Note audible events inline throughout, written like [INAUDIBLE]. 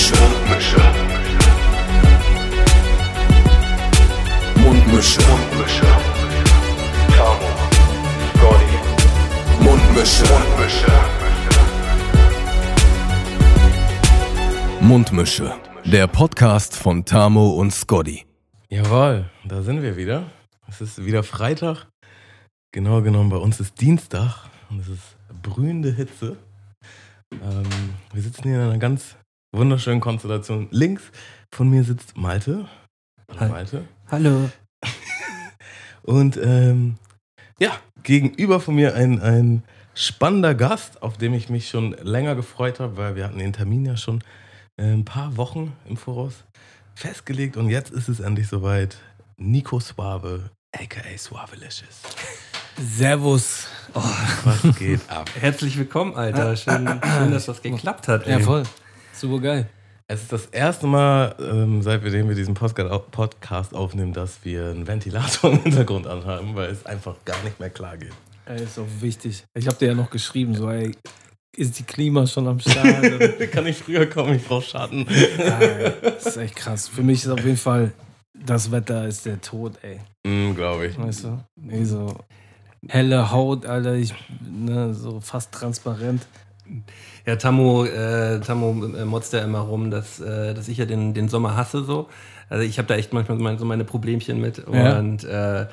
Mundmische. Mundmische. Mundmische. Tamo. Scotty. Mundmische. Mundmische. Mundmische. Der Podcast von Tamo und Scotty. Jawohl, da sind wir wieder. Es ist wieder Freitag. Genau genommen, bei uns ist Dienstag und es ist brühende Hitze. Ähm, wir sitzen hier in einer ganz wunderschönen Konstellation. Links von mir sitzt Malte. Hallo Hi. Malte. Hallo. [LAUGHS] Und ähm, ja, gegenüber von mir ein, ein spannender Gast, auf den ich mich schon länger gefreut habe, weil wir hatten den Termin ja schon äh, ein paar Wochen im Voraus festgelegt und jetzt ist es endlich soweit. Nico Suave, aka Suavelicious. Servus. Was geht ab? Herzlich willkommen, Alter. Schön, schön dass das geklappt hat. Ey. Ja, voll. Super geil. Es ist das erste Mal, ähm, seitdem wir diesen Podcast aufnehmen, dass wir einen Ventilator im Hintergrund anhaben, weil es einfach gar nicht mehr klar geht. Ey, ist auch wichtig. Ich habe dir ja noch geschrieben, so, ey, ist die Klima schon am Start? [LAUGHS] Kann ich früher kommen, ich brauche Schatten. Ey, das ist echt krass. Für mich ist auf jeden Fall, das Wetter ist der Tod, ey. Mm, Glaube ich. Weißt du? Nee, so helle Haut, Alter, ich, ne, so fast transparent. Ja, Tammo, äh, Tammo äh, motzt ja immer rum, dass, äh, dass ich ja den, den Sommer hasse so. Also ich habe da echt manchmal so meine, Problemchen mit. Ja. Und äh,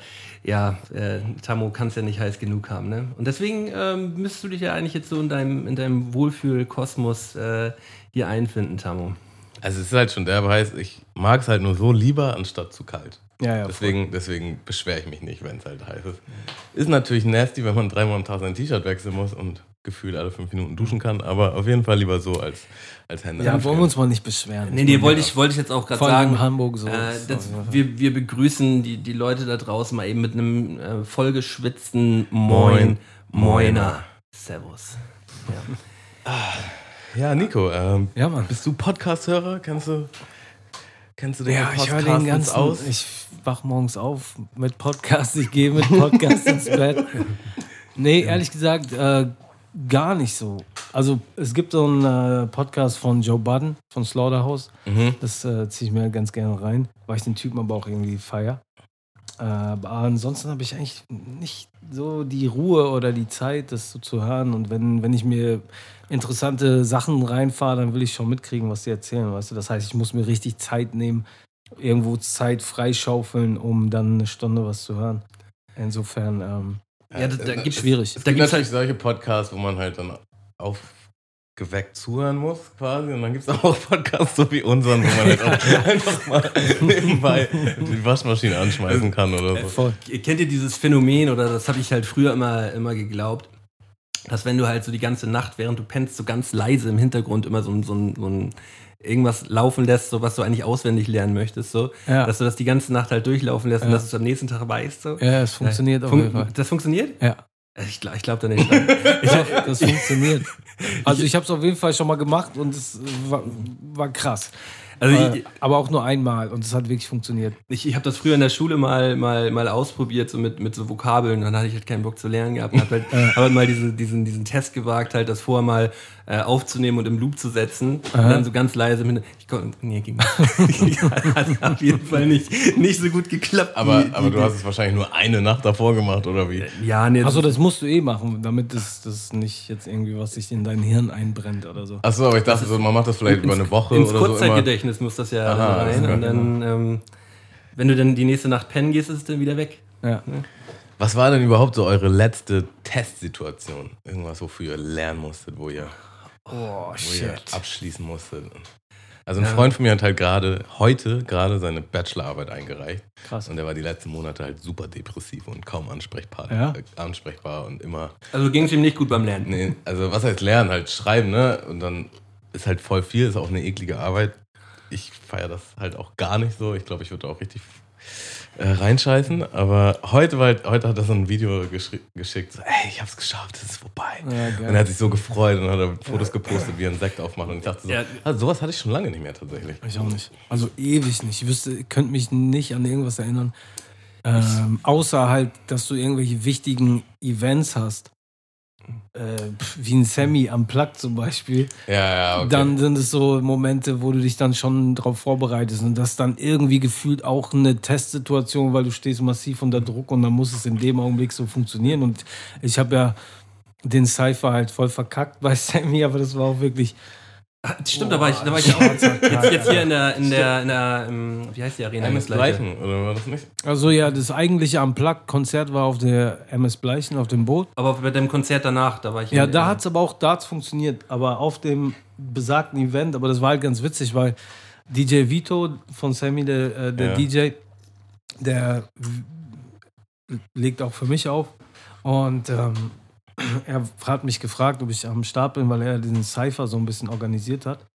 ja, äh, Tammo kann es ja nicht heiß genug haben. Ne? Und deswegen ähm, müsstest du dich ja eigentlich jetzt so in deinem, in deinem Wohlfühlkosmos äh, hier einfinden, Tammo. Also es ist halt schon der Beweis, ich mag es halt nur so lieber, anstatt zu kalt. Ja, ja. Deswegen, deswegen beschwere ich mich nicht, wenn es halt heiß ist. Ist natürlich nasty, wenn man dreimal am Tag sein T-Shirt wechseln muss und gefühlt alle fünf Minuten duschen kann, aber auf jeden Fall lieber so als, als Hände. Ja, wollen wir uns mal nicht beschweren. Nee, nee, wollte ich, wollte ich jetzt auch gerade in sagen. Hamburg so. Äh, das, wir, wir begrüßen die, die Leute da draußen mal eben mit einem äh, vollgeschwitzten Moin, Moiner. Servus. Ja, Nico, ähm, Ja, Mann. bist du Podcast-Hörer? Kennst du, kennst du den Ja, ich höre Podcast den ganzen. aus? Ich wach morgens auf mit Podcast, ich gehe mit Podcast [LAUGHS] ins Bett. Nee, ehrlich gesagt, äh, gar nicht so. Also, es gibt so einen äh, Podcast von Joe Budden von Slaughterhouse. Mhm. Das äh, ziehe ich mir ganz gerne rein, weil ich den Typen aber auch irgendwie feier. Äh, aber ansonsten habe ich eigentlich nicht so die Ruhe oder die Zeit, das so zu hören. Und wenn, wenn ich mir interessante Sachen reinfahre, dann will ich schon mitkriegen, was sie erzählen. Weißt du? Das heißt, ich muss mir richtig Zeit nehmen, irgendwo Zeit freischaufeln, um dann eine Stunde was zu hören. Insofern ähm, Ja, da, da äh, gibt's schwierig. Es Da gibt natürlich solche Podcasts, wo man halt dann aufgeweckt zuhören muss, quasi. Und dann gibt es auch [LAUGHS] Podcasts so wie unseren, wo man halt auch [LAUGHS] einfach mal nebenbei die Waschmaschine anschmeißen kann oder so. voll. Kennt ihr dieses Phänomen oder das habe ich halt früher immer, immer geglaubt, dass wenn du halt so die ganze Nacht, während du pennst, so ganz leise im Hintergrund immer so, ein- so, ein- so ein irgendwas laufen lässt, so was du eigentlich auswendig lernen möchtest, so, Ja. dass du das die ganze Nacht halt durchlaufen lässt und Ja. dass du es am nächsten Tag weißt. So. Ja, es funktioniert auf Fun- jeden Fall. Das funktioniert? Ja. Ich glaube ich glaub da nicht. [LAUGHS] ich, Das funktioniert. [LAUGHS] Also ich habe es auf jeden Fall schon mal gemacht und es war, war krass. also Äh, ich, aber auch nur einmal und es hat wirklich funktioniert. ich, ich habe das früher in der Schule mal, mal, mal ausprobiert, so mit, mit so Vokabeln. Dann hatte ich halt keinen Bock zu lernen gehabt. Und habe halt, [LAUGHS] hab halt mal diese, diesen, diesen Test gewagt, halt das vorher mal äh, aufzunehmen und im Loop zu setzen. Und dann so ganz leise Hintergrund. Ich kon- Nee, ging nicht. [LAUGHS] Hat auf jeden Fall nicht, nicht so gut geklappt. Aber, wie- aber wie- du hast es wahrscheinlich nur eine Nacht davor gemacht, oder wie? Ja, nee, Achso, das musst du eh machen, damit das, das nicht jetzt irgendwie was sich in dein Hirn einbrennt oder so. Achso, aber ich dachte, so, man macht das vielleicht über eine Woche ins oder so. Immer. Kurzzeitgedächtnis muss das ja Aha, rein. das Und dann, ähm, wenn du dann die nächste Nacht pennen gehst, ist es dann wieder weg. Ja. Was war denn überhaupt so eure letzte Testsituation? Irgendwas, wofür ihr lernen musstet, wo ihr, Oh, wo ihr abschließen musstet? Also ein Freund von mir hat halt gerade, heute gerade seine Bachelorarbeit eingereicht. Krass. Und der war die letzten Monate halt super depressiv und kaum ansprechbar, Ja? äh, ansprechbar und immer, Also ging es ihm nicht gut beim Lernen. nee, also was heißt lernen? Halt schreiben, ne? Und dann ist halt voll viel, ist auch eine eklige Arbeit. Ich feiere das halt auch gar nicht so. Ich glaube, ich würde auch richtig äh, reinscheißen. Aber heute, war heute hat er so ein Video geschickt, so, ey, ich hab's geschafft, es ist vorbei. Ja, und er hat sich so gefreut und hat er Fotos gepostet, wie er einen Sekt aufmacht. Und ich dachte so, Ja. ah, sowas hatte ich schon lange nicht mehr tatsächlich. Ich auch nicht. Also ewig nicht. Ich wüsste, ich könnte mich nicht an irgendwas erinnern. Ähm, außer halt, dass du irgendwelche wichtigen Events hast. Äh, wie ein Sammy am Plug zum Beispiel, Ja, ja, okay. dann sind es so Momente, wo du dich dann schon darauf vorbereitest und das dann irgendwie gefühlt auch eine Testsituation, weil du stehst massiv unter Druck und dann muss es in dem Augenblick so funktionieren und ich habe ja den Cypher halt voll verkackt bei [LAUGHS] Sammy, aber das war auch wirklich Stimmt, da war ich, da war ich auch. Jetzt, jetzt hier in der, in der, in der, im, wie heißt die Arena? MS? Bleichen, oder war das nicht? Also ja, das eigentliche Unplugged-Konzert war auf der MS Bleichen, auf dem Boot. Aber bei dem Konzert danach, da war ich. Ja, in- da hat es aber auch Darts funktioniert, aber auf dem besagten Event, aber das war halt ganz witzig, weil DJ Vito von Sammy, der, äh, der Ja. DJ, der legt auch für mich auf und ähm, er hat mich gefragt, ob ich am Start bin, weil er diesen Cypher so ein bisschen organisiert hat.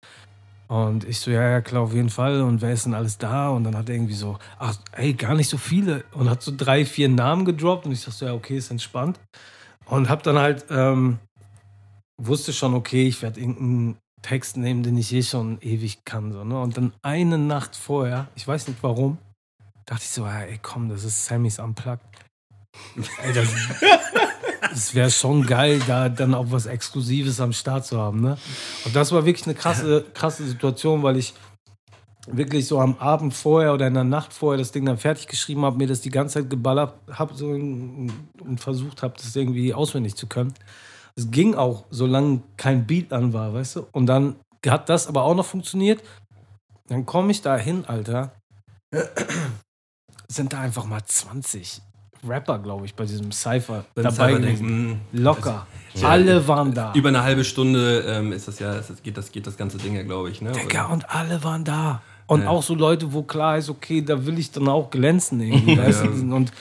Und ich so, ja, ja, klar, auf jeden Fall. Und wer ist denn alles da? Und dann hat er irgendwie so, ach, ey, gar nicht so viele. Und hat so drei, vier Namen gedroppt. Und ich dachte so, ja, okay, ist entspannt. Und hab dann halt, ähm, wusste schon, okay, ich werde irgendeinen Text nehmen, den ich eh schon ewig kann. So, ne? Und dann eine Nacht vorher, ich weiß nicht warum, dachte ich so, ja, ey, komm, das ist Sammys Unplugged. Ey, das, [LAUGHS] das wäre schon geil, da dann auch was Exklusives am Start zu haben. Ne? Und das war wirklich eine krasse, krasse Situation, weil ich wirklich so am Abend vorher oder in der Nacht vorher das Ding dann fertig geschrieben habe, mir das die ganze Zeit geballert habe so und versucht habe, das irgendwie auswendig zu können. Es ging auch, solange kein Beat an war, weißt du? Und dann hat das aber auch noch funktioniert. Dann komme ich da hin, Alter. [CLEARS THROAT] Sind da einfach mal 20 Rapper, glaube ich, bei diesem Cypher beim dabei gewesen. denken, Locker. Ja. Alle waren da. Über eine halbe Stunde ähm, ist das ja, ist das, geht, das, geht das ganze Ding ja, glaube ich. Ne? Digga, und alle waren da. Und Ja. auch so Leute, wo klar ist, okay, da will ich dann auch glänzen irgendwie. weißt du? Und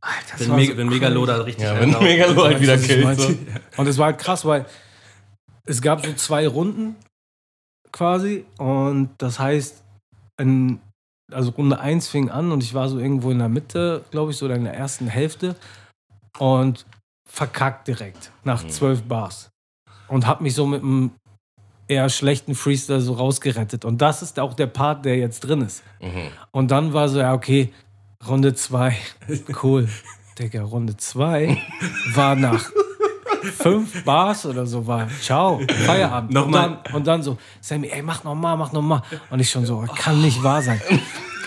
Alter, das Wenn, Me so wenn Megalo da richtig Ja, wenn. Megalo halt wieder killt. So. Und es war halt krass, weil es gab so zwei Runden quasi. Und das heißt, in, also Runde 1 fing an und ich war so irgendwo in der Mitte, glaube ich, so in der ersten Hälfte. Und verkackt direkt nach zwölf Bars. Und hab mich so mit einem eher schlechten Freestyle so rausgerettet. Und das ist auch der Part, der jetzt drin ist. Mhm. Und dann war so, ja, okay, Runde 2, [LAUGHS] cool. Digga, Runde 2 war nach fünf Bars oder so, war ciao, Feierabend. Nochmal. Und dann, und dann so, Sammy, ey, mach nochmal, mach nochmal. Und ich schon so, kann nicht wahr sein.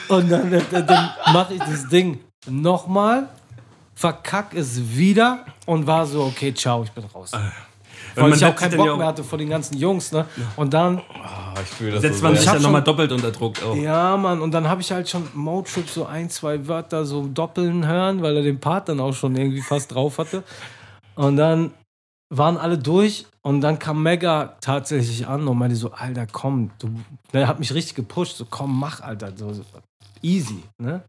Und dann, dann, mache ich das Ding nochmal, verkack es wieder und war so, okay, ciao, ich bin raus. Weil man ich auch keinen Bock mehr hatte vor den ganzen Jungs, ne? Und dann Ah, ich Setzt so man sich dann schon- nochmal doppelt unter Druck auch. Ja, Mann, und dann habe ich halt schon Motrip so ein, zwei Wörter so doppeln hören, weil er den Part dann auch schon irgendwie fast drauf hatte. Und dann waren alle durch und dann kam Mega tatsächlich an und meinte so, Alter, komm, du, der hat mich richtig gepusht, so komm, mach, Alter, so, so easy, ne?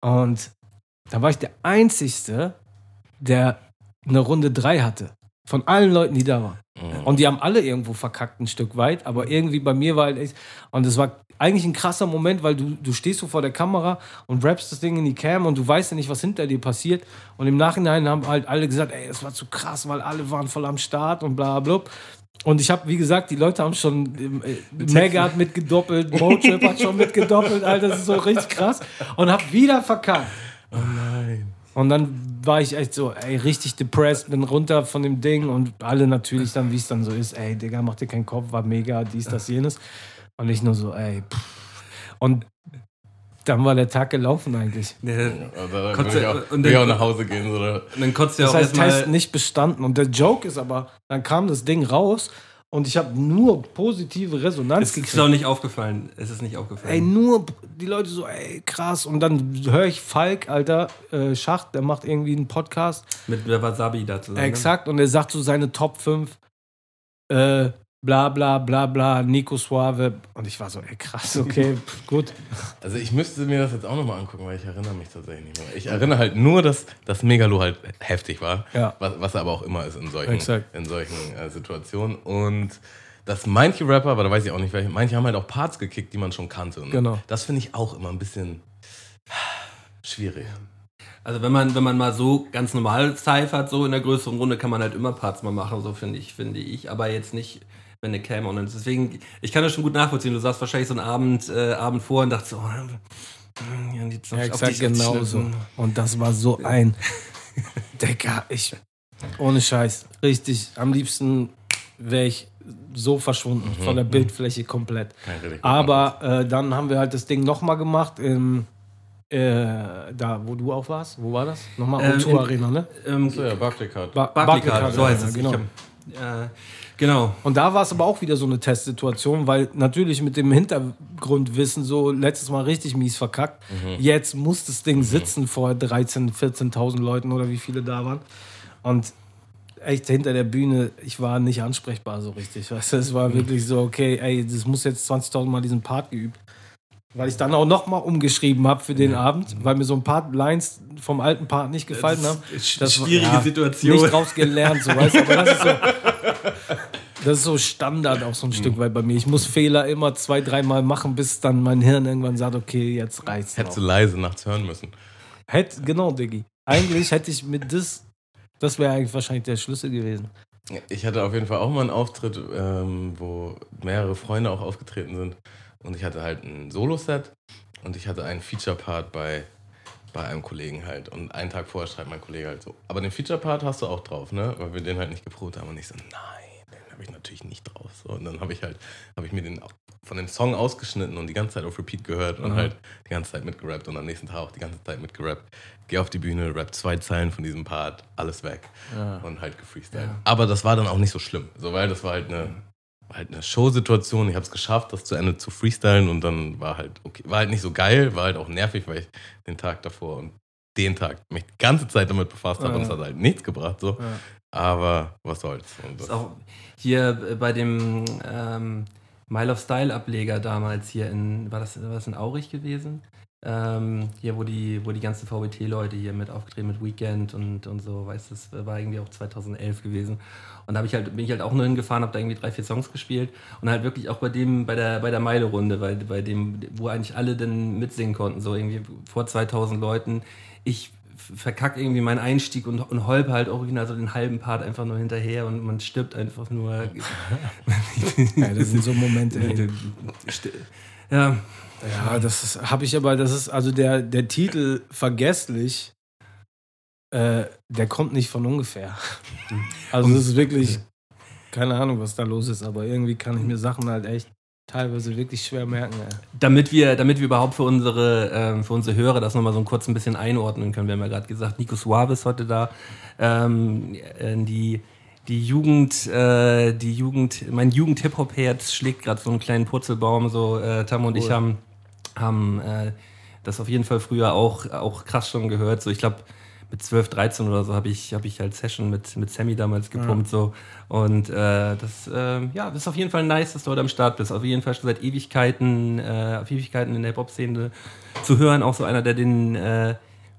Und da war ich der Einzigste, der eine Runde drei hatte. Von allen Leuten, die da waren. Mhm. Und die haben alle irgendwo verkackt ein Stück weit, aber irgendwie bei mir war halt echt, und es war eigentlich ein krasser Moment, weil du, du stehst so vor der Kamera und rappst das Ding in die Cam und du weißt ja nicht, was hinter dir passiert. Und im Nachhinein haben halt alle gesagt, ey, es war zu krass, weil alle waren voll am Start und bla bla. Und ich habe, wie gesagt, die Leute haben schon, äh, Mega hat mitgedoppelt, Motrip hat schon mitgedoppelt, Alter, das ist so richtig krass. Und hab wieder verkackt. Oh nein. Und dann war ich echt so, ey, richtig depressed, bin runter von dem Ding und alle natürlich dann, wie es dann so ist, ey, Digga, mach dir keinen Kopf, war mega, dies, das, jenes. Und ich nur so, ey, pff. Und dann war der Tag gelaufen eigentlich. Ja, da Kotze- will ich auch, und dann- auch nach Hause gehen. So. Und dann kotzt ja Das auch heißt. Test nicht bestanden. Und der Joke ist aber, dann kam das Ding raus und ich habe nur positive Resonanz Es ist gekriegt. auch nicht aufgefallen. Es ist nicht aufgefallen. Ey, nur die Leute so, ey, krass. Und dann höre ich Falk, Alter, äh, Schacht, der macht irgendwie einen Podcast. Mit Wasabi da zusammen. ne? Exakt. Und er sagt so seine Top 5, äh, bla bla bla bla, Nico Suave. Und ich war so, ey, krass, okay, [LAUGHS] pff, gut. Also ich müsste mir das jetzt auch nochmal angucken, weil ich erinnere mich tatsächlich nicht mehr. Ich erinnere halt nur, dass das Megalo halt heftig war, Ja. was, was er aber auch immer ist in solchen, Exakt. in solchen äh, Situationen. Und dass manche Rapper, aber da weiß ich auch nicht welche, manche haben halt auch Parts gekickt, die man schon kannte. Und Genau. Das finde ich auch immer ein bisschen schwierig. Also wenn man, wenn man mal so ganz normal cyphert, so in der größeren Runde, kann man halt immer Parts mal machen, so finde ich, finde ich. Aber jetzt nicht, wenn eine Cam on ist. Deswegen, ich kann das schon gut nachvollziehen. Du saßt wahrscheinlich so einen Abend, äh, Abend vor und dachtest so, oh, ja, die, Ja, exakt die- auf die genau so. Schnitten. Und das war so ein, [LAUGHS] Digga, ich Ohne Scheiß. Richtig. Am liebsten wäre ich so verschwunden von der Bildfläche komplett. Aber äh, dann haben wir halt das Ding nochmal gemacht im, äh, da, wo du auch warst. Wo war das? Nochmal Ähm, O2 in- Arena, ne? Ähm, So, ja, Barclaycard. Ba Barclaycard, so heißt es. Genau. Ich hab, äh, genau. Und da war es aber auch wieder so eine Testsituation, weil natürlich mit dem Hintergrundwissen so letztes Mal richtig mies verkackt. Jetzt muss das Ding sitzen vor 13.000, 14.000 Leuten oder wie viele da waren. Und echt hinter der Bühne, ich war nicht ansprechbar so richtig. [LAUGHS] Weißt du, es war wirklich so, okay, ey, das muss jetzt 20.000 Mal diesen Part geübt. Weil ich dann auch nochmal umgeschrieben habe für den Abend, weil mir so ein paar Lines vom alten Part nicht gefallen haben. Das war- schwierige ja, Situation. Nicht draus gelernt, so weißt du, aber das ist so. [LAUGHS] Das ist so Standard auch so ein Stück weit bei mir. Ich muss Fehler immer zwei, dreimal machen, bis dann mein Hirn irgendwann sagt, okay, jetzt reicht's. Hättest du leise nachts hören müssen. Hätt, genau, Diggi. Eigentlich hätte ich mit das, das wäre eigentlich wahrscheinlich der Schlüssel gewesen. Ich hatte auf jeden Fall auch mal einen Auftritt, ähm, wo mehrere Freunde auch aufgetreten sind. Und ich hatte halt ein Solo-Set und ich hatte einen Feature-Part bei, bei einem Kollegen halt. Und einen Tag vorher schreibt mein Kollege halt so. Aber den Feature-Part hast du auch drauf, ne? Weil wir den halt nicht geprobt haben. Und ich so, nein, habe ich natürlich nicht drauf. So, und dann habe ich halt, habe ich mir den von dem Song ausgeschnitten und die ganze Zeit auf Repeat gehört und Mhm. halt die ganze Zeit mitgerappt und am nächsten Tag auch die ganze Zeit mitgerappt. Geh auf die Bühne, rap zwei Zeilen von diesem Part, alles weg und halt gefreestylt. Aber das war dann auch nicht so schlimm, so, weil das war halt eine, halt eine Show-Situation. Ich habe es geschafft, das zu Ende zu freestylen und dann war halt okay, war halt nicht so geil, war halt auch nervig, weil ich den Tag davor und den Tag mich die ganze Zeit damit befasst habe und es Ja. hat halt nichts gebracht, so. Aber was soll's. Ist auch hier bei dem ähm, Mile of Style Ableger damals hier in, war das, war das in Aurich gewesen? Ähm, hier, wo die, wo die ganzen VBT-Leute hier mit aufgetreten mit Weekend und, und so, weißt du, das war irgendwie auch 2011 gewesen. Und da ich halt, bin ich halt auch nur hingefahren, habe da irgendwie drei, vier Songs gespielt und halt wirklich auch bei dem, bei der, bei der Meile-Runde, bei, bei dem, wo eigentlich alle dann mitsingen konnten, so irgendwie vor 2000 Leuten. Ich verkacke irgendwie meinen Einstieg und, und holpe halt original so den halben Part einfach nur hinterher und man stirbt einfach nur. [LAUGHS] Ja, das sind so Momente. Ey. ja, Ja, das habe ich aber, das ist, also der, der Titel vergesslich, äh, der kommt nicht von ungefähr. Also das ist wirklich, keine Ahnung, was da los ist, aber irgendwie kann ich mir Sachen halt echt teilweise wirklich schwer merken. Ey. damit wir, damit wir überhaupt für unsere, ähm, für unsere Hörer das nochmal so kurz ein bisschen einordnen können. Wir haben ja gerade gesagt, Nico Suave ist heute da. Ähm, äh, die, die Jugend, äh, die Jugend, mein Jugend-Hip-Hop-Herz schlägt gerade so einen kleinen Purzelbaum. So, äh, Tam und ich haben, haben äh, das auf jeden Fall früher auch, auch krass schon gehört. So, ich glaube, mit 12, 13 oder so habe ich, hab ich halt Session mit, mit Sammy damals gepumpt. So. Und äh, das ähm, ja, das ist auf jeden Fall nice, dass du heute am Start bist. Auf jeden Fall schon seit Ewigkeiten, äh, auf Ewigkeiten in der Hip-Hop-Szene zu hören. Auch so einer, der den, äh,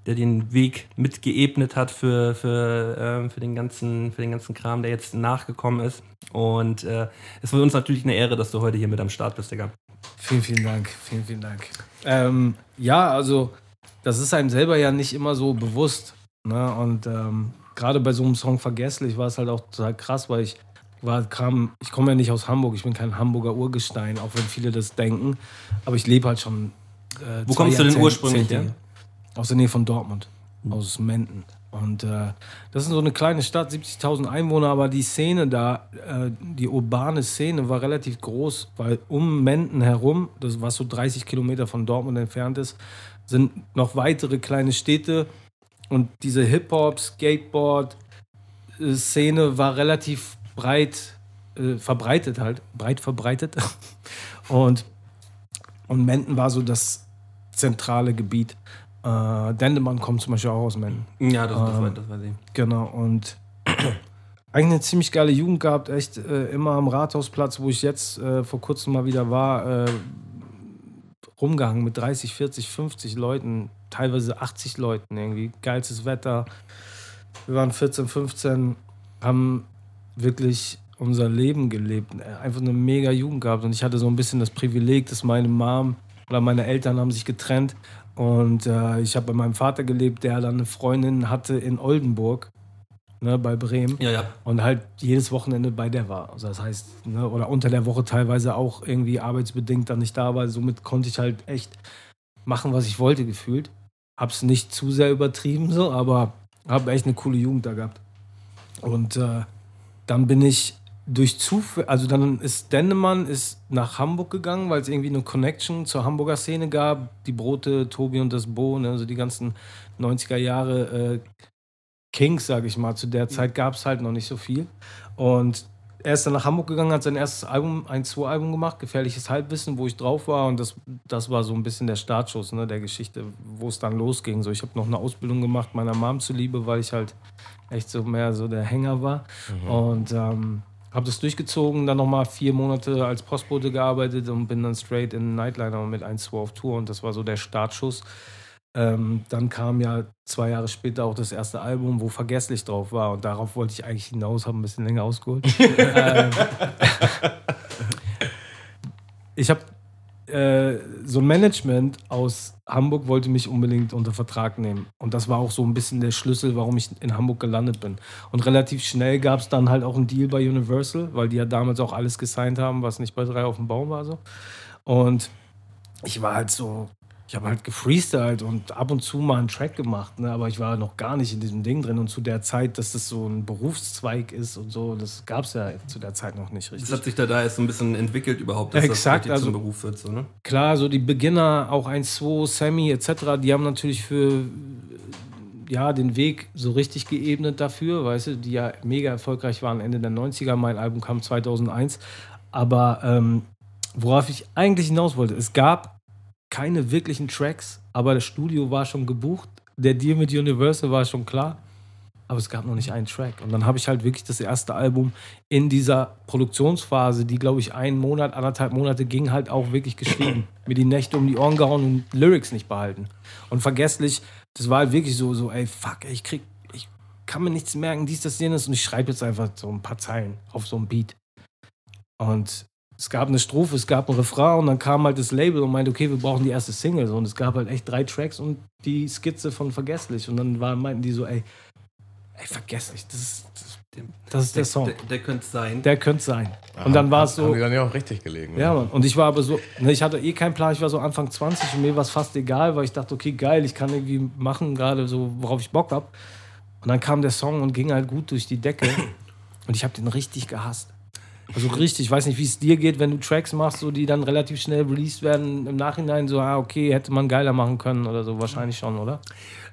der den Weg mitgeebnet hat für, für, ähm, für, den ganzen, für den ganzen Kram, der jetzt nachgekommen ist. Und äh, es für uns natürlich eine Ehre, dass du heute hier mit am Start bist, Digga. Vielen, vielen Dank. Vielen, vielen Dank. Ähm, ja, also das ist einem selber ja nicht immer so bewusst. Ne? Und ähm, gerade bei so einem Song Vergesslich war es halt auch total krass, weil ich war, kam, ich komme ja nicht aus Hamburg, ich bin kein Hamburger Urgestein, auch wenn viele das denken. Aber ich lebe halt schon. Äh, Wo kommst du denn Jahrzehnte- ursprünglich Jahrzehnte her? Aus der Nähe von Dortmund, aus Menden. Und äh, das ist so eine kleine Stadt, 70.000 Einwohner, aber die Szene da, äh, die urbane Szene war relativ groß, weil um Menden herum, das was so 30 Kilometer von Dortmund entfernt ist, sind noch weitere kleine Städte und diese Hip-Hop, Skateboard-Szene war relativ breit äh, verbreitet halt, breit verbreitet. [LAUGHS] Und, und Menden war so das zentrale Gebiet. Äh, Dendemann kommt zum Beispiel auch aus Menden. Ja, das, das, Ähm, war, das weiß ich. Genau, und [CLEARS THROAT] eigentlich eine ziemlich geile Jugend gehabt, echt äh, immer am Rathausplatz, wo ich jetzt äh, vor kurzem mal wieder war, äh, rumgehangen mit 30, 40, 50 Leuten, teilweise 80 Leuten irgendwie. Geilstes Wetter. Wir waren 14, 15, haben wirklich unser Leben gelebt. Einfach eine mega Jugend gehabt. Und ich hatte so ein bisschen das Privileg, dass meine Mom oder meine Eltern haben sich getrennt. Und äh, ich habe bei meinem Vater gelebt, der dann eine Freundin hatte in Oldenburg, ne, bei Bremen. Ja, ja. Und halt jedes Wochenende bei der war. Also das heißt, ne, oder unter der Woche teilweise auch irgendwie arbeitsbedingt dann nicht da war. Somit konnte ich halt echt machen, was ich wollte, gefühlt. Hab's nicht zu sehr übertrieben, so, aber habe echt eine coole Jugend da gehabt. Und äh, dann bin ich durch Zufall, also dann ist Dennemann ist nach Hamburg gegangen, weil es irgendwie eine Connection zur Hamburger Szene gab. Die Brote, Tobi und das Bo, ne, also die ganzen 90er Jahre äh, Kings, sage ich mal. Zu der Zeit gab es halt noch nicht so viel. Und er ist dann nach Hamburg gegangen, hat sein erstes Album, ein, zwei Album gemacht, Gefährliches Halbwissen, wo ich drauf war. Und das, das war so ein bisschen der Startschuss ne, der Geschichte, wo es dann losging. So, ich habe noch eine Ausbildung gemacht, meiner Mom zuliebe, weil ich halt echt so mehr so der Hänger war. Und ähm, habe das durchgezogen, dann nochmal vier Monate als Postbote gearbeitet und bin dann straight in Nightliner mit 1, 2 auf Tour. Und das war so der Startschuss. Ähm, dann kam ja zwei Jahre später auch das erste Album, wo Vergesslich drauf war. Und darauf wollte ich eigentlich hinaus, habe ein bisschen länger ausgeholt. ähm, [LAUGHS] ich habe äh, so ein Management aus Hamburg wollte mich unbedingt unter Vertrag nehmen. Und das war auch so ein bisschen der Schlüssel, warum ich in Hamburg gelandet bin. Und relativ schnell gab es dann halt auch einen Deal bei Universal, weil die ja damals auch alles gesigned haben, was nicht bei drei auf dem Baum war. So. Und ich war halt so, ich habe halt gefreestylt und ab und zu mal einen Track gemacht, ne? aber ich war noch gar nicht in diesem Ding drin. Und zu der Zeit, dass das so ein Berufszweig ist und so, das gab es ja zu der Zeit noch nicht richtig. Das hat sich da, da erst so ein bisschen entwickelt überhaupt, dass Exakt, das also- zum Beruf wird. So, ne? Klar, so die Beginner, auch 1-2, Sammy etc., die haben natürlich für ja, den Weg so richtig geebnet dafür, weißt du, die ja mega erfolgreich waren Ende der 90er. Mein Album kam 2001. Aber ähm, worauf ich eigentlich hinaus wollte, es gab keine wirklichen Tracks, aber das Studio war schon gebucht. Der Deal mit Universal war schon klar. Aber es gab noch nicht einen Track. Und dann habe ich halt wirklich das erste Album in dieser Produktionsphase, die glaube ich einen Monat, anderthalb Monate ging, halt auch wirklich geschrieben. [CLEARS THROAT] Mir die Nächte um die Ohren gehauen und Lyrics nicht behalten. Und vergesslich, das war halt wirklich so, so, ey, fuck, ey, ich krieg, ich kann mir nichts merken, dies, das, jenes. Und ich schreibe jetzt einfach so ein paar Zeilen auf so ein Beat. Und es gab eine Strophe, es gab ein Refrain und dann kam halt das Label und meinte, okay, wir brauchen die erste Single. So, und es gab halt echt drei Tracks und die Skizze von Vergesslich. Und dann war, meinten die so, ey, ey, Vergesslich, das ist, das, das ist der Song. Der, der könnte es sein. Der könnte es sein. Und dann war es Haben so. die dann ja auch richtig gelegen. ne? Ja, Mann. Und ich war aber so, ne, ich hatte eh keinen Plan, ich war so Anfang 20 und mir war es fast egal, weil ich dachte, okay, geil, ich kann irgendwie machen, gerade so, worauf ich Bock hab. Und dann kam der Song und ging halt gut durch die Decke. Und ich habe den richtig gehasst. Also richtig, ich weiß nicht, wie es dir geht, wenn du Tracks machst, so, die dann relativ schnell released werden, im Nachhinein so, ah, okay, hätte man geiler machen können oder so, wahrscheinlich schon, oder?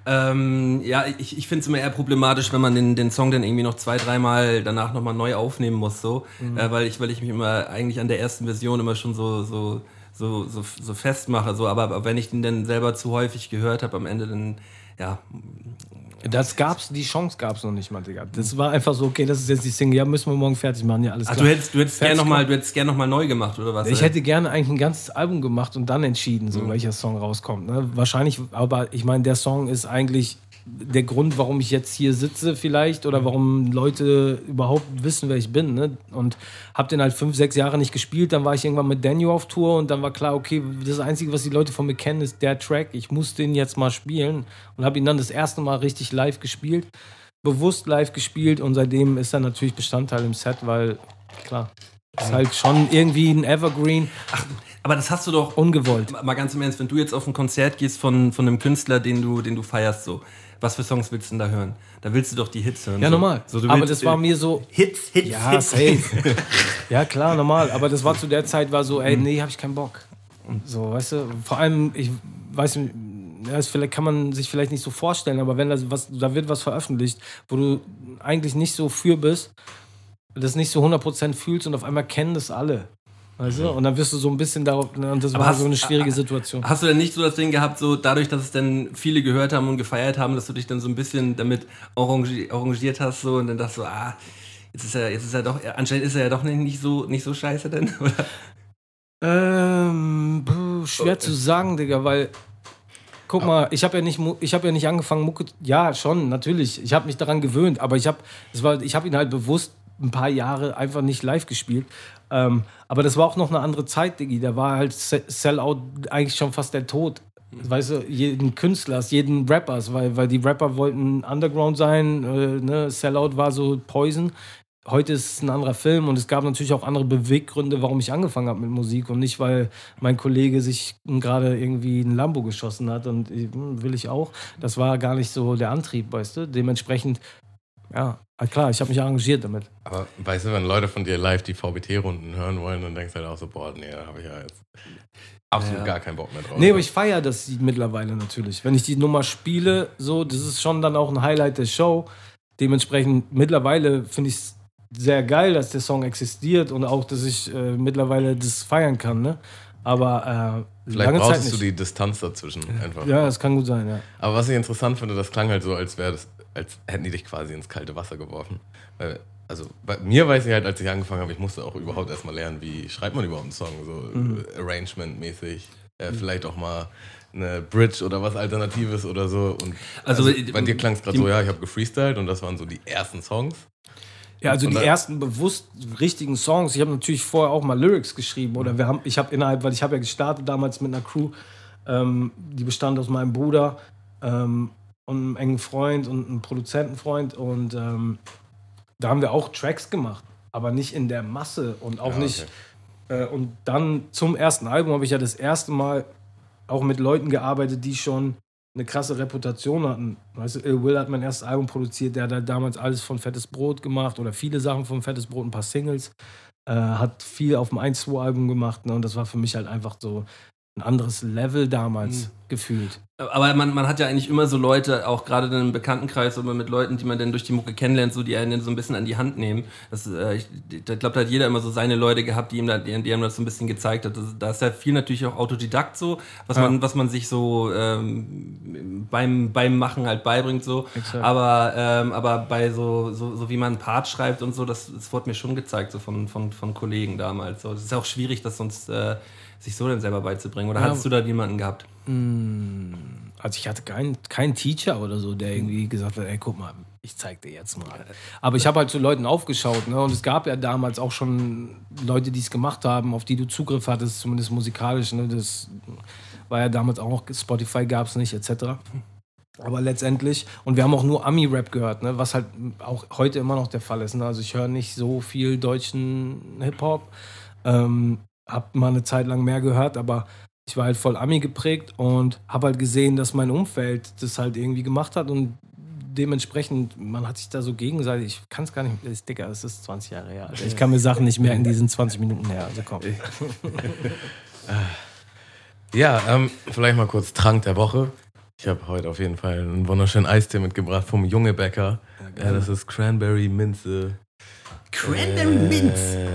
Ähm, ja, ich, ich finde es immer eher problematisch, wenn man den, den Song dann irgendwie noch zwei, dreimal danach nochmal neu aufnehmen muss, so. Äh, weil, ich, weil ich mich immer eigentlich an der ersten Version immer schon so, so, so, so, so festmache. So. Aber, aber wenn ich den dann selber zu häufig gehört habe, am Ende dann, ja, Das gab's, die Chance gab's noch nicht mal, Digga. Das war einfach so, okay, das ist jetzt die Single, ja, müssen wir morgen fertig machen, ja, alles Ach, klar. du hättest, du hättest gerne nochmal gern noch mal neu gemacht, oder was? Ich hätte gerne eigentlich ein ganzes Album gemacht und dann entschieden, so welcher Song rauskommt. Ne? Wahrscheinlich, aber ich meine, der Song ist eigentlich der Grund, warum ich jetzt hier sitze, vielleicht, oder warum Leute überhaupt wissen, wer ich bin. Ne? Und habe den halt fünf, sechs Jahre nicht gespielt. Dann war ich irgendwann mit Daniel auf Tour und dann war klar, okay, das Einzige, was die Leute von mir kennen, ist der Track. Ich muss den jetzt mal spielen und habe ihn dann das erste Mal richtig live gespielt, bewusst live gespielt und seitdem ist er natürlich Bestandteil im Set, weil klar. Ist halt schon irgendwie ein Evergreen, aber das hast du doch ungewollt. mal ganz im Ernst, wenn du jetzt auf ein Konzert gehst von, von einem Künstler, den du, den du feierst, so, was für Songs willst du denn da hören? Da willst du doch die Hits hören. Ja, so. normal. So, aber willst, das war mir so. Hits, Hits, Ja, Hits. safe. [LAUGHS] ja, klar, normal. Aber das war zu der Zeit, war so, Mhm. ey, nee, hab ich keinen Bock. Und so, weißt du, vor allem, ich weiß nicht, ja, das vielleicht kann man sich vielleicht nicht so vorstellen, aber wenn das was, da wird was veröffentlicht, wo du eigentlich nicht so für bist, das nicht so 100% fühlst und auf einmal kennen das alle. Weißt du? Und dann wirst du so ein bisschen darauf, und das Aber war hast- so eine schwierige Situation. Hast du denn nicht so das Ding gehabt, so dadurch, dass es dann viele gehört haben und gefeiert haben, dass du dich dann so ein bisschen damit arrangi- arrangiert hast so und dann dachtest du, ah, jetzt ist er, jetzt ist er doch, anscheinend ist er ja doch nicht, nicht so, nicht so scheiße denn, [LAUGHS] oder? Ähm, puh, schwer zu sagen, Digga, weil guck mal, ich habe ja nicht ich habe ja nicht angefangen Mucke ja, schon, natürlich. Ich habe mich daran gewöhnt, aber ich habe es war ich habe ihn halt bewusst ein paar Jahre einfach nicht live gespielt. Ähm, aber das war auch noch eine andere Zeit, Diggi. Da war halt Se- Sellout eigentlich schon fast der Tod. Weißt du, jeden Künstlers, jeden Rappers, weil, weil die Rapper wollten Underground sein, äh, ne? Sellout war so Poison. Heute ist es ein anderer Film und es gab natürlich auch andere Beweggründe, warum ich angefangen habe mit Musik und nicht, weil mein Kollege sich gerade irgendwie ein Lambo geschossen hat und äh, hm, will ich auch. Das war gar nicht so der Antrieb, weißt du. Dementsprechend Ja, ah, klar, ich habe mich arrangiert damit. Aber weißt du, wenn Leute von dir live die VBT-Runden hören wollen, dann denkst du halt auch so, boah, nee, da habe ich ja jetzt absolut Ja. gar keinen Bock mehr drauf. Nee, aber ich feiere das mittlerweile natürlich. Wenn ich die Nummer spiele, so, das ist schon dann auch ein Highlight der Show. Dementsprechend, mittlerweile finde ich es sehr geil, dass der Song existiert und auch, dass ich äh, mittlerweile das feiern kann, ne? Aber äh, Vielleicht lange Zeit brauchst nicht. du die Distanz dazwischen einfach. ja, das kann gut sein, ja. Aber was ich interessant finde, das klang halt so, als wäre das, als hätten die dich quasi ins kalte Wasser geworfen. Weil, also bei mir weiß ich halt, als ich angefangen habe, ich musste auch überhaupt erstmal lernen, wie schreibt man überhaupt einen Song, so Mhm. Arrangement-mäßig. Äh, Vielleicht auch mal eine Bridge oder was Alternatives oder so. Und Also, also, äh, bei dir klang es gerade so, ja, ich habe gefreestylt und das waren so die ersten Songs. Ja, also Und die ersten bewusst richtigen Songs. Ich habe natürlich vorher auch mal Lyrics geschrieben oder wir haben, ich habe innerhalb, weil ich habe ja gestartet damals mit einer Crew, ähm, die bestand aus meinem Bruder ähm, und einem engen Freund und einem Produzentenfreund und ähm, da haben wir auch Tracks gemacht, aber nicht in der Masse und auch Ja, nicht. Äh, und dann zum ersten Album habe ich ja das erste Mal auch mit Leuten gearbeitet, die schon eine krasse Reputation hatten. Weißt du, Ill Will hat mein erstes Album produziert, der hat halt damals alles von Fettes Brot gemacht oder viele Sachen von Fettes Brot, ein paar Singles. Äh, hat viel auf dem 1-2-Album gemacht ne? und das war für mich halt einfach so ein anderes Level damals Mhm. gefühlt. Aber man, man hat ja eigentlich immer so Leute, auch gerade in einem Bekanntenkreis oder mit Leuten, die man dann durch die Mucke kennenlernt, so die einen so ein bisschen an die Hand nehmen. Das, äh, ich glaube, da hat jeder immer so seine Leute gehabt, die ihm, da, die, die ihm das so ein bisschen gezeigt hat. Das, da ist ja viel natürlich auch Autodidakt so, was, Ja. man, was man sich so ähm, beim, beim Machen halt beibringt so. Exakt. Aber, ähm, aber bei so, so, so wie man einen Part schreibt und so, das, das wurde mir schon gezeigt, so von, von, von Kollegen damals. So. Es ist ja auch schwierig, das sonst äh, sich so dann selber beizubringen. Oder Ja. hattest du da jemanden gehabt? Also ich hatte keinen keinen Teacher oder so, der irgendwie gesagt hat, ey, guck mal, ich zeig dir jetzt mal. Aber ich habe halt zu Leuten aufgeschaut, ne? Und es gab ja damals auch schon Leute, die es gemacht haben, auf die du Zugriff hattest, zumindest musikalisch. Ne? Das war ja damals auch noch, Spotify gab es nicht, etc. Aber letztendlich, und wir haben auch nur Ami-Rap gehört, ne? was halt auch heute immer noch der Fall ist. Ne? Also ich höre nicht so viel deutschen Hip-Hop. Ähm, hab mal eine Zeit lang mehr gehört, aber ich war halt voll Ami geprägt und habe halt gesehen, dass mein Umfeld das halt irgendwie gemacht hat und dementsprechend, man hat sich da so gegenseitig, ich kann es gar nicht, ist, Digga, es ist 20 Jahre her. Alter. Ich kann mir Sachen nicht merken, die sind 20 [LAUGHS] Minuten her. Also komm. [LAUGHS] Ja, ähm, vielleicht mal kurz Trank der Woche. Ich habe heute auf jeden Fall einen wunderschönen Eistee mitgebracht vom Junge Bäcker. Ja, das ist Cranberry Minze. Cranberry Minze.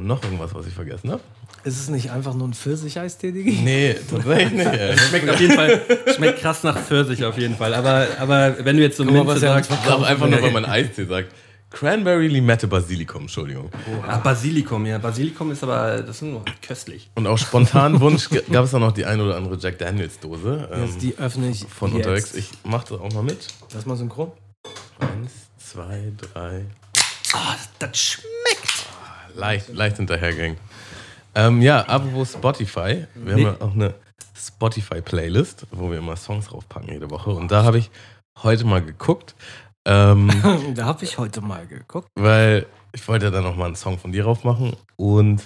Und noch irgendwas, was ich vergessen habe? Ist es nicht einfach nur ein Pfirsich-Eistee, Digi? Nee, tatsächlich nicht. ey. [LAUGHS] Schmeckt auf jeden Fall, schmeckt krass nach Pfirsich auf jeden Fall. Aber, aber wenn du jetzt so Guck Minze sagst, Ich glaube einfach nur, weil man Eistee sagt. Cranberry Limette Basilikum, Entschuldigung. ah, Basilikum, ja. Basilikum ist aber, das ist nur köstlich. Und aus spontanen Wunsch gab es da noch die ein oder andere Jack Daniels Dose ähm, Jetzt die öffne ich von jetzt. unterwegs. Ich mach das auch mal mit. Lass mal synchron. Eins, zwei, drei. Ah, das schmeckt. Leicht, leicht hinterhergegangen. Ähm, ja, apropos Spotify. Wir haben ja auch eine Spotify-Playlist, wo wir immer Songs draufpacken jede Woche. Und da habe ich heute mal geguckt, ähm, [LAUGHS] da habe ich heute mal geguckt. weil ich wollte ja dann nochmal einen Song von dir drauf machen. Und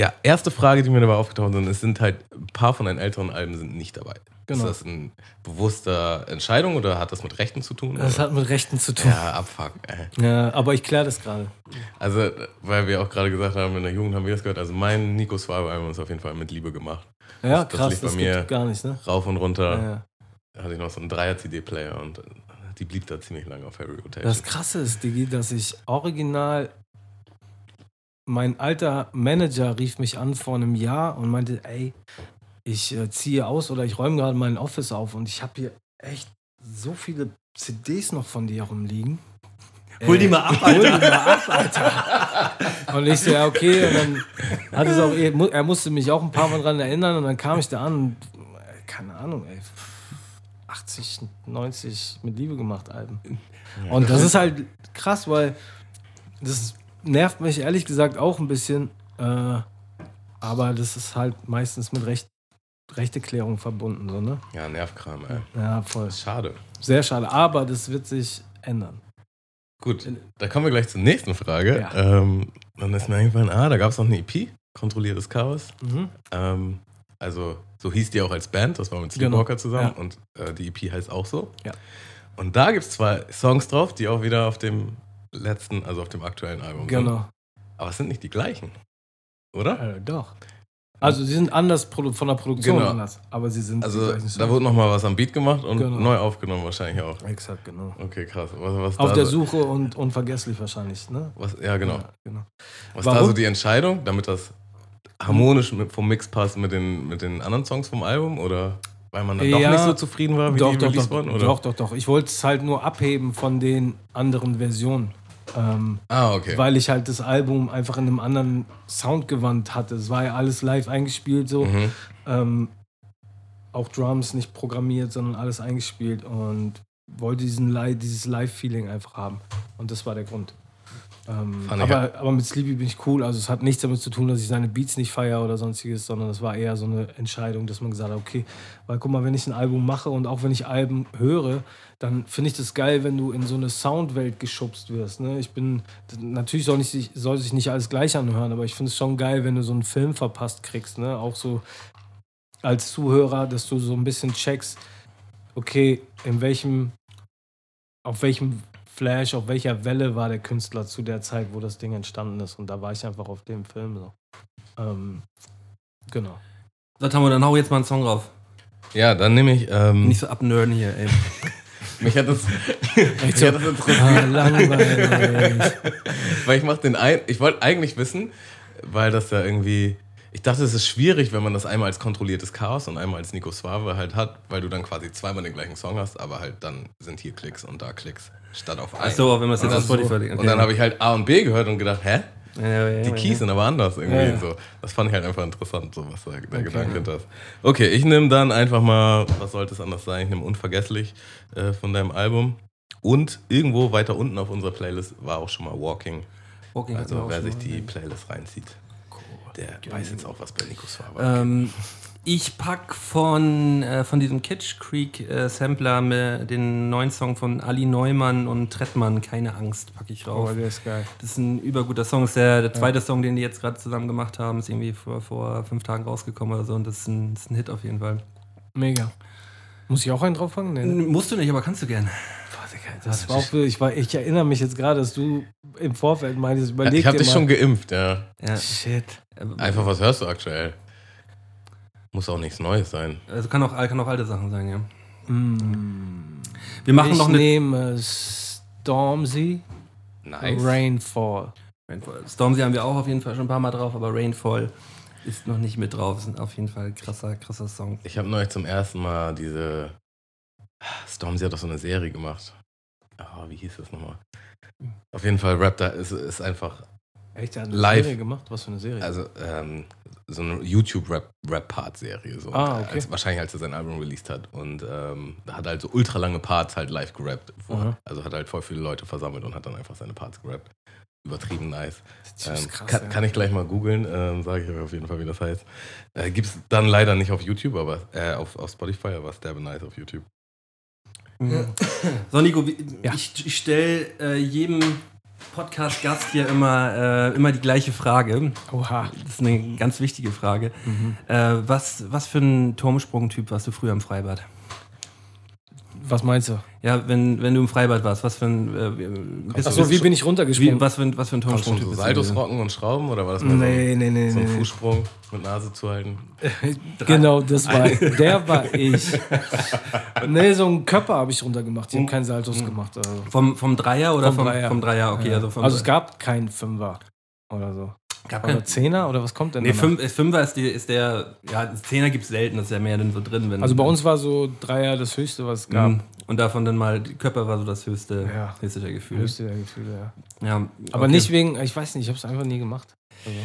ja, erste Frage, die mir dabei aufgetaucht sind, es sind halt ein paar von deinen älteren Alben sind nicht dabei. Genau. Ist das eine bewusste Entscheidung oder hat das mit Rechten zu tun? Das oder? hat mit Rechten zu tun. ja, Abfuck. Ey. Ja, aber ich kläre das gerade. Also, weil wir auch gerade gesagt haben, in der Jugend haben wir das gehört. Also, mein Nico Swabe-Album ist auf jeden Fall mit Liebe gemacht. Ja, Das- das krass, lief bei das mir- gar nicht, ne? Rauf und runter. Ja. Da hatte ich noch so einen Dreier-CD-Player und die blieb da ziemlich lange auf Heavy Rotation. Das Krasse ist, Digi, dass ich original. Mein alter Manager rief mich an vor einem Jahr und meinte: Ey, ich äh, ziehe aus oder ich räume gerade mein Office auf und ich habe hier echt so viele CDs noch von dir rumliegen. Hol die Äh, mal ab, Hol die Alter. mal ab, Alter. Und ich so, ja, okay. Und dann hat es auch, er musste mich auch ein paar Mal dran erinnern und dann kam ich da an und, äh, keine Ahnung, ey, 80, 90 mit Liebe gemacht Alben. Und das ist halt krass, weil das nervt mich ehrlich gesagt auch ein bisschen. Äh, aber das ist halt meistens mit Recht, Rechteklärung verbunden, so, ne? Ja, Nervkram, ey. Ja, voll. Schade. Sehr schade. Aber das wird sich ändern. Gut, da kommen wir gleich zur nächsten Frage. Ja. Ähm, dann ist mir eingefallen, ah, da gab es noch eine EP, Kontrolliertes Chaos. Mhm. Ähm, also, so hieß die auch als Band, das war mit Genau. Sleepwalker zusammen Ja. und äh, die EP heißt auch so. Ja. Und da gibt es zwei Songs drauf, die auch wieder auf dem letzten, also auf dem aktuellen Album sind. Genau. Aber es sind nicht die gleichen. Oder? Äh, doch. Also sie sind anders von der Produktion Genau. anders, aber sie sind Also da wurde nochmal was am Beat gemacht und Genau. neu aufgenommen wahrscheinlich auch. Exakt, genau. Okay, krass. Was, was Auf da der so, Suche und unvergesslich wahrscheinlich, ne? was, ja, genau. Ja, genau. Was da Warum? so die Entscheidung, damit das harmonisch mit, vom Mix passt mit den, mit den anderen Songs vom Album? Oder weil man dann doch Ja, nicht so zufrieden war, wie Doch, die doch, doch, wurden? Oder? doch, doch, doch. Ich wollte es halt nur abheben von den anderen Versionen. Ähm, Ah, okay. Weil ich halt das Album einfach in einem anderen Soundgewand hatte. Es war ja alles live eingespielt so. Mhm. Ähm, auch Drums nicht programmiert, sondern alles eingespielt und wollte diesen dieses Live-Feeling einfach haben. Und das war der Grund. Ähm, aber, aber mit Sleepy bin ich cool. Also es hat nichts damit zu tun, dass ich seine Beats nicht feiere oder sonstiges, sondern es war eher so eine Entscheidung, dass man gesagt hat, okay, weil guck mal, wenn ich ein Album mache und auch wenn ich Alben höre, dann finde ich das geil, wenn du in so eine Soundwelt geschubst wirst. Ne? Ich bin, natürlich soll, nicht, soll sich nicht alles gleich anhören, aber ich finde es schon geil, wenn du so einen Film verpasst kriegst. Ne? Auch so als Zuhörer, dass du so ein bisschen checkst, okay, in welchem, auf welchem Flash, auf welcher Welle war der Künstler zu der Zeit, wo das Ding entstanden ist. Und da war ich einfach auf dem Film so. Ähm, genau. So, Tamo, dann hau jetzt mal einen Song drauf. Ja, dann nehme ich. Ähm, Nicht so abnörden hier, ey. [LAUGHS] mich hat das, [LAUGHS] mich so, hat das interessiert. ah, langweilig. [LAUGHS] Weil ich mach den ein. Ich wollte eigentlich wissen, weil das ja irgendwie. Ich dachte, es ist schwierig, wenn man das einmal als kontrolliertes Chaos und einmal als Nico Suave halt hat, weil du dann quasi zweimal den gleichen Song hast, aber halt dann sind hier Klicks und da Klicks statt auf einen. Achso, wenn man es jetzt Und auf Spotify legt. Und dann habe ich halt A und B gehört und gedacht, hä? ja, ja, ja, Die. Keys sind aber anders irgendwie so. Das fand ich halt einfach interessant, so was da, der Gedanke hinter ist. Okay, ich nehme dann einfach mal, was sollte es anders sein? Ich nehme Unvergesslich äh, von deinem Album. Und irgendwo weiter unten auf unserer Playlist war auch schon mal Walking. Walking Also auch wer sich die Playlist reinzieht, der weiß jetzt auch, was bei Nikos Farbe Ähm, ich pack von, äh, von diesem Kitsch Creek äh, Sampler mit den neuen Song von Ali Neumann und Trettmann, Keine Angst, packe ich rauf. Oh, der ist geil. Das ist ein überguter Song. Das ist der, der zweite Song, den die jetzt gerade zusammen gemacht haben. Ist irgendwie vor, vor fünf Tagen rausgekommen oder so. Und das ist ein, das ist ein Hit auf jeden Fall. Mega. Muss ich auch einen drauf fangen? Nee. ne? Musst du nicht, aber kannst du gern. Das war auch für, ich, war, ich erinnere mich jetzt gerade, dass du im Vorfeld meintest, Ja, überleg ich habe dich mal. schon geimpft, ja. Ja. Shit. Einfach, was hörst du aktuell? Muss auch nichts Neues sein. Also kann auch, kann auch alte Sachen sein, ja. Mm. Wir machen ich noch eine. nehme Stormzy, Nice. Rainfall. Rainfall. Stormzy haben wir auch auf jeden Fall schon ein paar Mal drauf, aber Rainfall ist noch nicht mit drauf. Ist auf jeden Fall ein krasser, krasser Song. Ich habe neulich zum ersten Mal diese. Stormzy hat doch so eine Serie gemacht. Ah, wie hieß das nochmal? Auf jeden Fall, Rap da ist, ist einfach. Echt, der hat eine Live. Serie gemacht? Was für eine Serie? Also, ähm, so eine YouTube-Rap-Part-Serie. So. Ah, okay. als, wahrscheinlich, als er sein Album released hat. Und ähm, da hat halt so ultra lange Parts halt live gerappt. Vor. Aha. Also hat halt voll viele Leute versammelt und hat dann einfach seine Parts gerappt. Übertrieben nice. das Ähm, krass. kann, ja. kann ich gleich mal googeln, ähm, sage ich euch auf jeden Fall, wie das heißt. Äh, Gibt es dann leider nicht auf YouTube, aber äh, auf, auf Spotify, aber derbe nice auf YouTube. So, Nico, Ja. ich, ich stelle äh, jedem Podcast-Gast hier immer, äh, immer die gleiche Frage. Oha. Das ist eine ganz wichtige Frage. Mhm. Äh, was, was für ein Turmsprung-Typ warst du früher im Freibad? Was meinst du? Ja, wenn, wenn du im Freibad warst, was für ein. Äh, bist Achso, wie bin ich runtergesprungen? wie, was, für ein, was für ein Turmsprung-Typ so Saltos rocken und schrauben oder war das mehr Nee, nee, nee, so, ein, so nee. ein nee. Fußsprung mit Nase zu halten? [LAUGHS] Genau, das war, der war ich. [LAUGHS] nee, so einen Körper habe ich runtergemacht. Ich habe keinen Saltos gemacht. Also, Vom, vom Dreier oder Vom vom, Dreier. vom Dreier? Okay, ja. also vom also es gab keinen Fünfer oder so. Gab Oder kein, Zehner oder was kommt denn Nee, danach? fünf, äh, Fünfer ist, die, ist der. Ja, Zehner gibt es selten, das ist ja mehr denn so drin. Wenn, Also bei uns war so Dreier das höchste, was es gab. Mhm. Und davon dann mal, die Körper war so das höchste, Ja. höchste der Gefühle. Höchste der Gefühle, ja. Ja, Aber okay. nicht wegen, ich weiß nicht, ich habe es einfach nie gemacht. Also,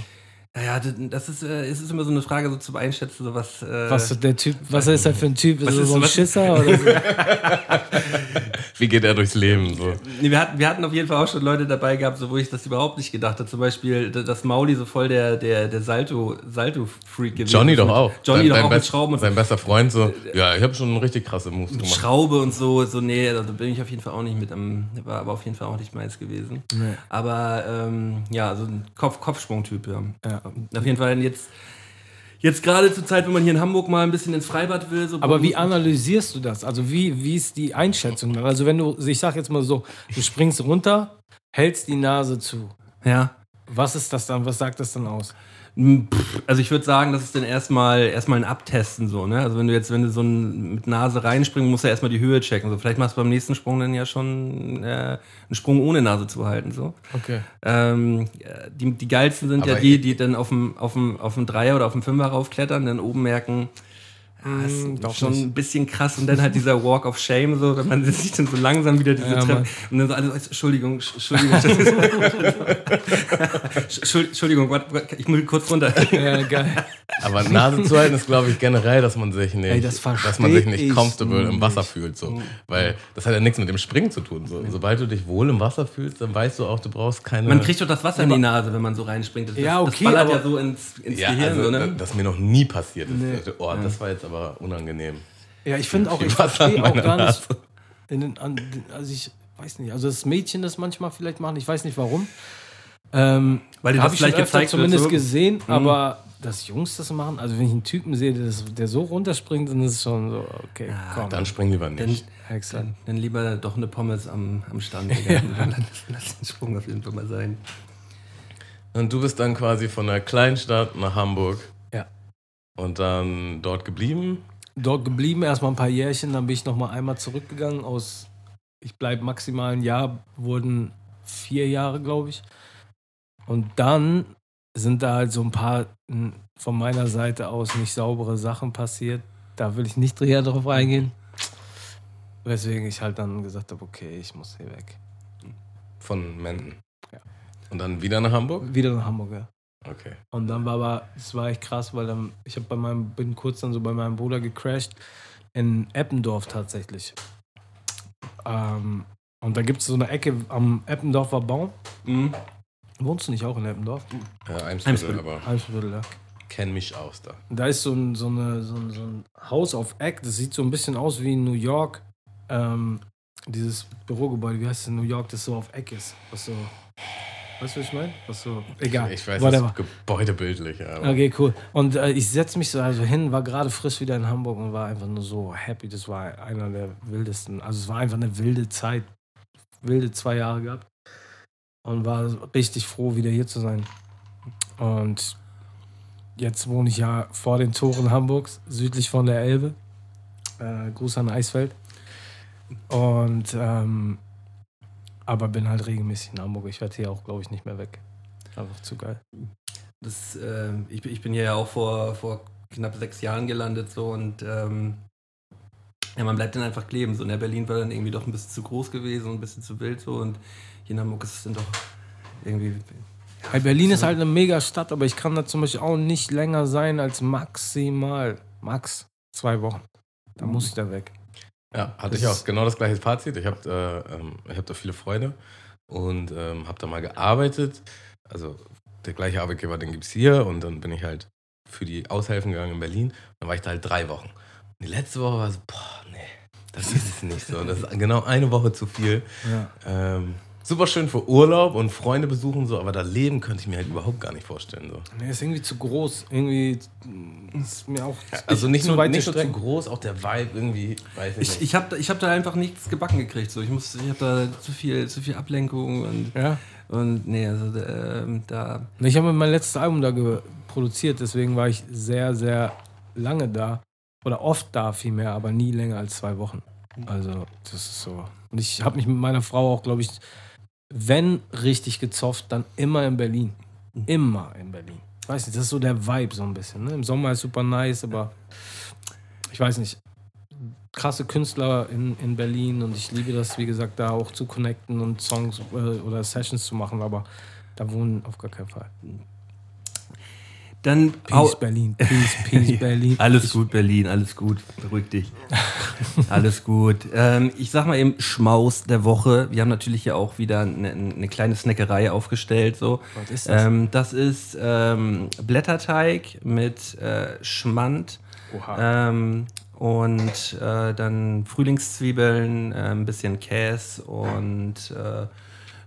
Naja, das- das ist, äh, es ist immer so eine Frage so zum Einschätzen, so was. Äh, was der Typ, was ist er für ein Typ? Ist Was er so ein was- Schisser oder so? [LAUGHS] Wie geht er durchs Leben? So? Nee, wir, hatten, wir hatten auf jeden Fall auch schon Leute dabei gehabt, so, wo ich das überhaupt nicht gedacht habe. Zum Beispiel, dass Mauli so voll der, der, der Salto- Salto-Freak gewesen Johnny doch auch. Johnny Sein- doch sein auch mit best- Schrauben und Sein bester Freund so, ja, ich habe schon richtig krasse Moves mit gemacht. Schraube und so. So, nee, da bin ich auf jeden Fall auch nicht mit am. War aber auf jeden Fall auch nicht meins gewesen. Nee. Aber ähm, ja, so ein Kopf, Kopfsprung-Typ, ja. Ja. Auf jeden Fall jetzt. Jetzt gerade zur Zeit, wenn man hier in Hamburg mal ein bisschen ins Freibad will. So Aber wie analysierst du das? Also wie, wie ist die Einschätzung? Also wenn du, ich sag jetzt mal so, du springst runter, hältst die Nase zu. Ja. Was ist das dann? Was sagt das dann aus? Hm, Also ich würde sagen, das ist dann erstmal erstmal ein Abtesten so, ne? Also wenn du jetzt, wenn du so ein, mit Nase reinspringst, musst du ja erstmal die Höhe checken. So, vielleicht machst du beim nächsten Sprung dann ja schon äh, einen Sprung ohne Nase zu halten. So. Okay. Ähm, ja, die, die geilsten sind ja Aber die, ich- die dann auf dem, auf dem, auf dem Dreier oder auf dem Fünfer raufklettern, dann oben merken, ah, ist doch schon nicht. ein bisschen krass und dann halt dieser Walk of Shame, so, wenn man [LAUGHS] sich dann so langsam wieder diese Ja, Treppe Mann. und dann so alle, so, [LAUGHS] Entschuldigung, Entschuldigung, Entschuldigung, ich muss kurz runter. Ja, geil. Aber Nase zu halten ist, glaube ich, generell, dass man sich nicht, Ey, das dass man sich nicht ich comfortable im nicht. Wasser fühlt. So. Weil das hat ja nichts mit dem Springen zu tun. So. Sobald du dich wohl im Wasser fühlst, dann weißt du auch, du brauchst keine. Man kriegt doch das Wasser in die Nase, wenn man so reinspringt. Das, Ja, okay, das ballert ja aber- so ins, ins ja, Gehirn. also, so, ne? das ist mir noch nie passiert. Das, Nee. oh, das war jetzt aber unangenehm. Ja, ich finde auch, ich verstehe in auch gar nicht. Den, an, also ich weiß nicht. Also das Mädchen das manchmal vielleicht machen, ich weiß nicht warum. Ähm, Weil dir das Habe ich vielleicht wird, zumindest so. gesehen, aber dass Jungs das machen, also wenn ich einen Typen sehe, der, das, der so runterspringt, dann ist es schon so, okay, komm. Dann spring lieber Dann, nicht. Excellent. dann, dann lieber doch eine Pommes am, am Stand. [LAUGHS] Digga. lass, lass den Sprung auf jeden Fall mal sein. Und du bist dann quasi von der Kleinstadt nach Hamburg Ja. Und dann dort geblieben. Dort geblieben, erstmal ein paar Jährchen, dann bin ich noch mal einmal zurückgegangen aus, ich bleibe maximal ein Jahr, wurden vier Jahre, glaube ich. Und dann sind da halt so ein paar von meiner Seite aus nicht saubere Sachen passiert. Da will ich nicht näher drauf eingehen. Weswegen ich halt dann gesagt habe, okay, ich muss hier weg. Von Menden. Ja. Und dann wieder nach Hamburg? Wieder nach Hamburg, ja. Okay. Und dann war aber, es war echt krass, weil dann, ich habe bei meinem, bin kurz dann so bei meinem Bruder gecrashed in Eppendorf tatsächlich. Ähm, und da gibt es so eine Ecke am Eppendorfer Baum. Mhm. Wohnst du nicht auch in Eppendorf? Ja, Eimsbüttel, Eimsbüttel. aber Eimsbüttel, ja. kenn mich aus da. Da ist so ein, so, eine, so, ein, so ein Haus auf Eck, das sieht so ein bisschen aus wie in New York. Ähm, dieses Bürogebäude, wie heißt es in New York, das so auf Eck ist. Was so. Weißt du, was ich meine? Was so. Egal. Ich weiß, whatever. das ist gebäudebildlich. Aber Okay, cool. Und äh, ich setze mich so also hin, war gerade frisch wieder in Hamburg und war einfach nur so happy. Das war einer der wildesten. Also es war einfach eine wilde Zeit. Wilde zwei Jahre gehabt. Und war richtig froh, wieder hier zu sein. Und jetzt wohne ich ja vor den Toren Hamburgs, südlich von der Elbe. Äh, Gruß an Eisfeld. Und ähm, aber bin halt regelmäßig in Hamburg. Ich werde hier auch, glaube ich, nicht mehr weg. Einfach zu geil. Das, äh, ich, bin- ich bin hier ja auch vor, vor knapp sechs Jahren gelandet so und ähm, ja, man bleibt dann einfach kleben. So in Berlin war dann irgendwie doch ein bisschen zu groß gewesen und ein bisschen zu wild so und hier in Hamburg ist es dann doch irgendwie. Hey, Berlin ist halt eine mega Stadt, aber ich kann da zum Beispiel auch nicht länger sein als maximal, max zwei Wochen. Da muss ich da weg. Ja, hatte Das ich auch genau das gleiche Fazit. Ich habe äh, ich hab da viele Freunde und ähm, habe da mal gearbeitet. Also der gleiche Arbeitgeber, den gibt es hier und dann bin ich halt für die Aushilfen gegangen in Berlin. Dann war ich da halt drei Wochen. Und die letzte Woche war so, boah, nee, das ist es nicht so. Das ist genau eine Woche zu viel. Ja. Ähm, super schön für Urlaub und Freunde besuchen so, aber da leben könnte ich mir halt überhaupt gar nicht vorstellen. So. Nee, ist irgendwie zu groß. Irgendwie mm, ist mir auch Also nicht zu nur, nicht nur zu groß, auch der Vibe irgendwie, weiß ich Ich, nicht. ich habe ich hab da einfach nichts gebacken gekriegt. So. Ich, muss- ich habe da zu viel, zu viel Ablenkung und, Ja. und nee, also ähm, da. Ich habe mein letztes Album da produziert, deswegen war ich sehr, sehr lange da. Oder oft da vielmehr, aber nie länger als zwei Wochen. Also, das ist so. Und ich habe mich mit meiner Frau auch, glaube ich, wenn richtig gezofft, dann immer in Berlin. Immer in Berlin. Weiß nicht, das ist so der Vibe so ein bisschen. Ne? Im Sommer ist super nice, aber ich weiß nicht. Krasse Künstler in, in Berlin und ich liebe das, wie gesagt, da auch zu connecten und Songs äh, oder Sessions zu machen, aber da wohnen auf gar keinen Fall. Dann Peace Berlin, Peace, [LAUGHS] Peace Berlin. Alles gut, Berlin, alles gut. Beruhig dich. alles gut. Ähm, ich sag mal eben Schmaus der Woche. Wir haben natürlich hier auch wieder eine, eine kleine Snackerei aufgestellt. So. Was ist das? Ähm, das ist ähm, Blätterteig mit äh, Schmand Oha. ähm, und äh, dann Frühlingszwiebeln, äh, ein bisschen Käse und äh,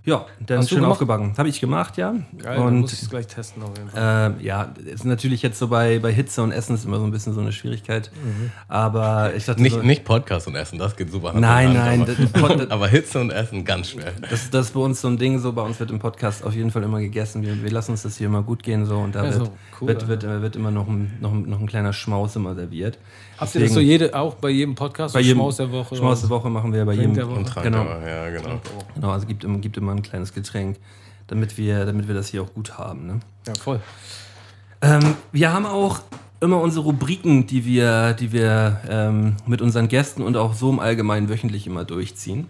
Ja, der Hast schön gemacht? aufgebagen. Habe ich gemacht, ja. Geil, dann und muss ich es gleich testen auf jeden Fall. ähm, ja, ist natürlich jetzt so bei, bei Hitze und Essen ist immer so ein bisschen so eine Schwierigkeit. Mhm. Aber ich dachte Nicht, so, nicht Podcast und Essen, das geht super. Nein, nein, Aber, das- [LAUGHS] aber Hitze und Essen ganz schwer. das, das ist bei uns so ein Ding, so bei uns wird im Podcast auf jeden Fall immer gegessen. Wir, wir lassen uns das hier immer gut gehen so und da Ja, wird, so, cool, wird, wird, äh, wird immer noch ein, noch, ein, noch ein kleiner Schmaus immer serviert. Habt ihr das so jede, auch bei jedem Podcast? Bei so jedem- Schmaus der Woche? Schmaus der Woche machen wir bei jedem. der Woche. Und Trank, Genau. ja, genau. Genau, also gibt, immer- gibt immer ein kleines Getränk, damit wir, damit wir das hier auch gut haben. Ne? Ja, voll. Ähm, wir haben auch immer unsere Rubriken, die wir, die wir ähm, mit unseren Gästen und auch so im Allgemeinen wöchentlich immer durchziehen.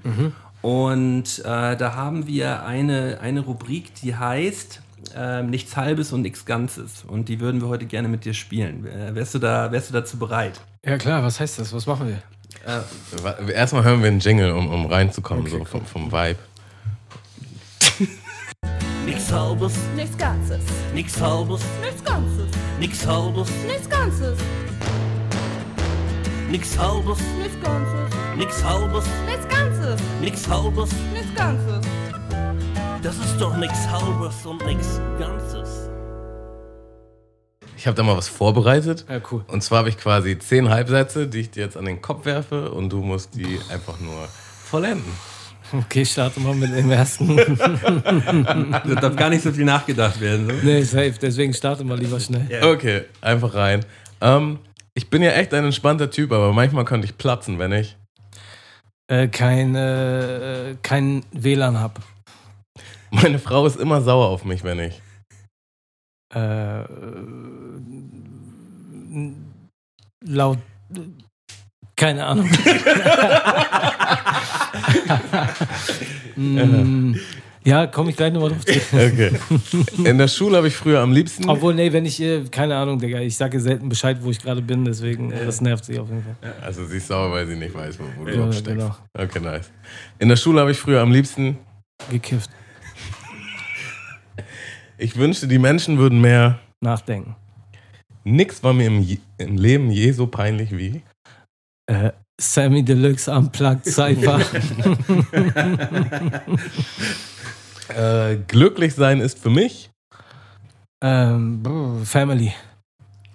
Und äh, da haben wir eine, eine Rubrik, die heißt ähm, Nichts Halbes und nichts Ganzes. Und die würden wir heute gerne mit dir spielen. Äh, wärst, du da, wärst du dazu bereit? Ja, klar, was heißt das? Was machen wir? Wa- Erstmal hören wir einen Jingle, um, um reinzukommen, so vom, vom Vibe. [LAUGHS] Nix halbes, Nichts Ganzes. nix halbes, Nichts Ganzes. nix halbes, Nichts Ganzes. nix halbes, Nichts Ganzes. nix halbes, Nichts Ganzes. nix halbes. Nichts Ganzes. Das ist doch nix halbes und nix Ganzes. Ich habe da mal was vorbereitet. Ja, cool. Und zwar habe ich quasi zehn Halbsätze, die ich dir jetzt an den Kopf werfe und du musst die einfach nur vollenden. Okay, starte mal mit dem ersten. [LAUGHS] Da darf gar nicht so viel nachgedacht werden. So. nee, safe. Deswegen starte mal lieber schnell. Okay, einfach rein. Ähm, ich bin ja echt ein entspannter Typ, aber manchmal könnte ich platzen, wenn ich. Äh, kein, äh, kein WLAN hab. Meine Frau ist immer sauer auf mich, wenn ich. Äh, laut. Keine Ahnung. [LAUGHS] Mm, ja, komme ich gleich nochmal drauf zurück. Okay. In der Schule habe ich früher am liebsten. Obwohl, nee, wenn ich, äh, keine Ahnung, Digga, ich sage selten Bescheid, wo ich gerade bin, deswegen, äh, das nervt sie auf jeden Fall. Also sie ist sauer, weil sie nicht weiß, wo, wo du Ja, überhaupt steckst. genau. Okay, nice. In der Schule habe ich früher am liebsten. Gekifft. Ich wünschte, die Menschen würden mehr. Nachdenken. Nix war mir im, Je- im Leben je so peinlich wie. Äh, Sammy Deluxe Unplugged Cypher. [LAUGHS] [LAUGHS] Äh, glücklich sein ist für mich. ähm, Family.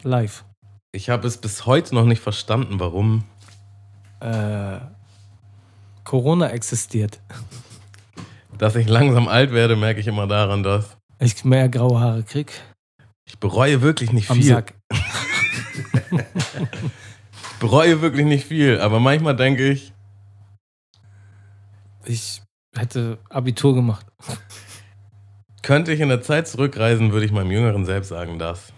Life. Ich habe es bis heute noch nicht verstanden, warum. Äh, Corona existiert. Dass ich langsam alt werde, merke ich immer daran, dass Ich mehr graue Haare krieg. ich bereue wirklich nicht Am viel. Sack. Ich [LAUGHS] bereue wirklich nicht viel, aber manchmal denke ich, Ich hätte Abitur gemacht. könnte ich in der Zeit zurückreisen, würde ich meinem jüngeren Selbst sagen, dass.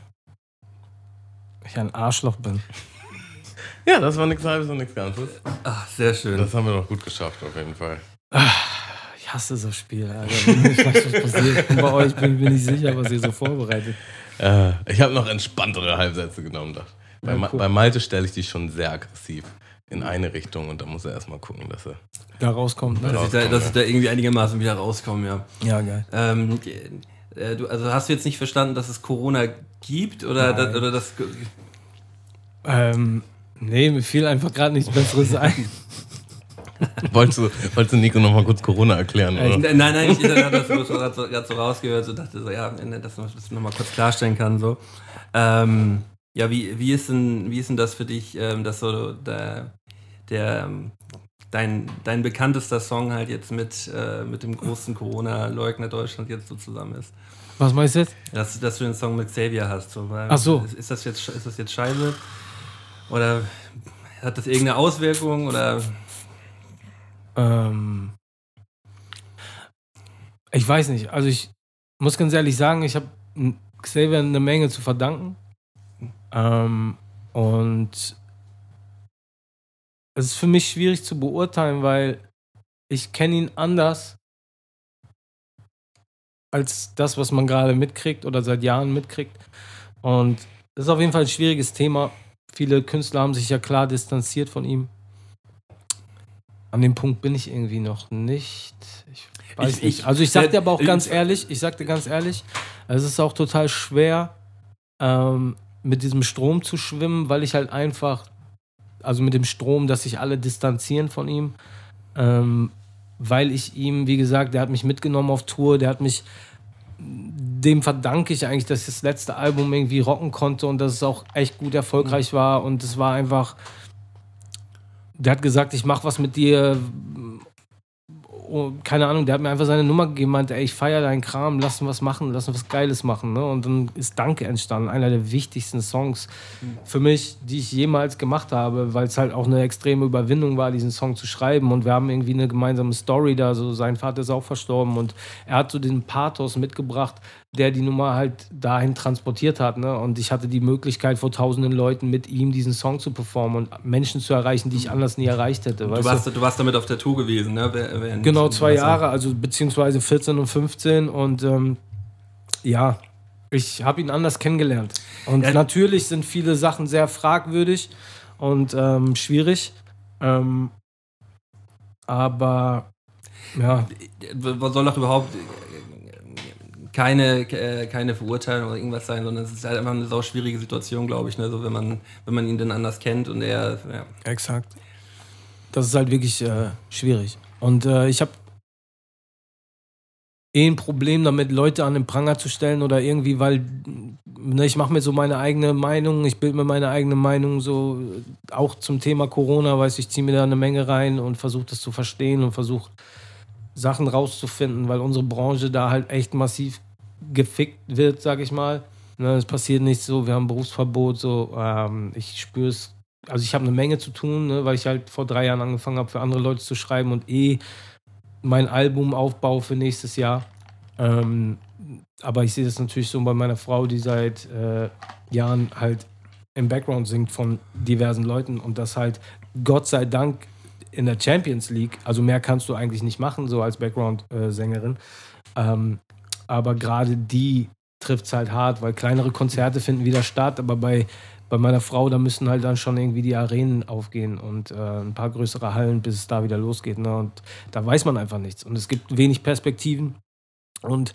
Ich ein Arschloch bin. Ja, das war nichts Halbes und nichts Ganzes. Ach, sehr schön. Das haben wir doch gut geschafft, auf jeden Fall. Ich hasse so Spiele. Ich weiß, was passiert. Und [LAUGHS] bei euch bin ich mir nicht sicher, was ihr so vorbereitet. Äh, ich habe noch entspanntere Halbsätze genommen. Bei, Ja, cool. bei Malte stelle ich die schon sehr aggressiv in eine Richtung und da muss er erstmal gucken, dass er. Da rauskommt, ne? dass, ich da, dass ich da irgendwie einigermaßen wieder rauskomme, ja. Ja, geil. Ähm, äh, du, also hast du jetzt nicht verstanden, dass es Corona gibt oder, Nein. da, oder das. Ähm, nee, mir fiel einfach gerade nichts Besseres ein. [LAUGHS] Wolltest du, wolltest du Nico nochmal kurz Corona erklären? Äh, Oder? Nein, nein, ich, ich habe [LAUGHS] das so, gerade so, so rausgehört, so dachte so, ja, dass man das nochmal kurz klarstellen kann. So. Ähm, ja, wie, wie, ist denn, wie ist denn das für dich, ähm, dass so der, der ähm, dein, dein bekanntester Song halt jetzt mit, äh, mit dem großen Corona-Leugner Deutschland jetzt so zusammen ist? Was meinst du jetzt? Dass, dass du den Song mit Xavier hast. So, weil, Ach so. Ist, ist, das jetzt, ist das jetzt scheiße? Oder hat das irgendeine Auswirkung? Oder Ähm, ich weiß nicht. Also ich muss ganz ehrlich sagen, ich habe Xavier eine Menge zu verdanken. Ähm, und es ist für mich schwierig zu beurteilen, weil ich kenne ihn anders als das, was man gerade mitkriegt oder seit Jahren mitkriegt. Und das ist auf jeden Fall ein schwieriges Thema. Viele Künstler haben sich ja klar distanziert von ihm. An dem Punkt bin ich irgendwie noch nicht. Ich weiß Ich- nicht. ich- Also ich sag dir aber auch ich- ganz ehrlich, ich sag dir ganz ehrlich, es ist auch total schwer, ähm, mit diesem Strom zu schwimmen, weil ich halt einfach, also mit dem Strom, dass sich alle distanzieren von ihm, ähm, weil ich ihm, wie gesagt, der hat mich mitgenommen auf Tour, der hat mich, dem verdanke ich eigentlich, dass ich das letzte Album irgendwie rocken konnte und dass es auch echt gut erfolgreich war und es war einfach, der hat gesagt, ich mach was mit dir, keine Ahnung, der hat mir einfach seine Nummer gegeben, meinte, ey, ich feiere deinen Kram, lass uns was machen, lass uns was Geiles machen. Ne? Und dann ist Danke entstanden, einer der wichtigsten Songs für mich, die ich jemals gemacht habe, weil es halt auch eine extreme Überwindung war, diesen Song zu schreiben. Und wir haben irgendwie eine gemeinsame Story da. So, sein Vater ist auch verstorben und er hat so den Pathos mitgebracht, der die Nummer halt dahin transportiert hat. Ne? Und ich hatte die Möglichkeit, vor tausenden Leuten mit ihm diesen Song zu performen und Menschen zu erreichen, die ich anders nie erreicht hätte. Du warst, du warst damit auf der Tour gewesen, ne? Während- Genau, zwei Jahre, also beziehungsweise 14 und 15 und ähm, ja, ich habe ihn anders kennengelernt. Und Ja. natürlich sind viele Sachen sehr fragwürdig und ähm, schwierig, ähm, aber ja, Was soll doch überhaupt äh, keine, äh, keine Verurteilung oder irgendwas sein, sondern es ist halt einfach eine sau schwierige Situation, glaube ich, ne? so, wenn, man, wenn man ihn dann anders kennt und er, ja. exakt. Das ist halt wirklich äh, schwierig. Und äh, ich habe eh ein Problem damit, Leute an den Pranger zu stellen oder irgendwie, weil ne, ich mache mir so meine eigene Meinung, ich bilde mir meine eigene Meinung so auch zum Thema Corona, weiß ich, ziehe mir da eine Menge rein und versuche das zu verstehen und versuche Sachen rauszufinden, weil unsere Branche da halt echt massiv gefickt wird, sag ich mal. Ne, es passiert nicht so, wir haben Berufsverbot, so ähm, ich spüre es also ich habe eine Menge zu tun, ne, weil ich halt vor drei Jahren angefangen habe, für andere Leute zu schreiben und eh mein Album aufbaue für nächstes Jahr. Ähm, aber ich sehe das natürlich so bei meiner Frau, die seit äh, Jahren halt im Background singt von diversen Leuten und das halt Gott sei Dank in der Champions League, also mehr kannst du eigentlich nicht machen, so als Background-Sängerin. Ähm, aber gerade die trifft es halt hart, weil kleinere Konzerte finden wieder statt, aber bei bei meiner Frau, da müssen halt dann schon irgendwie die Arenen aufgehen und äh, ein paar größere Hallen, bis es da wieder losgeht. Ne? Und da weiß man einfach nichts. Und es gibt wenig Perspektiven. Und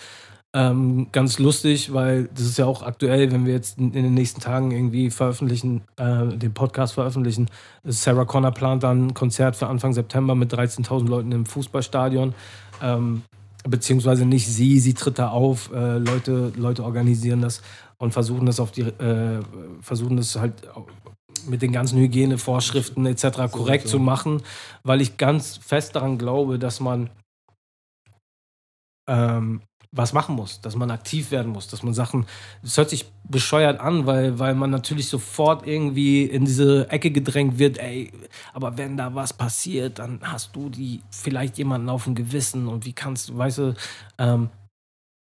ähm, ganz lustig, weil das ist ja auch aktuell, wenn wir jetzt in, in den nächsten Tagen irgendwie veröffentlichen, äh, den Podcast veröffentlichen. Sarah Connor plant dann ein Konzert für Anfang September mit 13.000 Leuten im Fußballstadion. Ähm, beziehungsweise nicht sie, sie tritt da auf, äh, Leute, Leute organisieren das und versuchen das auf die, äh, versuchen das halt mit den ganzen Hygienevorschriften etc. korrekt zu machen, weil ich ganz fest daran glaube, dass man ähm, was machen muss, dass man aktiv werden muss, dass man Sachen, das hört sich bescheuert an, weil, weil man natürlich sofort irgendwie in diese Ecke gedrängt wird, ey, aber wenn da was passiert, dann hast du die vielleicht jemanden auf dem Gewissen und wie kannst du, weißt du, ähm,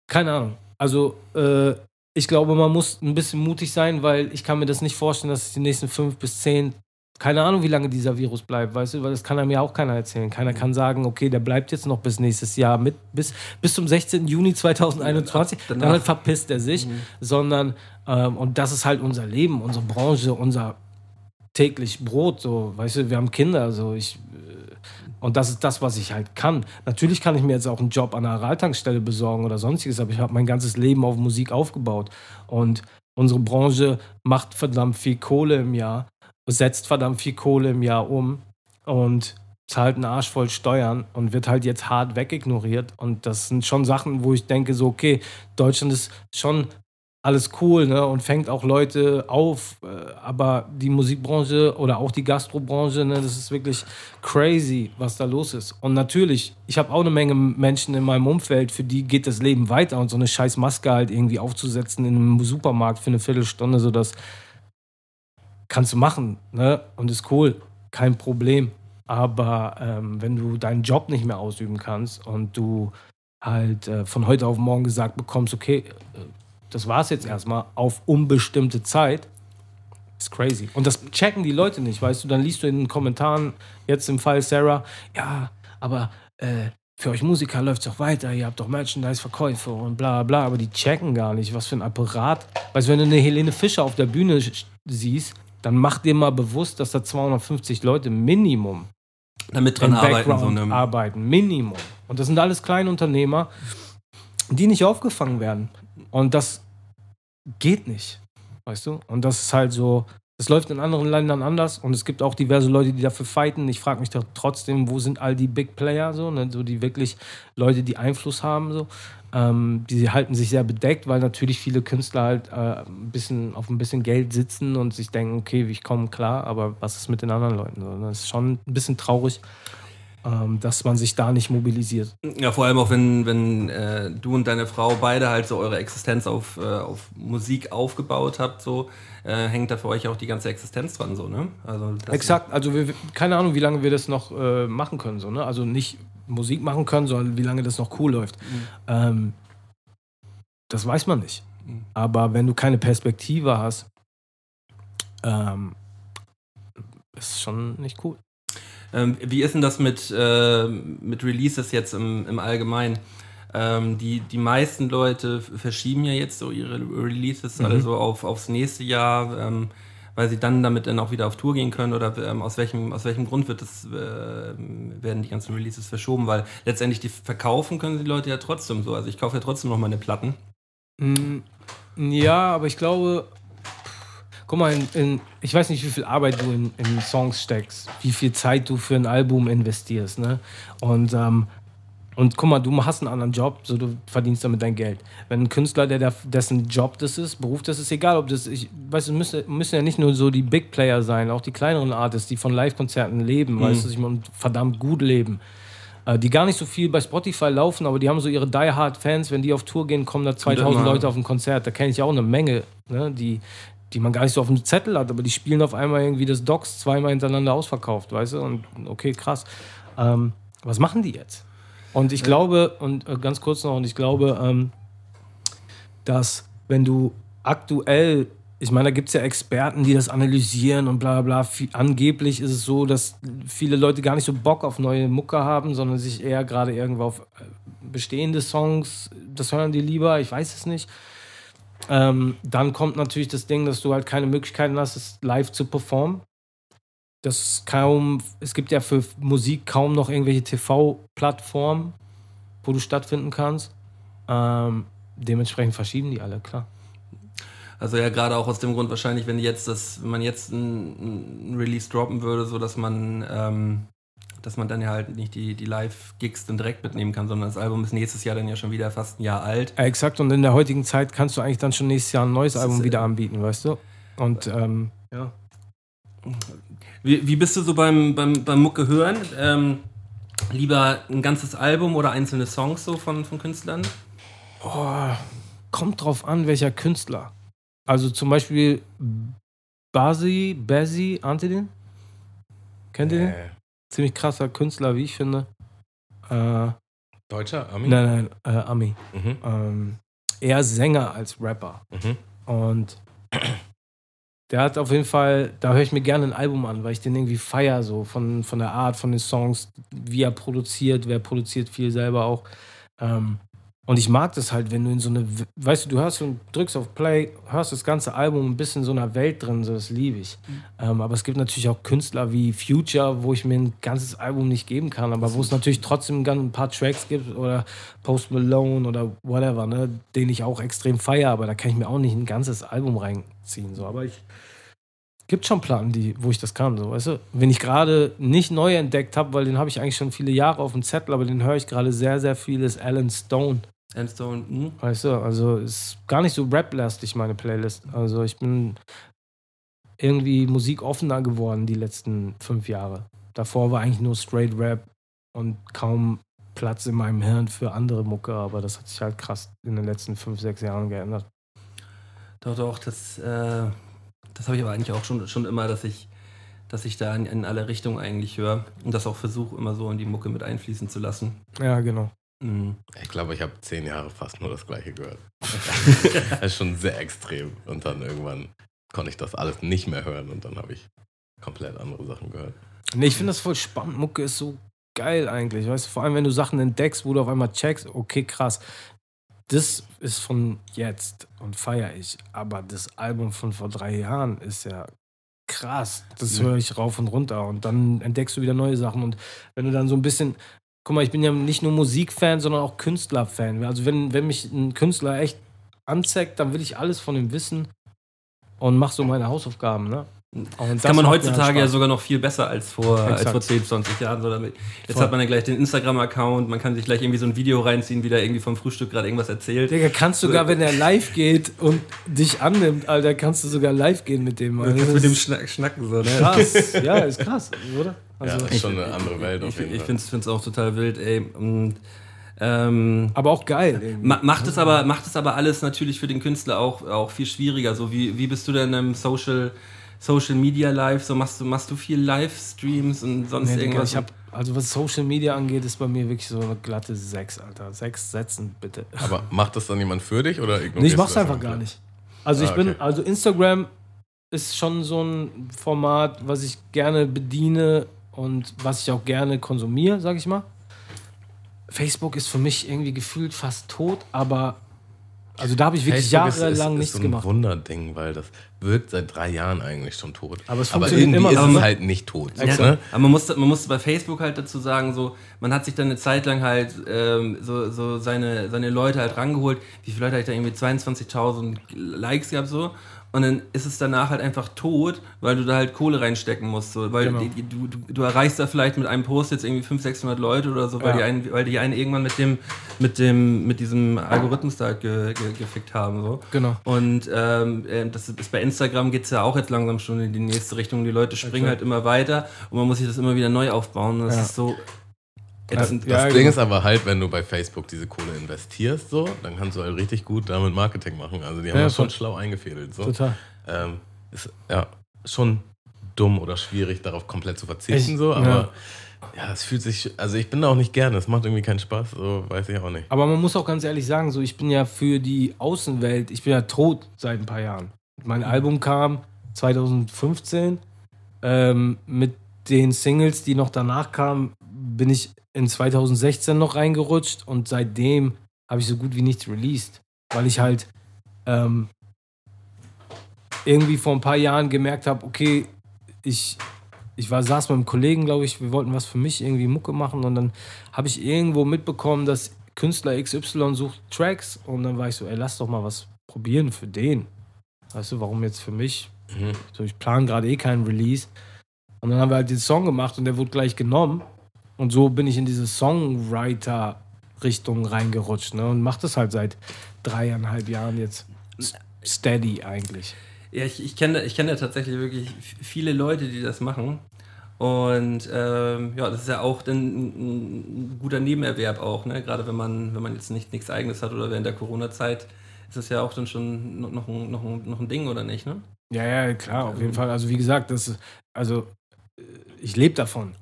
keine Ahnung. Also äh, ich glaube, man muss ein bisschen mutig sein, weil ich kann mir das nicht vorstellen, dass es die nächsten fünf bis zehn, keine Ahnung, wie lange dieser Virus bleibt, weißt du, weil das kann einem ja auch keiner erzählen. Keiner kann sagen, okay, der bleibt jetzt noch bis nächstes Jahr mit, bis, bis zum 16. Juni 2021, Danach- dann halt verpisst er sich, sondern, ähm, und das ist halt unser Leben, unsere Branche, unser täglich Brot, so, weißt du, wir haben Kinder, so, ich, äh, und das ist das, was ich halt kann. Natürlich kann ich mir jetzt auch einen Job an einer Radtankstelle besorgen oder sonstiges, aber ich habe mein ganzes Leben auf Musik aufgebaut. Und unsere Branche macht verdammt viel Kohle im Jahr, setzt verdammt viel Kohle im Jahr um und zahlt einen Arsch voll Steuern und wird halt jetzt hart wegignoriert. Und das sind schon Sachen, wo ich denke, so, okay, Deutschland ist schon alles cool ne, und fängt auch Leute auf, äh, aber die Musikbranche oder auch die Gastrobranche, ne, das ist wirklich crazy, was da los ist. Und natürlich, ich habe auch eine Menge Menschen in meinem Umfeld, für die geht das Leben weiter und so eine scheiß Maske halt irgendwie aufzusetzen in einem Supermarkt für eine Viertelstunde, so das kannst du machen ne, und ist cool, kein Problem. Aber ähm, wenn du deinen Job nicht mehr ausüben kannst und du halt äh, von heute auf morgen gesagt bekommst, okay, äh, das war's jetzt erstmal auf unbestimmte Zeit, ist crazy. Und das checken die Leute nicht, weißt du? Dann liest du in den Kommentaren, jetzt im Fall Sarah, ja, aber äh, für euch Musiker läuft es doch weiter, ihr habt doch Merchandise-Verkäufe und bla bla, aber die checken gar nicht, was für ein Apparat. Weißt du, wenn du eine Helene Fischer auf der Bühne siehst, dann mach dir mal bewusst, dass da 250 Leute Minimum damit dran arbeiten. So Background eine, arbeiten. Minimum. Und das sind alles kleine Unternehmer, die nicht aufgefangen werden. Und das geht nicht. Weißt du? Und das ist halt so, Das läuft in anderen Ländern anders und es gibt auch diverse Leute, die dafür fighten. Ich frage mich doch trotzdem, wo sind all die Big Player so, ne? so die wirklich Leute, die Einfluss haben so. Ähm, die halten sich sehr bedeckt, weil natürlich viele Künstler halt äh, ein bisschen auf ein bisschen Geld sitzen und sich denken, okay, ich komme klar, aber was ist mit den anderen Leuten? So, das ist schon ein bisschen traurig, ähm, dass man sich da nicht mobilisiert. Ja, vor allem auch wenn, wenn äh, du und deine Frau beide halt so eure Existenz auf, äh, auf Musik aufgebaut habt, so äh, hängt da für euch auch die ganze Existenz dran, so, ne? Also Exakt, also wir, keine Ahnung, wie lange wir das noch äh, machen können, so, ne? Also nicht Musik machen können, sondern wie lange das noch cool läuft. Ähm, das weiß man nicht. Mhm. Aber wenn du keine Perspektive hast, ähm, ist schon nicht cool. Ähm, wie ist denn das mit, äh, mit Releases jetzt im, im Allgemeinen? Ähm, die, die meisten Leute verschieben ja jetzt so ihre Releases Mhm. alle so auf, aufs nächste Jahr, ähm, weil sie dann damit dann auch wieder auf Tour gehen können oder ähm, aus, welchem, aus welchem Grund wird das, äh, werden die ganzen Releases verschoben? Weil letztendlich die verkaufen können die Leute ja trotzdem so. Also ich kaufe ja trotzdem noch meine Platten. Mm, Ja, aber ich glaube, guck mal, in, in, ich weiß nicht, wie viel Arbeit du in, in Songs steckst, wie viel Zeit du für ein Album investierst, ne? Und, ähm, und guck mal, du hast einen anderen Job, so du verdienst damit dein Geld. Wenn ein Künstler, der, der dessen Job das ist, Beruf das ist, egal, ob das, ich weiß, es müssen, müssen ja nicht nur so die Big Player sein, auch die kleineren Artists, die von Live-Konzerten leben, weißt du, ich meine, verdammt gut leben äh, die gar nicht so viel bei Spotify laufen, aber die haben so ihre Die Hard Fans, wenn die auf Tour gehen, kommen da 2000 immer. Leute auf ein Konzert. Da kenne ich auch eine Menge, ne, die, die man gar nicht so auf dem Zettel hat, aber die spielen auf einmal irgendwie das Docs zweimal hintereinander ausverkauft, weißt du? Und okay, krass. Ähm, was machen die jetzt? Und ich glaube, und äh, ganz kurz noch, und ich glaube, ähm, dass wenn du aktuell, ich meine, da gibt es ja Experten, die das analysieren und bla bla bla. Angeblich ist es so, dass viele Leute gar nicht so Bock auf neue Mucke haben, sondern sich eher gerade irgendwo auf äh, bestehende Songs, das hören die lieber, ich weiß es nicht. Ähm, dann kommt natürlich das Ding, dass du halt keine Möglichkeiten hast, es live zu performen. Das kaum, es gibt ja für Musik kaum noch irgendwelche TV-Plattformen, wo du stattfinden kannst. Ähm, dementsprechend verschieben die alle, klar. Also ja, gerade auch aus dem Grund wahrscheinlich, wenn jetzt das, wenn man jetzt ein, ein Release droppen würde, so dass man, ähm, dass man dann ja halt nicht die, die Live-Gigs dann direkt mitnehmen kann, sondern das Album ist nächstes Jahr dann ja schon wieder fast ein Jahr alt. Äh, exakt, und in der heutigen Zeit kannst du eigentlich dann schon nächstes Jahr ein neues Das Album ist, wieder äh, anbieten, weißt du? Und ähm, ja. Wie, wie bist du so beim, beim, beim Mucke hören? Ähm, lieber ein ganzes Album oder einzelne Songs so von, von Künstlern? Oh, kommt drauf an, welcher Künstler. Also zum Beispiel Basi, Bazzi, ahnt ihr den? Kennt ihr den? Ziemlich krasser Künstler, wie ich finde. Äh, nein, Deutscher, Ami? nein, äh, Ami. Mhm. Ähm, eher Sänger als Rapper. Mhm. Und der hat auf jeden Fall, da höre ich mir gerne ein Album an, weil ich den irgendwie feier, so von, von der Art, von den Songs, wie er produziert, wer produziert viel selber auch. Ähm, und ich mag das halt, wenn du in so eine, weißt du, du hörst und drückst auf Play, hörst das ganze Album ein bisschen in so einer Welt drin, so das liebe ich. Ähm, aber es gibt natürlich auch Künstler wie Future, wo ich mir ein ganzes Album nicht geben kann, aber wo es natürlich trotzdem ganz ein paar Tracks gibt oder Post Malone oder whatever, ne, den ich auch extrem feiere, aber da kann ich mir auch nicht ein ganzes Album reinziehen. So. Aber ich gibt schon Platten, die, wo ich das kann, so, weißt du? Wenn ich gerade nicht neu entdeckt habe, weil den habe ich eigentlich schon viele Jahre auf dem Zettel, aber den höre ich gerade sehr, sehr viel, ist Alan Stone. Endstone, hm? Weißt du, also ist gar nicht so rap-lastig, meine Playlist. Also ich bin irgendwie musikoffener geworden die letzten fünf Jahre. Davor war eigentlich nur straight Rap und kaum Platz in meinem Hirn für andere Mucke, aber das hat sich halt krass in den letzten fünf, sechs Jahren geändert. Doch, doch, das, äh, das habe ich aber eigentlich auch schon, schon immer, dass ich, dass ich da in, in alle Richtungen eigentlich höre und das auch versuche, immer so in die Mucke mit einfließen zu lassen. Ja, genau. Mhm. Ich glaube, ich habe zehn Jahre fast nur das gleiche gehört. [LAUGHS] das ist schon sehr extrem. Und dann irgendwann konnte ich das alles nicht mehr hören und dann habe ich komplett andere Sachen gehört. Nee, ich finde das voll spannend. Mucke ist so geil eigentlich. Weißt du, vor allem wenn du Sachen entdeckst, wo du auf einmal checkst, okay, krass, das ist von jetzt und feiere ich. Aber das Album von vor drei Jahren ist ja krass. Das höre ich rauf und runter. Und dann entdeckst du wieder neue Sachen. Und wenn du dann so ein bisschen. Guck mal, ich bin ja nicht nur Musikfan, sondern auch Künstlerfan. Also wenn, wenn mich ein Künstler echt anzeigt, dann will ich alles von ihm wissen und mache so meine Hausaufgaben, ne? Und Das das kann man heutzutage ja Spaß. sogar noch viel besser als vor, als vor 10, 20 Jahren. So damit. Jetzt Voll. hat man ja gleich den Instagram-Account, man kann sich gleich irgendwie so ein Video reinziehen, wie der irgendwie vom Frühstück gerade irgendwas erzählt. Digga, kannst sogar, wenn er live geht und dich annimmt, Alter, kannst du sogar live gehen mit dem. Du Alter. kannst Das mit dem ist Schnack, schnacken so, ne? krass. [LAUGHS] Ja, ist krass, oder? Ja, Also, ist schon eine andere Welt auf Ich, jeden ich Fall. finde es auch total wild, ey. Und, ähm, aber auch geil. ma macht, es aber, macht es aber alles natürlich für den Künstler auch, auch viel schwieriger. So, wie, wie bist du denn im Social, Social Media Live? So, machst, du, machst du viel Livestreams und sonst Nee, irgendwas? ich hab, also was Social Media angeht, ist bei mir wirklich so eine glatte 6, Alter. Sechs Sätzen, bitte. Aber macht das dann jemand für dich oder ignorierst Nee, ich mach's einfach gar nicht. Also ich Ah, bin, okay. also Instagram ist schon so ein Format, was ich gerne bediene und was ich auch gerne konsumiere, sag ich mal. Facebook ist für mich irgendwie gefühlt fast tot, aber also da habe ich wirklich Facebook ist- jahrelang ist, nichts ist so ein gemacht. Wunderding, weil das wirkt seit drei Jahren eigentlich schon tot. Aber es funktioniert irgendwie immer ist noch, es halt nicht tot. Ja, ne? Aber man musste, man musste bei Facebook halt dazu sagen, so, man hat sich dann eine Zeit lang halt ähm, so, so seine, seine Leute halt rangeholt. Wie viele Leute hatte ich da irgendwie 22.000 Likes gehabt so. Und dann ist es danach halt einfach tot, weil du da halt Kohle reinstecken musst. So. Weil Genau. du, du, du erreichst da vielleicht mit einem Post jetzt irgendwie 500, 600 Leute oder so, weil, Ja. die einen, weil die einen irgendwann mit dem, mit dem, mit diesem Algorithmus da halt ge, ge, gefickt haben. So. Genau. Und ähm, äh, das ist bei Instagram geht es ja auch jetzt langsam schon in die nächste Richtung. Die Leute springen klar. halt immer weiter und man muss sich das immer wieder neu aufbauen. Das Ja. ist so. Ätzend. Das genau. Ding ist aber halt, wenn du bei Facebook diese Kohle investierst, so, dann kannst du halt richtig gut damit Marketing machen. Also die haben Ja, das schon schlau eingefädelt. So. Total. Ähm, ist ja schon dumm oder schwierig, darauf komplett zu verzichten, Ich- so, aber ja. ja. es fühlt sich, also ich bin da auch nicht gerne, es macht irgendwie keinen Spaß, so weiß ich auch nicht. Aber man muss auch ganz ehrlich sagen, so ich bin ja für die Außenwelt, ich bin ja tot seit ein paar Jahren. Mein Album kam 2015. Ähm, mit den Singles, die noch danach kamen, bin ich in 2016 noch reingerutscht und seitdem habe ich so gut wie nichts released, weil ich halt ähm, irgendwie vor ein paar Jahren gemerkt habe, okay, ich, ich war, saß mit einem Kollegen, glaube ich, wir wollten was für mich irgendwie Mucke machen und dann habe ich irgendwo mitbekommen, dass Künstler XY sucht Tracks und dann war ich so, ey, lass doch mal was probieren für den. Weißt du, warum jetzt für mich? Mhm. So, ich plane gerade eh keinen Release. Und dann haben wir halt den Song gemacht und der wurde gleich genommen. Und so bin ich in diese Songwriter-Richtung reingerutscht ne? und mache das halt seit dreieinhalb Jahren jetzt steady eigentlich. Ja, ich, ich kenne ich kenn ja tatsächlich wirklich viele Leute, die das machen. Und ähm, ja, das ist ja auch dann ein, ein guter Nebenerwerb auch, ne? Gerade wenn man, wenn man jetzt nicht nichts eigenes hat oder während der Corona-Zeit ist das ja auch dann schon noch, noch, ein, noch, ein, noch ein Ding, oder nicht, ne? Ja, ja, klar, auf jeden Fall. Also wie gesagt, das also äh, ich lebe davon.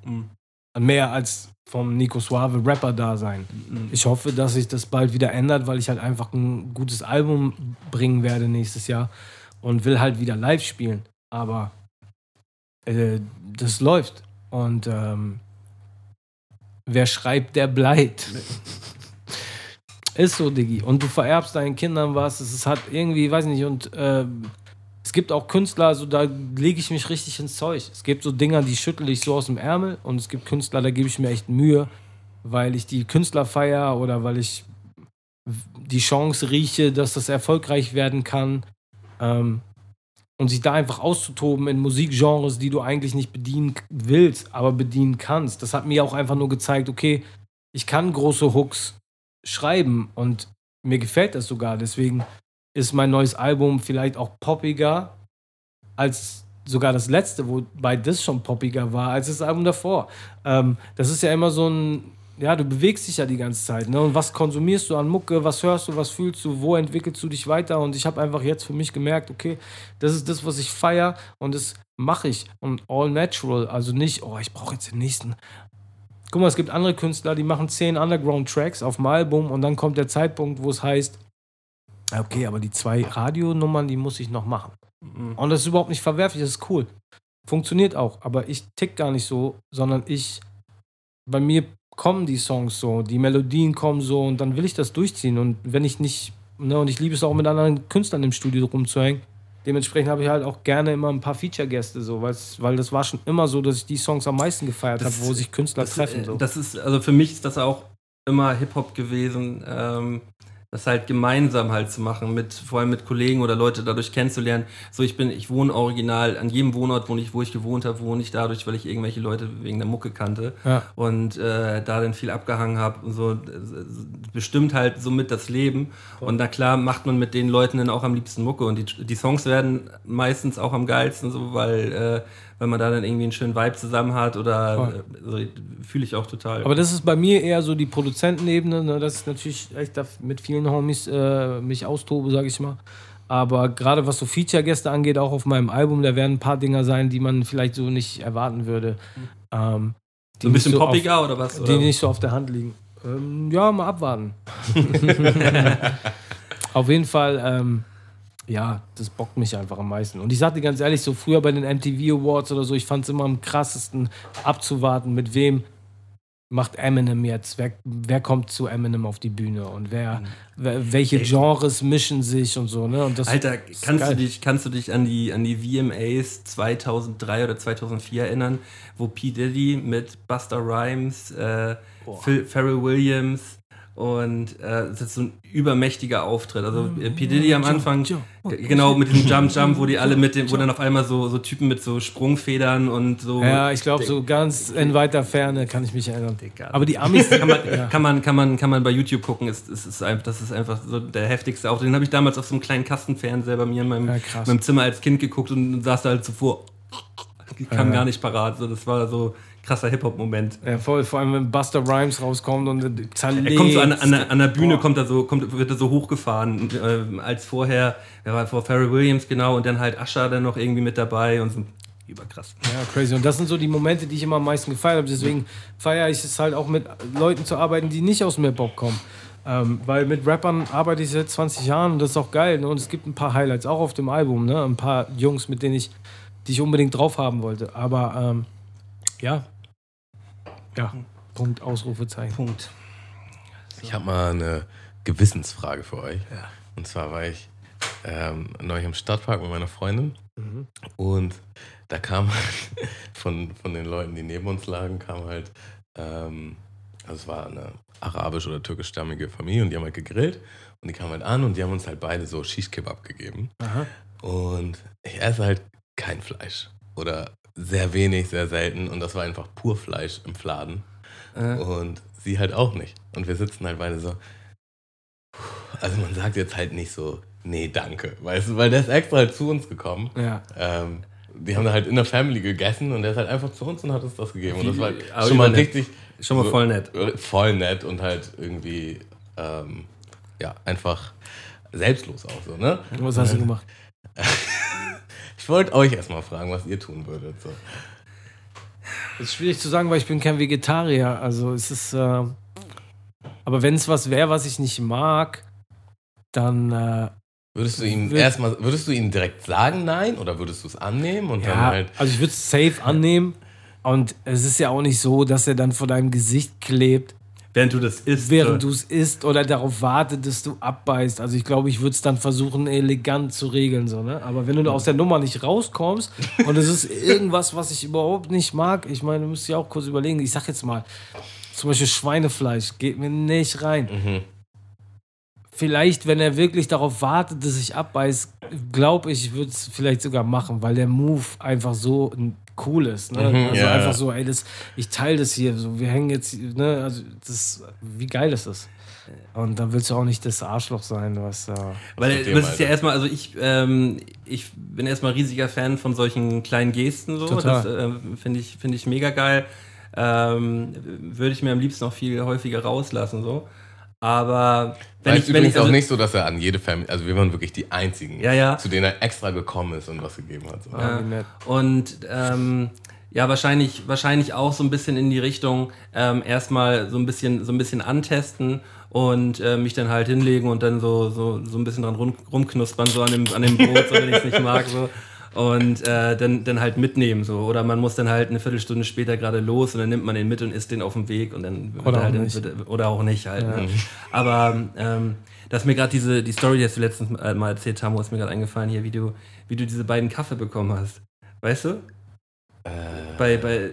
Mehr als vom Nico Suave Rapper-Dasein. Ich hoffe, dass sich das bald wieder ändert, weil ich halt einfach ein gutes Album bringen werde nächstes Jahr und will halt wieder live spielen. Aber äh, das läuft. Und ähm, wer schreibt, der bleibt. [LAUGHS] Ist so, Diggi. Und du vererbst deinen Kindern was. Es hat irgendwie, weiß nicht, und ähm, es gibt auch Künstler, so da lege ich mich richtig ins Zeug. Es gibt so Dinger, die schüttel ich so aus dem Ärmel und es gibt Künstler, da gebe ich mir echt Mühe, weil ich die Künstler feier oder weil ich die Chance rieche, dass das erfolgreich werden kann. Ähm, und sich da einfach auszutoben in Musikgenres, die du eigentlich nicht bedienen willst, aber bedienen kannst. Das hat mir auch einfach nur gezeigt, okay, ich kann große Hooks schreiben und mir gefällt das sogar. Deswegen ist mein neues Album vielleicht auch poppiger als sogar das letzte, wobei das schon poppiger war als das Album davor. Ähm, das ist ja immer so ein, ja, du bewegst dich ja die ganze Zeit. Ne? Und was konsumierst du an Mucke, was hörst du, was fühlst du, wo entwickelst du dich weiter? Und ich habe einfach jetzt für mich gemerkt, okay, das ist das, was ich feier und das mache ich. Und all natural, also nicht, oh, ich brauche jetzt den nächsten. Guck mal, es gibt andere Künstler, die machen zehn Underground-Tracks auf dem Album und dann kommt der Zeitpunkt, wo es heißt, okay, aber die zwei Radionummern, die muss ich noch machen. Und das ist überhaupt nicht verwerflich, das ist cool. Funktioniert auch, aber ich tick gar nicht so, sondern ich, bei mir kommen die Songs so, die Melodien kommen so und dann will ich das durchziehen. Und wenn ich nicht, ne, und ich liebe es auch mit anderen Künstlern im Studio rumzuhängen, dementsprechend habe ich halt auch gerne immer ein paar Feature-Gäste so, weil das war schon immer so, dass ich die Songs am meisten gefeiert habe, wo sich Künstler Das, treffen. äh, So. das ist, also für mich ist das auch immer Hip-Hop gewesen. Ähm, das halt gemeinsam halt zu machen, mit, vor allem mit Kollegen oder Leute dadurch kennenzulernen. So, ich bin, ich wohne original, an jedem Wohnort, wo ich, wo ich gewohnt habe, wohne ich dadurch, weil ich irgendwelche Leute wegen der Mucke kannte Ja. und äh, da dann viel abgehangen habe und so, bestimmt halt somit das Leben. Und na klar macht man mit den Leuten dann auch am liebsten Mucke und die, die Songs werden meistens auch am geilsten, so, weil, äh, weil man da dann irgendwie einen schönen Vibe zusammen hat oder äh, so, fühle ich auch total. Aber das ist bei mir eher so die Produzentenebene, ne, dass ich natürlich echt mit vielen Homies äh, mich austobe, sag ich mal. Aber gerade was so Feature-Gäste angeht, auch auf meinem Album, da werden ein paar Dinger sein, die man vielleicht so nicht erwarten würde. Ähm, die so ein bisschen so poppiger auf, oder was? Die Oder? nicht so auf der Hand liegen. Ähm, ja, mal abwarten. [LAUGHS] [LAUGHS] auf jeden Fall, ähm, ja, das bockt mich einfach am meisten. Und ich sag dir ganz ehrlich, so früher bei den MTV Awards oder so, ich fand es immer am krassesten abzuwarten, mit wem macht Eminem jetzt, wer, wer kommt zu Eminem auf die Bühne und wer, wer welche Genres mischen sich und so, ne? Und das Alter, kannst du, dich, kannst du dich an die, an die VMAs 2003 oder 2004 erinnern, wo P. Diddy mit Buster Rhymes, äh, Phil, Pharrell Williams und äh, das ist so ein übermächtiger Auftritt. Also äh, P. Diddy am Anfang, genau mit diesem Jump Jump, wo die alle mit dem, wo dann auf einmal so, so Typen mit so Sprungfedern und so. Ja, ich glaube, so ganz in weiter Ferne kann ich mich erinnern. Aber die Amis, [LAUGHS] kann man, ja. kann man, kann man, kann man bei YouTube gucken. Ist, ist, ist einfach, das ist einfach so der heftigste Auftritt. Den habe ich damals auf so einem kleinen Kastenfernseher bei mir in meinem, Ja, meinem Zimmer als Kind geguckt und saß da halt so vor. Kam Ja. gar nicht parat. So, das war so krasser Hip-Hop-Moment. ja, voll, vor allem wenn Buster Rhymes rauskommt und zerlegt. Er kommt so an, an, der, an der Bühne, kommt er so, kommt, wird er so hochgefahren, äh, als vorher, wer war vor Pharrell Williams genau und dann halt Usher dann noch irgendwie mit dabei und so. Überkrass. Ja, crazy. Und das sind so die Momente, die ich immer am meisten gefeiert habe. Deswegen feiere ich es halt auch mit Leuten zu arbeiten, die nicht aus dem Hip-Hop kommen. Ähm, weil mit Rappern arbeite ich seit 20 Jahren und das ist auch geil. Ne? Und es gibt ein paar Highlights, auch auf dem Album. Ne? Ein paar Jungs, mit denen ich, die ich unbedingt drauf haben wollte. Aber ähm, ja. Ja. Punkt, Ausrufezeichen. Punkt. Ich habe mal eine Gewissensfrage für euch. Und zwar war ich ähm, neulich im Stadtpark mit meiner Freundin und da kam halt [LAUGHS] von, von den Leuten, die neben uns lagen, kam halt, ähm, also es war eine arabisch- oder türkischstammige Familie und die haben halt gegrillt und die kamen halt an und die haben uns halt beide so Shish-Kebab gegeben. Aha. Und ich esse halt kein Fleisch oder sehr wenig, sehr selten und das war einfach pur Fleisch im Fladen. Äh, Und sie halt auch nicht. Und wir sitzen halt beide so. Also man sagt jetzt halt nicht so, nee, danke. Weißt du, weil der ist extra halt zu uns gekommen. Ja. Ähm, die haben da halt in der Family gegessen und der ist halt einfach zu uns und hat uns das gegeben. Und das war aber schon mal richtig. Schon mal voll nett. Voll nett und halt irgendwie, ähm, ja, einfach selbstlos auch so, ne? Was hast du gemacht? [LAUGHS] Ich wollte euch erstmal fragen, was ihr tun würdet. So. Das ist schwierig zu sagen, weil ich bin kein Vegetarier. Also es ist. Äh, aber wenn es was wäre, was ich nicht mag, dann. Äh, Würdest du ihm Würd- erstmal, würdest du ihm direkt sagen, nein, oder würdest du es annehmen und dann ja, halt. also ich würde es safe annehmen. Und es ist ja auch nicht so, dass er dann vor deinem Gesicht klebt, Während du das isst. während äh, du es isst oder darauf wartet, dass du abbeißt. Also ich glaube, ich würde es dann versuchen, elegant zu regeln. So, ne? Aber wenn du aus der Nummer nicht rauskommst [LAUGHS] und es ist irgendwas, was ich überhaupt nicht mag, ich meine, du musst dir auch kurz überlegen, ich sag jetzt mal, zum Beispiel Schweinefleisch geht mir nicht rein. Mhm. Vielleicht, wenn er wirklich darauf wartet, dass ich abbeiß, glaube ich, würde es vielleicht sogar machen, weil der Move einfach so ein- cool ist. Ne? Mhm, also ja, einfach so, ey, das, ich teile das hier, so, wir hängen jetzt, ne, also das, wie geil ist das? Und dann willst du auch nicht das Arschloch sein, was äh, Weil mit dir, das ist ja erstmal, also ich, ähm, ich bin erstmal riesiger Fan von solchen kleinen Gesten so. Total. Das ähm, finde ich, finde ich mega geil. Ähm, Würde ich mir am liebsten noch viel häufiger rauslassen so. Aber wenn Weil ich, es wenn übrigens ich also, auch nicht so, dass er an jede Family, also wir waren wirklich die einzigen, Ja, ja. zu denen er extra gekommen ist und was gegeben hat. So. wie nett. Und ähm, ja, wahrscheinlich, wahrscheinlich auch so ein bisschen in die Richtung ähm, erstmal so ein bisschen, so ein bisschen antesten und äh, mich dann halt hinlegen und dann so, so, so ein bisschen dran rum, rumknuspern, so an dem, an dem Brot, so, wenn ich es nicht mag. So. [LAUGHS] Und äh, dann, dann halt mitnehmen. So. Oder man muss dann halt eine Viertelstunde später gerade los und dann nimmt man den mit und isst den auf dem Weg und dann wird Oder er halt auch dann- nicht. Wird, oder auch nicht halt. Ne? Aber ähm, dass mir gerade diese, die Story, die du letztens äh, mal erzählt haben, ist mir gerade eingefallen hier, wie du, wie du diese beiden Kaffee bekommen hast. Weißt du? Äh, Bei, bei, äh,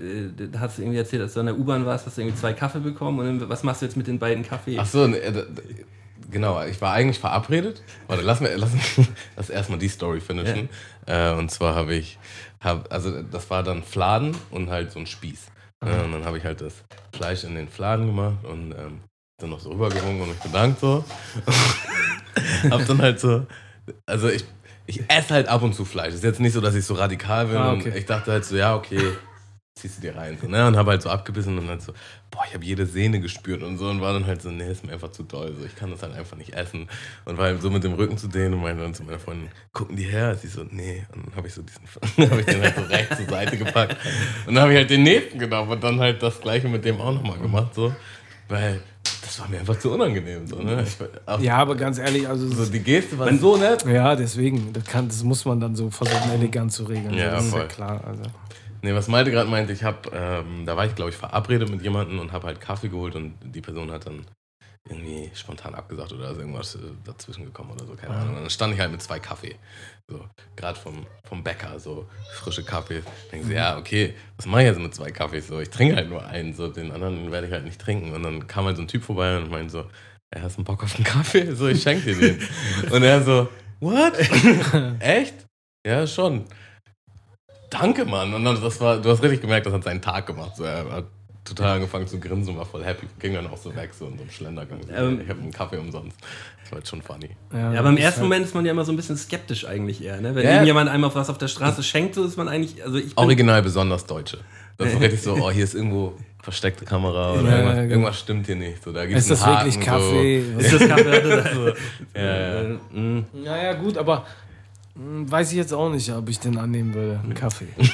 da hast du irgendwie erzählt, als du an der U-Bahn warst, hast du irgendwie zwei Kaffee bekommen und dann, was machst du jetzt mit den beiden Kaffee? Ach so, ne, äh, genau, ich war eigentlich verabredet. Warte, lass, mir, lass, [LAUGHS] lass erstmal die Story finishen. Äh, und zwar habe ich, hab, also das war dann Fladen und halt so ein Spieß. Äh, und dann habe ich halt das Fleisch in den Fladen gemacht und ähm, dann noch so rübergerungen und mich bedankt so. [LAUGHS] hab dann halt so, also ich, ich esse halt ab und zu Fleisch. Ist jetzt nicht so, dass ich so radikal bin. Ah, Und okay. ich dachte halt so, ja, okay, ziehst du dir rein. So, ne? Und habe halt so abgebissen und halt so, boah, ich habe jede Sehne gespürt und so. Und war dann halt so, nee, ist mir einfach zu doll. So, ich kann das halt einfach nicht essen. Und war halt so mit dem Rücken zu denen und meinte dann zu meiner Freundin, gucken die her? Sie so, nee. Und dann habe ich so diesen, [LAUGHS] habe ich den halt so rechts zur Seite gepackt. Und dann habe ich halt den nächsten genommen und dann halt das gleiche mit dem auch nochmal gemacht. So. Weil das war mir einfach zu unangenehm. So, ne? ich, Ja, aber ganz ehrlich, also so, die Geste war so nett. ja, deswegen, das, kann, das muss man dann so versuchen, elegant zu regeln. Ja, das ist ja voll. klar. Also. Nee, was Malte gerade meinte, ich habe, ähm, da war ich glaube ich verabredet mit jemandem und habe halt Kaffee geholt und die Person hat dann irgendwie spontan abgesagt oder ist irgendwas äh, dazwischen gekommen oder so, keine Ahnung. Und dann stand ich halt mit zwei Kaffee, so gerade vom, vom Bäcker, so frische Kaffee. Denke ich so, ja, okay, was mache ich jetzt mit zwei Kaffees? So, ich trinke halt nur einen, so den anderen werde ich halt nicht trinken. Und dann kam halt so ein Typ vorbei und meinte so, hast du einen Bock auf einen Kaffee? So, ich schenke dir den. [LAUGHS] und er so, what? [LAUGHS] Echt? Ja, schon danke, Mann. Und dann, das war, du hast richtig gemerkt, das hat seinen Tag gemacht. So, er hat total angefangen zu grinsen und war voll happy. Ging dann auch so weg, so in so einem Schlendergang. So, Ähm. ich habe einen Kaffee umsonst. Das war jetzt schon funny. Ja, Ja, aber im ersten halt- Moment ist man ja immer so ein bisschen skeptisch eigentlich eher. Ne? Wenn Ja. irgendjemand einem auf was auf der Straße schenkt, so ist man eigentlich. Also ich bin, Original besonders Deutsche. Das ist [LAUGHS] richtig so, oh, hier ist irgendwo versteckte Kamera oder Ja, irgendwas, genau. irgendwas stimmt hier nicht. So, da gibt's Ist das Haken, wirklich Kaffee? Was- [LAUGHS] ist das Kaffee? Das so, So. Ja, ja. äh, mh. Naja, gut, aber weiß ich jetzt auch nicht, ob ich den annehmen würde. Einen Kaffee. [LAUGHS]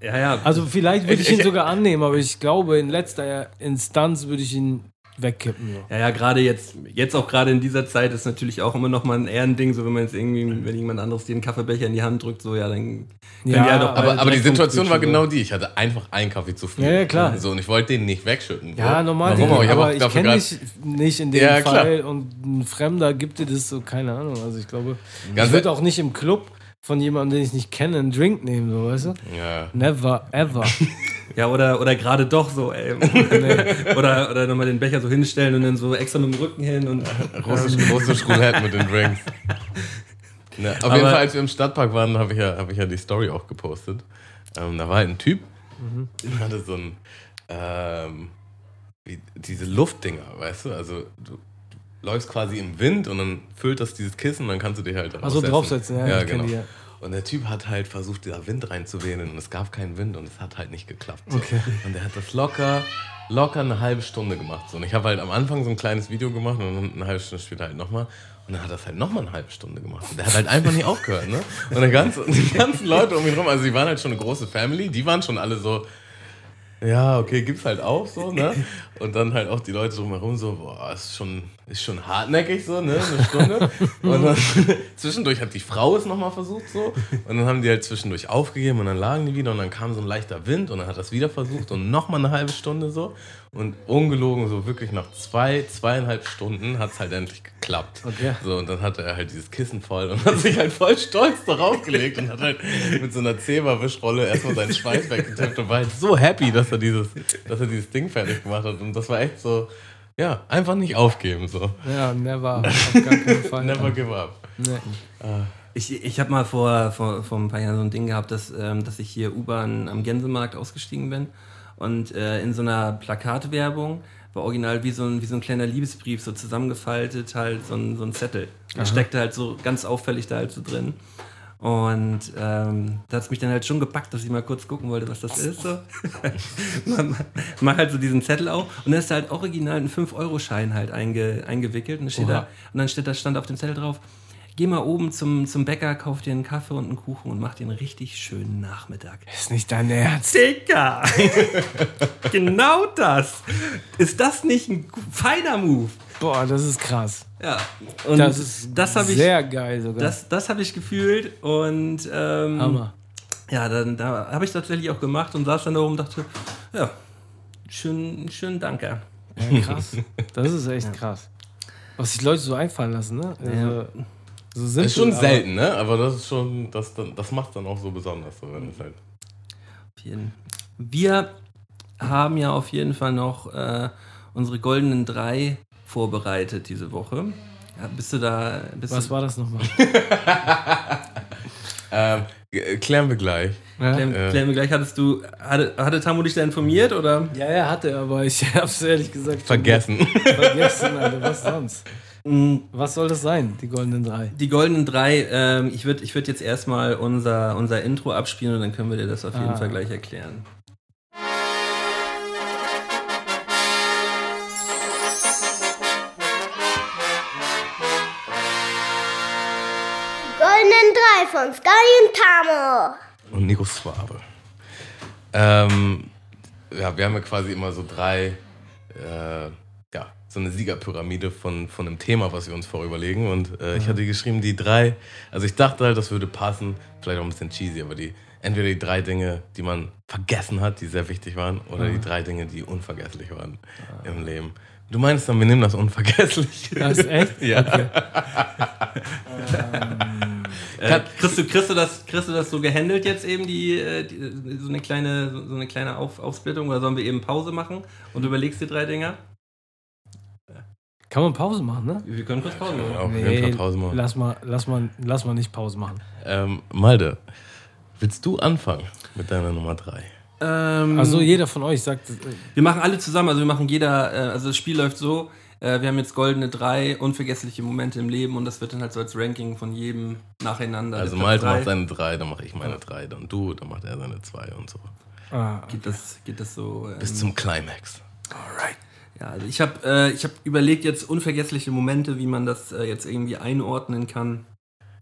ja, ja. Also vielleicht würde ich ihn sogar annehmen, aber ich glaube, in letzter Instanz würde ich ihn wegkippen. So. Ja, ja, gerade jetzt, jetzt auch gerade in dieser Zeit ist natürlich auch immer noch mal ein eher ein Ding, so wenn man jetzt irgendwie, wenn jemand anderes dir einen Kaffeebecher in die Hand drückt, so ja, dann können die Ja, halt auch Aber, aber die Situation war genau die. Ich hatte einfach einen Kaffee zu viel. Ja, ja, klar. So, und ich wollte den nicht wegschütten. Ja, so. normal. Warum auch? Ich habe aber auch ich kenne dich nicht in dem Ja, klar. Fall und ein Fremder gibt dir das so, keine Ahnung. Also ich glaube, Ganz ich würde auch nicht im Club von jemandem, den ich nicht kenne, einen Drink nehmen, so weißt du? Ja. Never, ever. [LAUGHS] Ja, oder, oder gerade doch so, ey. [LAUGHS] oder oder nochmal den Becher so hinstellen und dann so extra mit dem Rücken hin und. Russisch, russisch Roulette mit den Drinks. [LAUGHS] Ne, auf jeden Aber- Fall, als wir im Stadtpark waren, habe ich, ja, hab ich ja die Story auch gepostet. Ähm, da war halt ein Typ, der hatte so ein, ähm, diese Luftdinger, weißt du? Also du läufst quasi im Wind und dann füllt das dieses Kissen und dann kannst du dich halt Ach so, draufsetzen, ja, ja genau. die, ja. Und der Typ hat halt versucht, da Wind reinzuwählen und es gab keinen Wind und es hat halt nicht geklappt. So. Okay. Und er hat das locker, locker eine halbe Stunde gemacht. So. Und ich habe halt am Anfang so ein kleines Video gemacht und eine halbe Stunde später halt nochmal. Und dann hat er das halt nochmal eine halbe Stunde gemacht. Und der hat halt einfach nicht aufgehört, ne? Und der ganze, die ganzen Leute um ihn rum, also die waren halt schon eine große Family, die waren schon alle so, ja, okay, gibt's halt auch so, ne? Und dann halt auch die Leute drumherum so, boah, ist schon, ist schon hartnäckig so, ne? Eine Stunde. Und dann [LAUGHS] zwischendurch hat die Frau es nochmal versucht so. Und dann haben die halt zwischendurch aufgegeben und dann lagen die wieder und dann kam so ein leichter Wind und dann hat es wieder versucht und nochmal eine halbe Stunde so. Und ungelogen, so wirklich nach zwei, zweieinhalb Stunden hat es halt endlich geklappt. Okay. So, und dann hatte er halt dieses Kissen voll und hat sich halt voll stolz darauf gelegt und hat halt mit so einer Zebra-Wischrolle erstmal seinen Schweiß weggetippt und war halt so happy, dass er dieses, dass er dieses Ding fertig gemacht hat. Und das war echt so, ja, einfach nicht aufgeben, so. Ja, never. Auf gar keinen [LAUGHS] Fall. Never give up. Nee. Ich, ich habe mal vor, vor, vor ein paar Jahren so ein Ding gehabt, dass, ähm, dass ich hier U-Bahn am Gänsemarkt ausgestiegen bin. Und äh, in so einer Plakatwerbung war original wie so ein, wie so ein kleiner Liebesbrief, so zusammengefaltet, halt so ein, so ein Zettel. Da steckte halt so ganz auffällig da halt so drin. Und ähm, da hat es mich dann halt schon gepackt, dass ich mal kurz gucken wollte, was das ist. So. [LAUGHS] Man- Mach halt so diesen Zettel auf und da ist da halt original ein 5-Euro-Schein halt einge, eingewickelt. Und, da steht da, und dann steht da stand auf dem Zettel drauf, geh mal oben zum, zum Bäcker, kauf dir einen Kaffee und einen Kuchen und mach dir einen richtig schönen Nachmittag. Ist nicht dein Ernst. Dicker! [LAUGHS] genau das! Ist das nicht ein feiner Move? Boah, das ist krass. Ja. Und Das ist das habe ich, sehr geil sogar. das, das hab ich gefühlt und ähm, Hammer. ja, dann da habe ich tatsächlich auch gemacht und saß dann da oben und dachte, ja, schön, schönen Danke. Ja, krass. Das ist echt krass. Was sich Leute so einfallen lassen, ne? Also, so simpel, Ist schon aber- selten, ne? Aber das ist schon, das, dann- das macht dann auch so besonders, so, wenn es halt. Wir haben ja auf jeden Fall noch äh, unsere goldenen drei vorbereitet diese Woche. Ja, bist du da? Bist Was du, war das nochmal? [LAUGHS] Ähm, g- klären wir gleich. Ja, Klären, Äh. klären wir gleich. Hattest du, hatte, hatte Tamu dich da informiert oder? ja, er hatte, aber ich [LAUGHS] hab's ehrlich gesagt Vergessen. vergessen, Alter. Was sonst? [LAUGHS] Mm, Was soll das sein, die goldenen drei? Die goldenen drei, ähm, ich würde ich würd jetzt erstmal unser, unser Intro abspielen und dann können wir dir das auf jeden Ah. Fall gleich erklären. Goldenen Drei von Sky und Tamo. und Nico Swabe. Ähm, ja, wir haben ja quasi immer so drei, äh, ja, so eine Siegerpyramide von, von einem Thema, was wir uns vorüberlegen. Und äh, ich hatte geschrieben, die drei, also ich dachte halt, das würde passen, vielleicht auch ein bisschen cheesy, aber die, entweder die drei Dinge, die man vergessen hat, die sehr wichtig waren, oder die drei Dinge, die unvergesslich waren im Leben. Du meinst dann, wir nehmen das unvergesslich. Das ist echt? [LAUGHS] ja. [LAUGHS] Äh, kriegst, du, kriegst, du das, kriegst du das so gehandelt jetzt eben, die, äh, die, so eine kleine, so eine kleine Auf, Aufsplittung? Oder sollen wir eben Pause machen und du überlegst die drei Dinger? Kann man Pause machen, ne? Wir können kurz Pause machen. Auf jeden Fall Pause machen. lass mal, lass mal, lass mal nicht Pause machen. Ähm, Malde, willst du anfangen mit deiner Nummer drei? Ähm, Also jeder von euch sagt, äh, Wir machen alle zusammen, also wir machen jeder, äh, also das Spiel läuft so, äh, wir haben jetzt goldene drei unvergessliche Momente im Leben und das wird dann halt so als Ranking von jedem nacheinander. Also Malte macht seine drei, dann mache ich meine drei, dann du, dann macht er seine zwei und so. ah, Geht das, geht das so? Ähm, Bis zum Climax. ja, also ich habe äh, ich hab überlegt jetzt unvergessliche Momente, wie man das äh, jetzt irgendwie einordnen kann.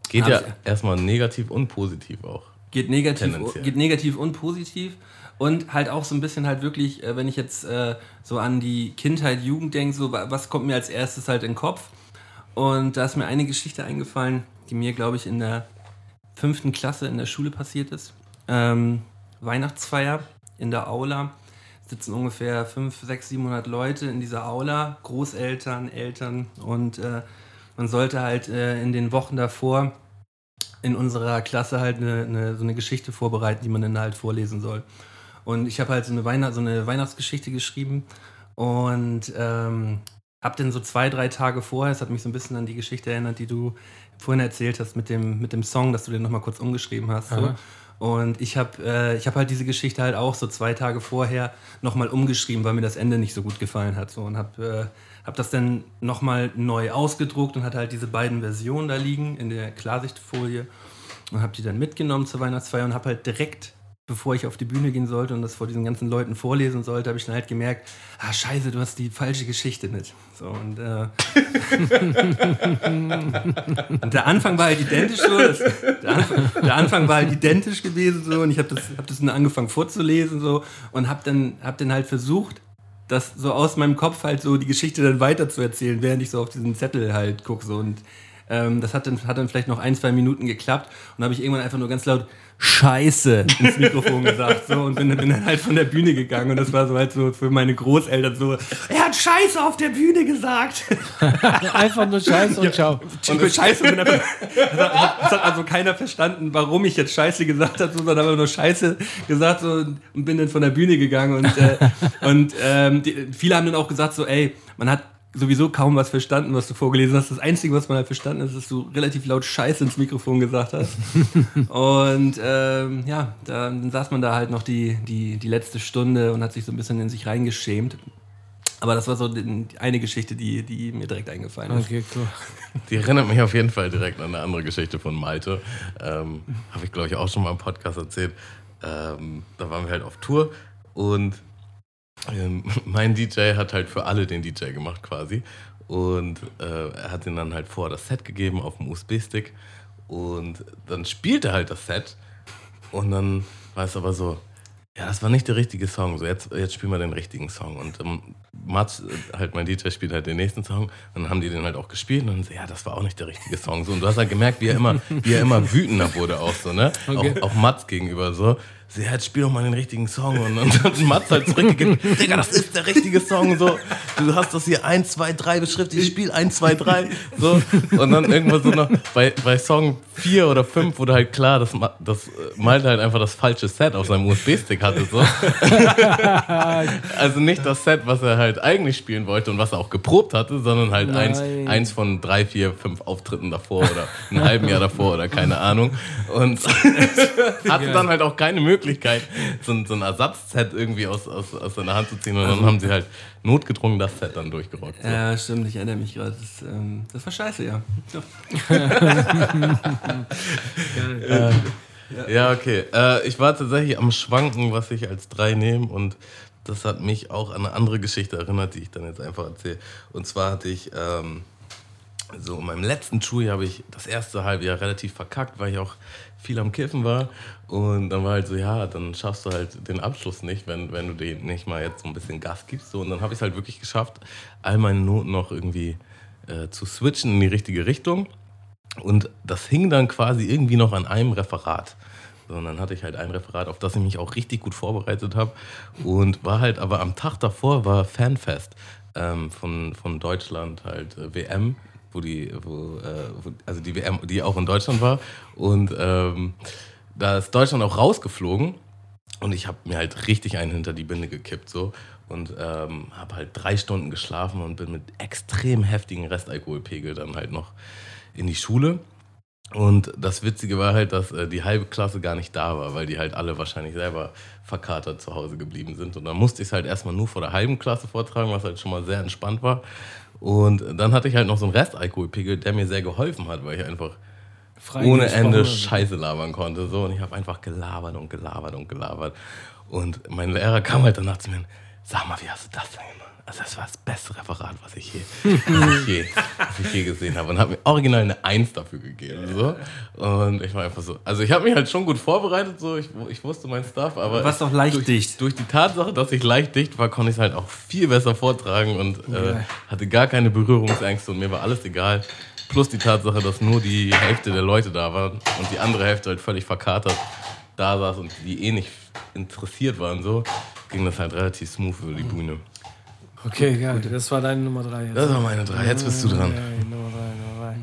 Geht Hab ja ich- erstmal negativ und positiv auch. Geht negativ, geht negativ und positiv. Und halt auch so ein bisschen halt wirklich, äh, wenn ich jetzt äh, so an die Kindheit, Jugend denke, so wa- was kommt mir als erstes halt in den Kopf? Und da ist mir eine Geschichte eingefallen, die mir, glaube ich, in der fünften Klasse in der Schule passiert ist. Ähm, Weihnachtsfeier in der Aula. Sitzen ungefähr 500, 600, 700 Leute in dieser Aula, Großeltern, Eltern. Und äh, man sollte halt äh, in den Wochen davor in unserer Klasse halt eine, eine, so eine Geschichte vorbereiten, die man dann halt vorlesen soll. Und ich habe halt so eine, Weihnacht, so eine Weihnachtsgeschichte geschrieben und ähm, habe dann so zwei, drei Tage vorher, es hat mich so ein bisschen an die Geschichte erinnert, die du vorhin erzählt hast mit dem, mit dem Song, dass du den nochmal kurz umgeschrieben hast. So. Und ich habe äh, ich hab halt diese Geschichte halt auch so zwei Tage vorher nochmal umgeschrieben, weil mir das Ende nicht so gut gefallen hat. So. Und habe äh, hab das dann nochmal neu ausgedruckt und hatte halt diese beiden Versionen da liegen in der Klarsichtfolie und habe die dann mitgenommen zur Weihnachtsfeier und habe halt direkt, bevor ich auf die Bühne gehen sollte und das vor diesen ganzen Leuten vorlesen sollte, habe ich dann halt gemerkt, ah scheiße, du hast die falsche Geschichte mit. So und, äh, [LAUGHS] und der Anfang war halt identisch so, das, der, Anfang, der Anfang war halt identisch gewesen so und ich habe das, hab das dann angefangen vorzulesen so und habe dann, hab dann halt versucht, das so aus meinem Kopf halt so die Geschichte dann weiter zu erzählen, während ich so auf diesen Zettel halt gucke so und ähm, das hat dann, hat dann vielleicht noch ein, zwei Minuten geklappt und dann habe ich irgendwann einfach nur ganz laut Scheiße ins Mikrofon gesagt so und bin, bin dann halt von der Bühne gegangen und das war so halt so für meine Großeltern so, er hat Scheiße auf der Bühne gesagt. [LAUGHS] einfach nur Scheiße und ciao. Und ich Scheiße bin einfach, das, hat, das hat also keiner verstanden, warum ich jetzt Scheiße gesagt habe, sondern habe nur Scheiße gesagt so, und bin dann von der Bühne gegangen und, äh, und ähm, die, viele haben dann auch gesagt so, ey, man hat sowieso kaum was verstanden, was du vorgelesen hast. Das Einzige, was man halt verstanden hat, ist, dass du relativ laut Scheiße ins Mikrofon gesagt hast. [LAUGHS] und ähm, ja, dann saß man da halt noch die, die, die letzte Stunde und hat sich so ein bisschen in sich reingeschämt. Aber das war so eine Geschichte, die, die mir direkt eingefallen ist. Okay, cool. Die erinnert mich auf jeden Fall direkt an eine andere Geschichte von Malte. Ähm, Habe ich, glaube ich, auch schon mal im Podcast erzählt. Ähm, da waren wir halt auf Tour und ähm, [LAUGHS] mein DJ hat halt für alle den DJ gemacht quasi. Und äh, er hat ihnen dann halt vor das Set gegeben auf dem USB-Stick. Und dann spielte halt das Set. Und dann war es aber so, ja, das war nicht der richtige Song. So, jetzt, jetzt spielen wir den richtigen Song. Und ähm, Mats, äh, halt mein DJ, spielt halt den nächsten Song. Und dann haben die den halt auch gespielt. Und dann so, ja, das war auch nicht der richtige Song. So, und du hast halt gemerkt, wie er immer, wie er immer wütender wurde auch so, ne? Okay. Auch, auch Mats gegenüber so. Sie jetzt spiel doch mal den richtigen Song. Und dann hat Mats halt zurückgegeben, Digga, das ist der richtige Song. So, du hast das hier 1, 2, 3 beschriftet, ich spiel 1, 2, 3. So. Und dann irgendwann so noch bei, bei Song 4 oder 5 wurde halt klar, dass, dass äh, Malte halt einfach das falsche Set auf seinem USB-Stick hatte. So. Also nicht das Set, was er halt eigentlich spielen wollte und was er auch geprobt hatte, sondern halt eins, eins von drei, vier, fünf Auftritten davor oder einem halben Jahr davor oder keine Ahnung. Und [LAUGHS] hatte dann halt auch keine Möglichkeit, so, ein- so ein Ersatzset irgendwie aus, aus, aus seiner Hand zu ziehen. Und dann haben sie halt notgedrungen das Set dann durchgerockt. So. Ja, stimmt, ich erinnere mich gerade. Das, ähm, das war scheiße, ja. Ja, [LAUGHS] okay. Äh, ich war tatsächlich am Schwanken, was ich als drei nehme und das hat mich auch an eine andere Geschichte erinnert, die ich dann jetzt einfach erzähle. Und zwar hatte ich ähm, so in meinem letzten Schuljahr habe ich das erste halbe Jahr relativ verkackt, weil ich auch viel am Kiffen war. Und dann war halt so, ja, dann schaffst du halt den Abschluss nicht, wenn, wenn du dir nicht mal jetzt so ein bisschen Gas gibst. So. Und dann habe ich es halt wirklich geschafft, all meine Noten noch irgendwie äh, zu switchen in die richtige Richtung. Und das hing dann quasi irgendwie noch an einem Referat. So, und dann hatte ich halt ein Referat, auf das ich mich auch richtig gut vorbereitet habe. Und war halt, aber am Tag davor war Fanfest ähm, von, von Deutschland, halt äh, WM, wo die, wo, äh, wo, also die WM, die auch in Deutschland war. Und ähm, da ist Deutschland auch rausgeflogen. Und ich habe mir halt richtig einen hinter die Binde gekippt so und ähm, habe halt drei Stunden geschlafen und bin mit extrem heftigen Restalkoholpegel dann halt noch in die Schule. Und das Witzige war halt, dass äh, die halbe Klasse gar nicht da war, weil die halt alle wahrscheinlich selber verkatert zu Hause geblieben sind. Und dann musste ich es halt erstmal nur vor der halben Klasse vortragen, was halt schon mal sehr entspannt war. Und dann hatte ich halt noch so einen Restalkoholpegel, der mir sehr geholfen hat, weil ich einfach ohne Ende. Scheiße labern konnte. So. Und ich habe einfach gelabert und gelabert und gelabert. Und mein Lehrer kam halt danach zu mir und sag mal, wie hast du das denn gemacht? Also das war das beste Referat, was ich je, was ich je, was ich je gesehen habe. Und hat mir original eine Eins dafür gegeben. So. Und ich war einfach so. Also ich habe mich halt schon gut vorbereitet, so. ich, ich wusste mein Stuff, aber. Du warst doch leicht durch, dicht. Durch die Tatsache, dass ich leicht dicht war, konnte ich es halt auch viel besser vortragen und äh, hatte gar keine Berührungsängste und mir war alles egal. Plus die Tatsache, dass nur die Hälfte der Leute da waren und die andere Hälfte halt völlig verkatert da saß und die eh nicht interessiert waren, so ging das halt relativ smooth über die Bühne. Okay, geil. Das war deine Nummer drei jetzt. Das war meine drei. Jetzt bist du dran. Nummer drei, Nummer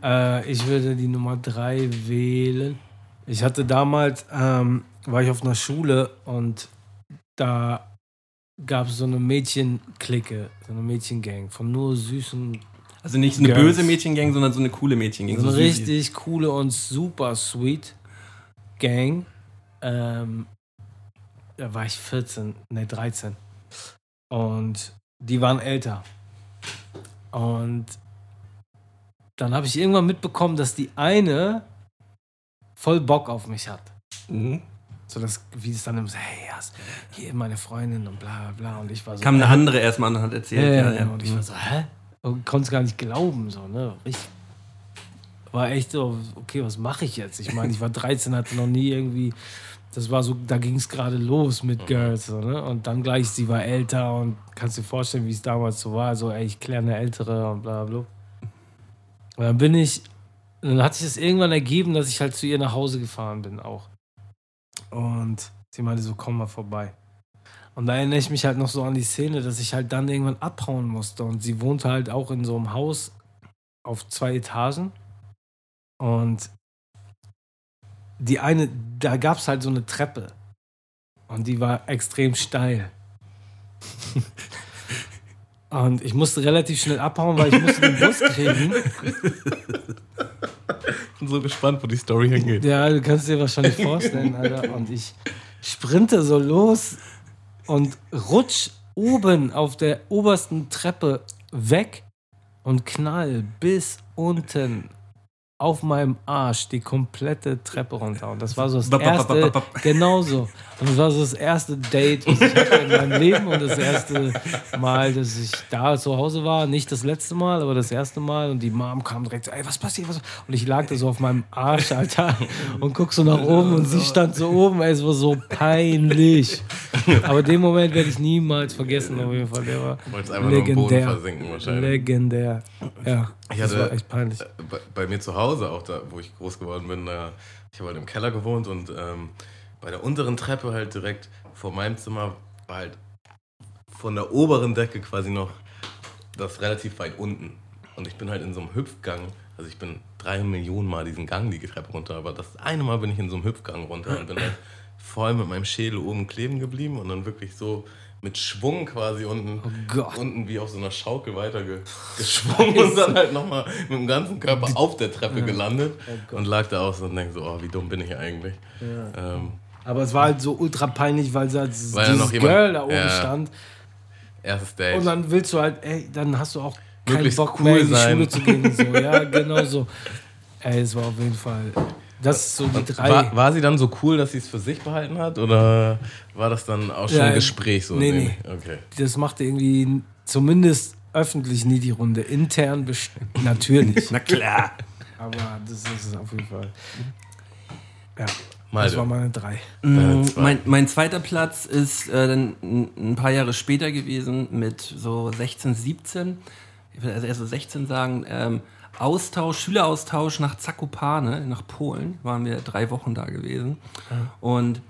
drei. Äh, ich würde die Nummer drei wählen. Ich hatte damals, ähm, war ich auf einer Schule und da gab es so eine Mädchenklicke, so eine Mädchengang von nur süßen, Also nicht eine Girls. böse Mädchengang, sondern so eine coole Mädchengang. so eine süß. richtig coole und super sweet Gang. Ähm, da war ich 14, ne 13. Und die waren älter. Und dann habe ich irgendwann mitbekommen, dass die eine voll Bock auf mich hat. Mhm. So dass, wie es dann immer so, hey, ja, hier meine Freundin und bla bla. Und ich war so. Kam eine äh, andere erstmal an und hat ja, erzählt. ja, ja, Und ich war so, hä? Und konnte es gar nicht glauben, so, ne? Ich war echt so, okay, was mache ich jetzt? Ich meine, ich war 13, hatte noch nie irgendwie, das war so, da ging es gerade los mit Girls, so, ne? Und dann gleich, sie war älter und kannst dir vorstellen, wie es damals so war, so, ey, ich kläre eine ältere und bla bla. Und dann bin ich, dann hat sich das irgendwann ergeben, dass ich halt zu ihr nach Hause gefahren bin auch. Und sie meinte so, komm mal vorbei. Und da erinnere ich mich halt noch so an die Szene, dass ich halt dann irgendwann abhauen musste. Und sie wohnte halt auch in so einem Haus auf zwei Etagen. Und die eine, da gab es halt so eine Treppe. Und die war extrem steil. [LAUGHS] Und ich musste relativ schnell abhauen, weil ich musste den Bus [LAUGHS] kriegen. Ich bin so gespannt, wo die Story hingeht. Ja, du kannst dir wahrscheinlich vorstellen, Alter. Und ich sprinte so los und rutsch oben auf der obersten Treppe weg und knall bis unten auf meinem Arsch die komplette Treppe runter. Und das war so das erste, bap, bap. Und das war so das erste Date, was ich hatte in meinem Leben und das erste Mal, dass ich da zu Hause war. Nicht das letzte Mal, aber das erste Mal. Und die Mom kam direkt ey, was passiert? Was? Und ich lag da so auf meinem Arsch, Alter, und guck so nach oben und sie stand so oben. Ey, es war so peinlich. Aber den Moment werde ich niemals vergessen, auf jeden Fall. Der war legendär. versinken wahrscheinlich. Legendär. Ja, Ich das hatte- war echt peinlich. Äh, Bei, bei mir zu Hause, auch da, wo ich groß geworden bin, ich habe halt im Keller gewohnt und ähm, bei der unteren Treppe halt direkt vor meinem Zimmer war halt von der oberen Decke quasi noch das relativ weit unten. Und ich bin halt in so einem Hüpfgang, also ich bin drei Millionen Mal diesen Gang die Treppe runter, aber das eine Mal bin ich in so einem Hüpfgang runter und bin halt voll mit meinem Schädel oben kleben geblieben und dann wirklich so mit Schwung quasi unten, Oh unten wie auf so einer Schaukel weiter ge geschwungen und dann halt nochmal mit dem ganzen Körper auf der Treppe gelandet Gott. und lag da auch so und denk so, oh, wie dumm bin ich eigentlich. Ähm, Aber es war halt so ultra peinlich, weil da dieses Weil da noch jemand- Girl da oben Ja. stand. erstes Date. Und dann willst du halt, ey, dann hast du auch keinen Bock cool mehr in die sein. Schule zu gehen. [LAUGHS] So. Ja, genau so. Ey, es war auf jeden Fall. Das ist so die drei. War, war sie dann so cool, dass sie es für sich behalten hat? Oder war das dann auch schon Ja, ein Gespräch so? nee, nee. Okay. Das machte irgendwie zumindest öffentlich nie die Runde. Intern natürlich. [LAUGHS] Na klar. Aber das ist es auf jeden Fall. Ja, Malte. das war meine drei. Zwei. mein, mein zweiter Platz ist äh, dann ein paar Jahre später gewesen mit so 16, 17. Ich will also erst so 16 sagen. Ähm, Austausch, Schüleraustausch nach Zakopane, nach Polen. Waren wir drei Wochen da gewesen. Und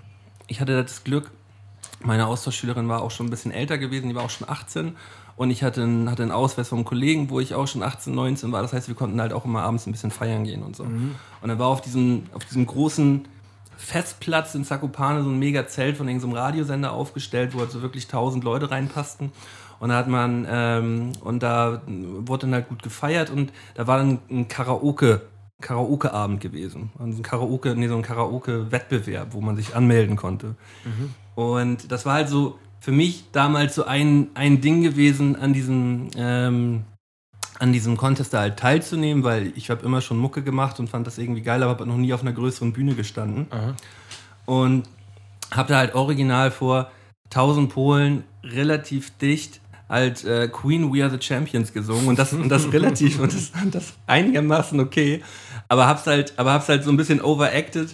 ich hatte das Glück, meine Austauschschülerin war auch schon ein bisschen älter gewesen, die war auch schon 18. Und ich hatte einen, hatte einen Ausweis vom Kollegen, wo ich auch schon 18, 19 war. Das heißt, wir konnten halt auch immer abends ein bisschen feiern gehen und so. Und dann war auf diesem, auf diesem großen Festplatz in Zakopane so ein mega Zelt von irgendeinem Radiosender aufgestellt, wo halt so wirklich 1000 Leute reinpassten. Und da hat man, ähm, und da wurde dann halt gut gefeiert und da war dann ein Karaoke, Karaoke-Abend gewesen. Also ein Karaoke, nee, so ein Karaoke-Wettbewerb, wo man sich anmelden konnte. Und das war halt so für mich damals so ein, ein Ding gewesen, an diesem, ähm, an diesem Contest da halt teilzunehmen, weil ich habe immer schon Mucke gemacht und fand das irgendwie geil, aber habe noch nie auf einer größeren Bühne gestanden. Und habe da halt original vor 1000 Polen relativ dicht halt äh, Queen We Are the Champions gesungen. Und das, und das [LAUGHS] relativ und das, das einigermaßen okay, aber hab's halt, aber hab's halt so ein bisschen overacted.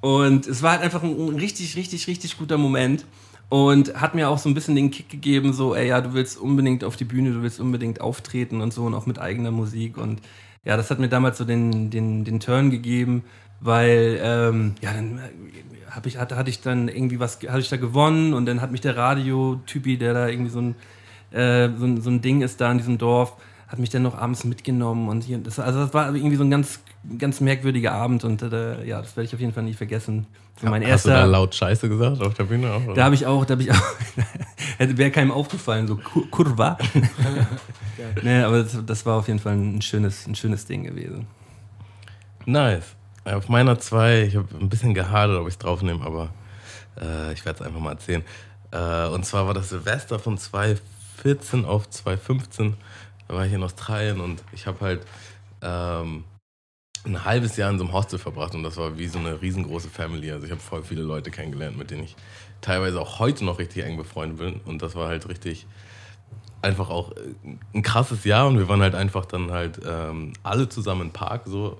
Und es war halt einfach ein, ein richtig, richtig, richtig guter Moment und hat mir auch so ein bisschen den Kick gegeben, so, ey, ja, du willst unbedingt auf die Bühne, du willst unbedingt auftreten und so und auch mit eigener Musik. Und ja, das hat mir damals so den, den, den Turn gegeben, weil, ähm, ja, dann äh, hab ich, hatte, hatte ich dann irgendwie was, hatte ich da gewonnen und dann hat mich der Radiotypi, der da irgendwie so ein, äh, so, ein, so ein Ding ist da in diesem Dorf, hat mich dann noch abends mitgenommen und hier, das, also das war irgendwie so ein ganz, ganz merkwürdiger Abend und äh, ja, das werde ich auf jeden Fall nie vergessen. So mein Hast du da erster, laut Scheiße gesagt auf der Bühne auch? oder? da habe ich auch, da habe ich auch, [LAUGHS] hätte wäre keinem aufgefallen, so Kur Kurva. [LAUGHS] nee, aber das, das war auf jeden Fall ein schönes, ein schönes Ding gewesen. Nice. Auf meiner 2, ich habe ein bisschen gehadert, ob ich es draufnehme, aber äh, ich werde es einfach mal erzählen. Äh, und zwar war das Silvester von 2014 auf 2015. Da war ich in Australien und ich habe halt ähm, ein halbes Jahr in so einem Hostel verbracht und das war wie so eine riesengroße Family. Also ich habe voll viele Leute kennengelernt, mit denen ich teilweise auch heute noch richtig eng befreundet bin. Und das war halt richtig einfach auch äh, ein krasses Jahr und wir waren halt einfach dann halt ähm, alle zusammen im Park so.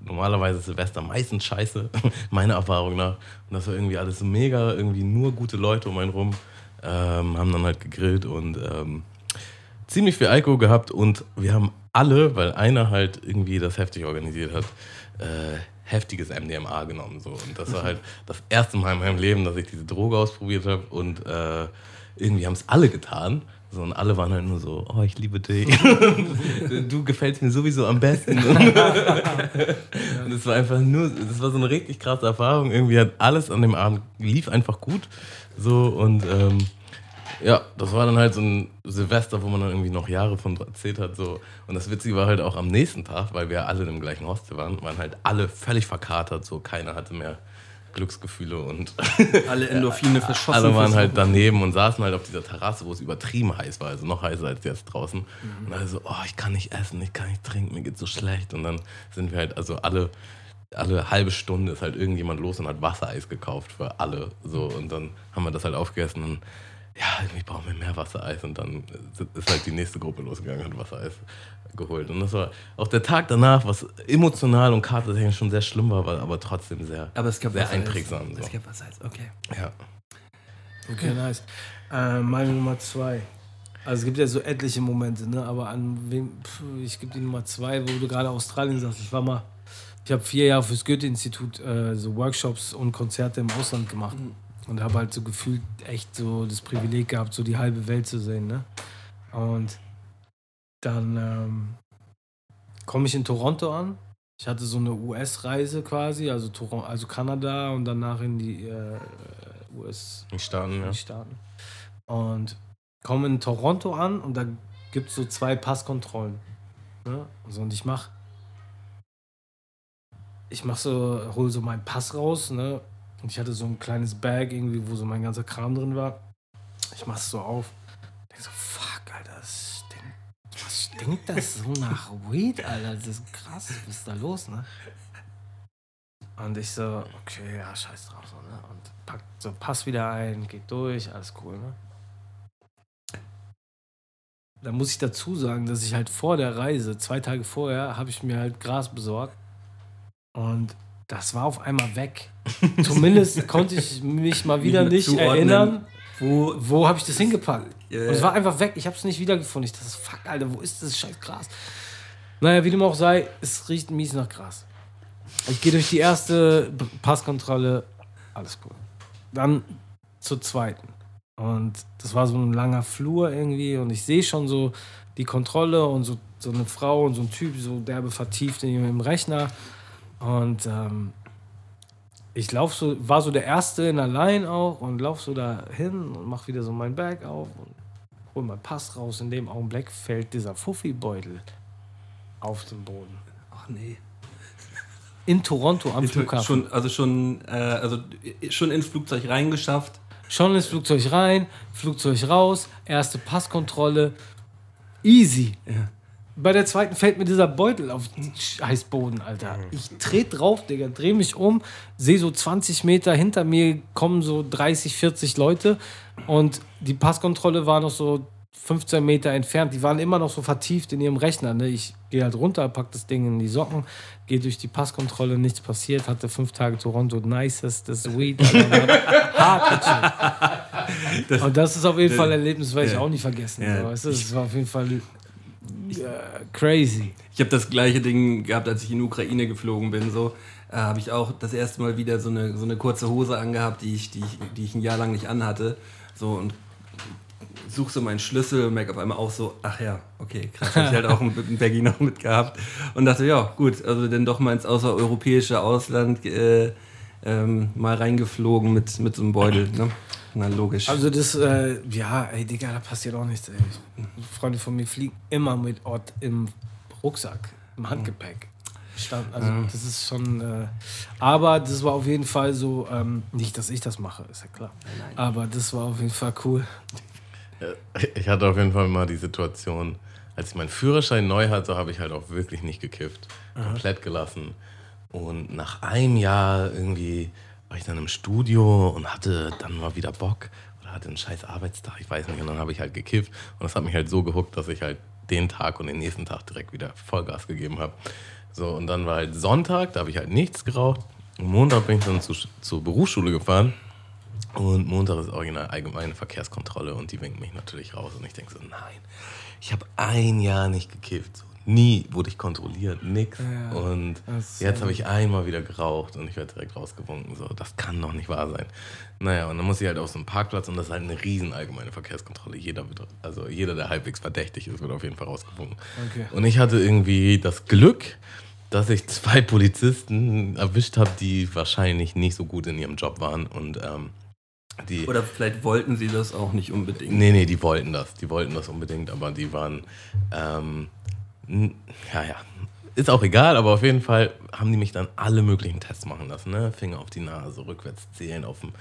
Normalerweise ist Silvester meistens scheiße, [LAUGHS] meiner Erfahrung nach. Und das war irgendwie alles mega, irgendwie nur gute Leute um einen rum. Ähm, haben dann halt gegrillt und ähm, ziemlich viel Alkohol gehabt und wir haben alle, weil einer halt irgendwie das heftig organisiert hat, äh, heftiges MDMA genommen. So. Und das war halt das erste Mal in meinem Leben, dass ich diese Droge ausprobiert habe und äh, irgendwie haben es alle getan. So, und alle waren halt nur so, oh, ich liebe dich. [LAUGHS] du gefällst mir sowieso am besten. [LAUGHS] und es war einfach nur, das war so eine richtig krasse Erfahrung. Irgendwie hat alles an dem Abend lief einfach gut. So und ähm, ja, das war dann halt so ein Silvester, wo man dann irgendwie noch Jahre von erzählt hat. So. Und das Witzige war halt auch am nächsten Tag, weil wir alle im gleichen Hostel waren, waren halt alle völlig verkatert. So keiner hatte mehr Glücksgefühle und [LAUGHS] Alle Endorphine verschossen. alle waren halt daneben und saßen halt auf dieser Terrasse, wo es übertrieben heiß war, also noch heißer als jetzt draußen. Und alle so, oh, ich kann nicht essen, ich kann nicht trinken, mir geht's so schlecht. Und dann sind wir halt, also alle, alle halbe Stunde ist halt irgendjemand los und hat Wassereis gekauft für alle. So, und dann haben wir das halt aufgegessen und ja, irgendwie brauchen wir mehr Wassereis. Und dann ist halt die nächste Gruppe losgegangen und hat Wassereis geholt. Und das war auch der Tag danach, was emotional und kartetechnisch schon sehr schlimm war, war aber trotzdem sehr, Aber es gab sehr einprägsam. So. Es gab was als, okay. Ja. Okay, nice. Äh, meine Nummer zwei. Also es gibt ja so etliche Momente, ne? Aber an wem, pf, ich gebe die Nummer zwei, wo du gerade Australien sagst. Ich war mal ich habe vier Jahre fürs Goethe-Institut äh, so Workshops und Konzerte im Ausland gemacht. Und habe halt so gefühlt echt so das Privileg gehabt, so die halbe Welt zu sehen. Ne? Und dann ähm, komme ich in Toronto an. Ich hatte so eine US-Reise quasi, also, Toron also Kanada und danach in die äh, US, Die Staaten, ja. Staaten. Und komme in Toronto an und da gibt es so zwei Passkontrollen. Ne? So, und ich mach, ich mach so, hol so meinen Pass raus, ne? Und ich hatte so ein kleines Bag irgendwie, wo so mein ganzer Kram drin war. Ich mach's so auf. Denk so, fuck, Alter, das stinkt. Was stinkt das so nach Weed, Alter? Das ist krass. Was ist da los, ne? Und ich so, okay, ja, scheiß drauf, so, ne? Und pack so Pass wieder ein, geht durch, alles cool, ne? Da muss ich dazu sagen, dass ich halt vor der Reise, zwei Tage vorher, habe ich mir halt Gras besorgt. Und das war auf einmal weg. Zumindest konnte ich mich mal wieder nicht zuordnen. erinnern, Wo, wo habe ich das hingepackt. Ja, Und es war einfach weg. Ich habe es nicht wiedergefunden. Ich dachte, fuck, Alter, wo ist das scheiß Gras? Naja, wie dem auch sei, es riecht mies nach Gras. Ich gehe durch die erste Passkontrolle, alles cool. Dann zur zweiten. Und das war so ein langer Flur irgendwie und ich sehe schon so die Kontrolle und so, so eine Frau und so ein Typ, so derbe vertieft in ihrem Rechner. Und ähm, ich lauf so, war so der Erste in der Line auch und lauf so da hin und mach wieder so mein Bag auf und hol meinen Pass raus. In dem Augenblick fällt dieser Fuffi-Beutel auf den Boden. ach nee. In Toronto am Flughafen. Schon, also schon, äh, also schon ins Flugzeug reingeschafft. Schon ins Flugzeug rein, Flugzeug raus, erste Passkontrolle. Easy. Ja. Bei der zweiten fällt mir dieser Beutel auf den Scheißboden, Alter. Ich trete drauf, Digga, dreh mich um, sehe so 20 Meter hinter mir kommen so 30, 40 Leute und die Passkontrolle war noch so 15 Meter entfernt. Die waren immer noch so vertieft in ihrem Rechner. Ne? Ich gehe halt runter, pack das Ding in die Socken, gehe durch die Passkontrolle, nichts passiert, hatte fünf Tage Toronto, [LAUGHS] hart gechillt. Und das ist auf jeden Fall ein Erlebnis, werde ich Ja. auch nicht vergessen. Ja. Weißt du? Das war auf jeden Fall äh, crazy. Ich habe das gleiche Ding gehabt, als ich in die Ukraine geflogen bin. So äh, habe ich auch das erste Mal wieder so eine, so eine kurze Hose angehabt, die ich, die, ich, die ich ein Jahr lang nicht anhatte. So und such so meinen Schlüssel und merke auf einmal auch so, ach ja, okay, krass, hab ich halt auch einen Baggy noch mitgehabt. Und dachte, ja, gut, also dann doch mal ins außereuropäische Ausland äh, ähm, mal reingeflogen mit, mit so einem Beutel. Ne? Na, logisch. Also das, äh, ja, ey, Digga, da passiert auch nichts, ey. Freunde von mir fliegen immer mit Ort im Rucksack, im Handgepäck. Stand, also das ist schon, äh, aber das war auf jeden Fall so, ähm, nicht, dass ich das mache, ist ja klar. Aber das war auf jeden Fall cool. Ich hatte auf jeden Fall mal die Situation, als ich meinen Führerschein neu hatte, habe ich halt auch wirklich nicht gekifft. Komplett gelassen. Und nach einem Jahr irgendwie war ich dann im Studio und hatte dann mal wieder Bock oder hatte einen scheiß Arbeitstag, ich weiß nicht. Und dann habe ich halt gekifft. Und das hat mich halt so gehuckt, dass ich halt den Tag und den nächsten Tag direkt wieder Vollgas gegeben habe. So, und dann war halt Sonntag, da habe ich halt nichts geraucht. Und Montag bin ich dann zu, zur Berufsschule gefahren. Und Montag ist original allgemeine Verkehrskontrolle und die winkt mich natürlich raus. Und ich denke so, nein, ich habe ein Jahr nicht gekifft. So, nie wurde ich kontrolliert, nix. Ja, und jetzt habe ich einmal wieder geraucht und ich werde direkt rausgewunken. So, das kann doch nicht wahr sein. Naja, und dann muss ich halt auf so einen Parkplatz und das ist halt eine riesen allgemeine Verkehrskontrolle. Jeder wird, also jeder, der halbwegs verdächtig ist, wird auf jeden Fall rausgewunken. Okay. Und ich hatte irgendwie das Glück, dass ich zwei Polizisten erwischt habe, die wahrscheinlich nicht so gut in ihrem Job waren und ähm, die. Oder vielleicht wollten sie das auch nicht unbedingt. Nee, nee, die wollten das. Die wollten das unbedingt, aber die waren. Ähm, ja, ja. Ist auch egal, aber auf jeden Fall haben die mich dann alle möglichen Tests machen lassen. Ne? Finger auf die Nase, rückwärts zählen, auf, dem,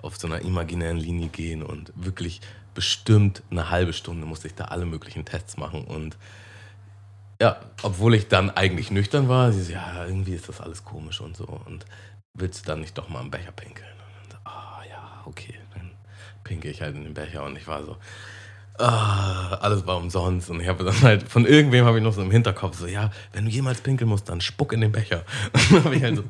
auf so einer imaginären Linie gehen und wirklich bestimmt eine halbe Stunde musste ich da alle möglichen Tests machen. Und ja, obwohl ich dann eigentlich nüchtern war, sie so, ja, irgendwie ist das alles komisch und so. Und willst du dann nicht doch mal am Becher pinkeln? Und dann so, ah ja, okay. Dann pinke ich halt in den Becher und ich war so, ah, alles war umsonst. Und ich habe dann halt, von irgendwem habe ich noch so im Hinterkopf, so, ja, wenn du jemals pinkeln musst, dann spuck in den Becher. [LAUGHS] Und dann habe ich halt so,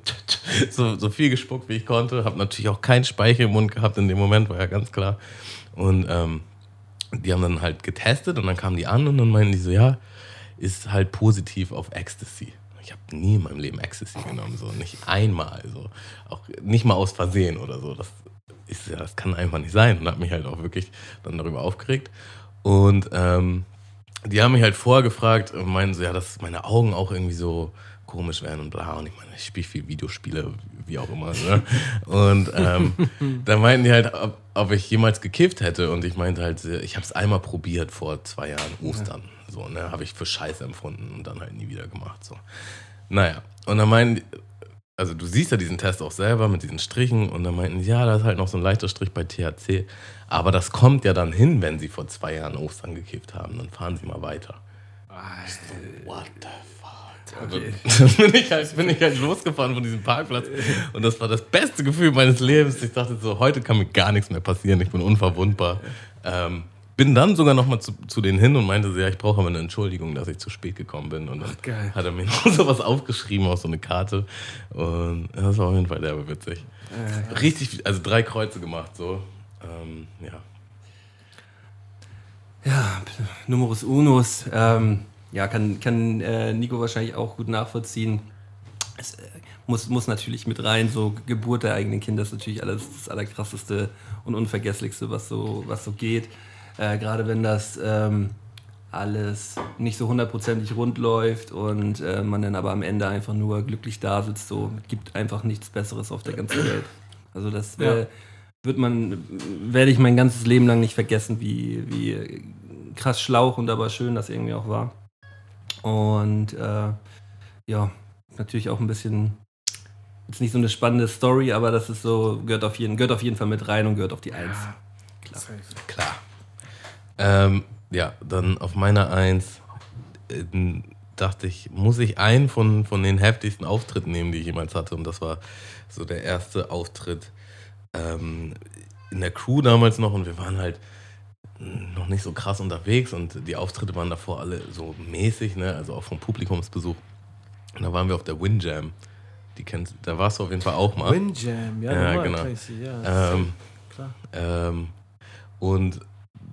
so, so viel gespuckt, wie ich konnte. Habe natürlich auch keinen Speichel im Mund gehabt in dem Moment, war ja ganz klar. Und ähm, die haben dann halt getestet und dann kamen die an und dann meinten die so, ja, ist halt positiv auf Ecstasy. Ich habe nie in meinem Leben Ecstasy genommen, so nicht einmal, so auch nicht mal aus Versehen oder so. Das ist das kann einfach nicht sein und habe mich halt auch wirklich dann darüber aufgeregt. Und ähm, die haben mich halt vorher gefragt und meinen so, ja, dass meine Augen auch irgendwie so komisch werden und bla. Und ich meine, ich spiele viel Videospiele, wie auch immer. Ne? Und ähm, [LAUGHS] dann meinten die halt, ob, ob ich jemals gekifft hätte. Und ich meinte halt, ich habe es einmal probiert vor zwei Jahren, Ostern. So, ne, habe ich für Scheiße empfunden und dann halt nie wieder gemacht. So. Naja, und dann meinen die, also du siehst ja diesen Test auch selber mit diesen Strichen und dann meinten sie, ja, da ist halt noch so ein leichter Strich bei THC. Aber das kommt ja dann hin, wenn sie vor zwei Jahren Ostern gekifft haben. Dann fahren sie mal weiter. Ich so, what the fuck? Und [LAUGHS] Dann bin ich, halt, bin ich halt losgefahren von diesem Parkplatz und das war das beste Gefühl meines Lebens. Ich dachte so, heute kann mir gar nichts mehr passieren, ich bin unverwundbar. Ähm, bin dann sogar noch mal zu, zu denen hin und meinte ja, ich brauche aber eine Entschuldigung, dass ich zu spät gekommen bin. Und dann geil. hat er mir [LAUGHS] noch so was aufgeschrieben auf so eine Karte. Und das war auf jeden Fall derbe witzig. Richtig, viel- also drei Kreuze gemacht, so. Ähm, ja. Ja, Numerus Unus. Ähm, ja, kann, kann äh, Nico wahrscheinlich auch gut nachvollziehen. Es äh, muss, muss natürlich mit rein, so Geburt der eigenen Kinder ist natürlich alles das Allerkrasseste und Unvergesslichste, was so, was so geht. Äh, Gerade wenn das ähm, alles nicht so hundertprozentig rund läuft und äh, man dann aber am Ende einfach nur glücklich da sitzt, so gibt einfach nichts Besseres auf der ganzen Welt. Also das äh, wird man, werde ich mein ganzes Leben lang nicht vergessen, wie, wie krass schlauch und aber schön das irgendwie auch war. Und äh, ja, natürlich auch ein bisschen, jetzt nicht so eine spannende Story, aber das ist so, gehört auf jeden, gehört auf jeden Fall mit rein und gehört auf die Eins. Safe. Klar. Ähm, ja, dann auf meiner Eins äh, dachte ich, muss ich einen von, von den heftigsten Auftritten nehmen, die ich jemals hatte. Und das war so der erste Auftritt ähm, in der Crew damals noch. Und wir waren halt noch nicht so krass unterwegs und die Auftritte waren davor alle so mäßig, ne? also auch vom Publikumsbesuch. Und da waren wir auf der Windjam. Die kennst, da warst du auf jeden Fall auch mal. Windjam, ja, Ja, genau. Tracy, ja. Ähm, klar. ähm, und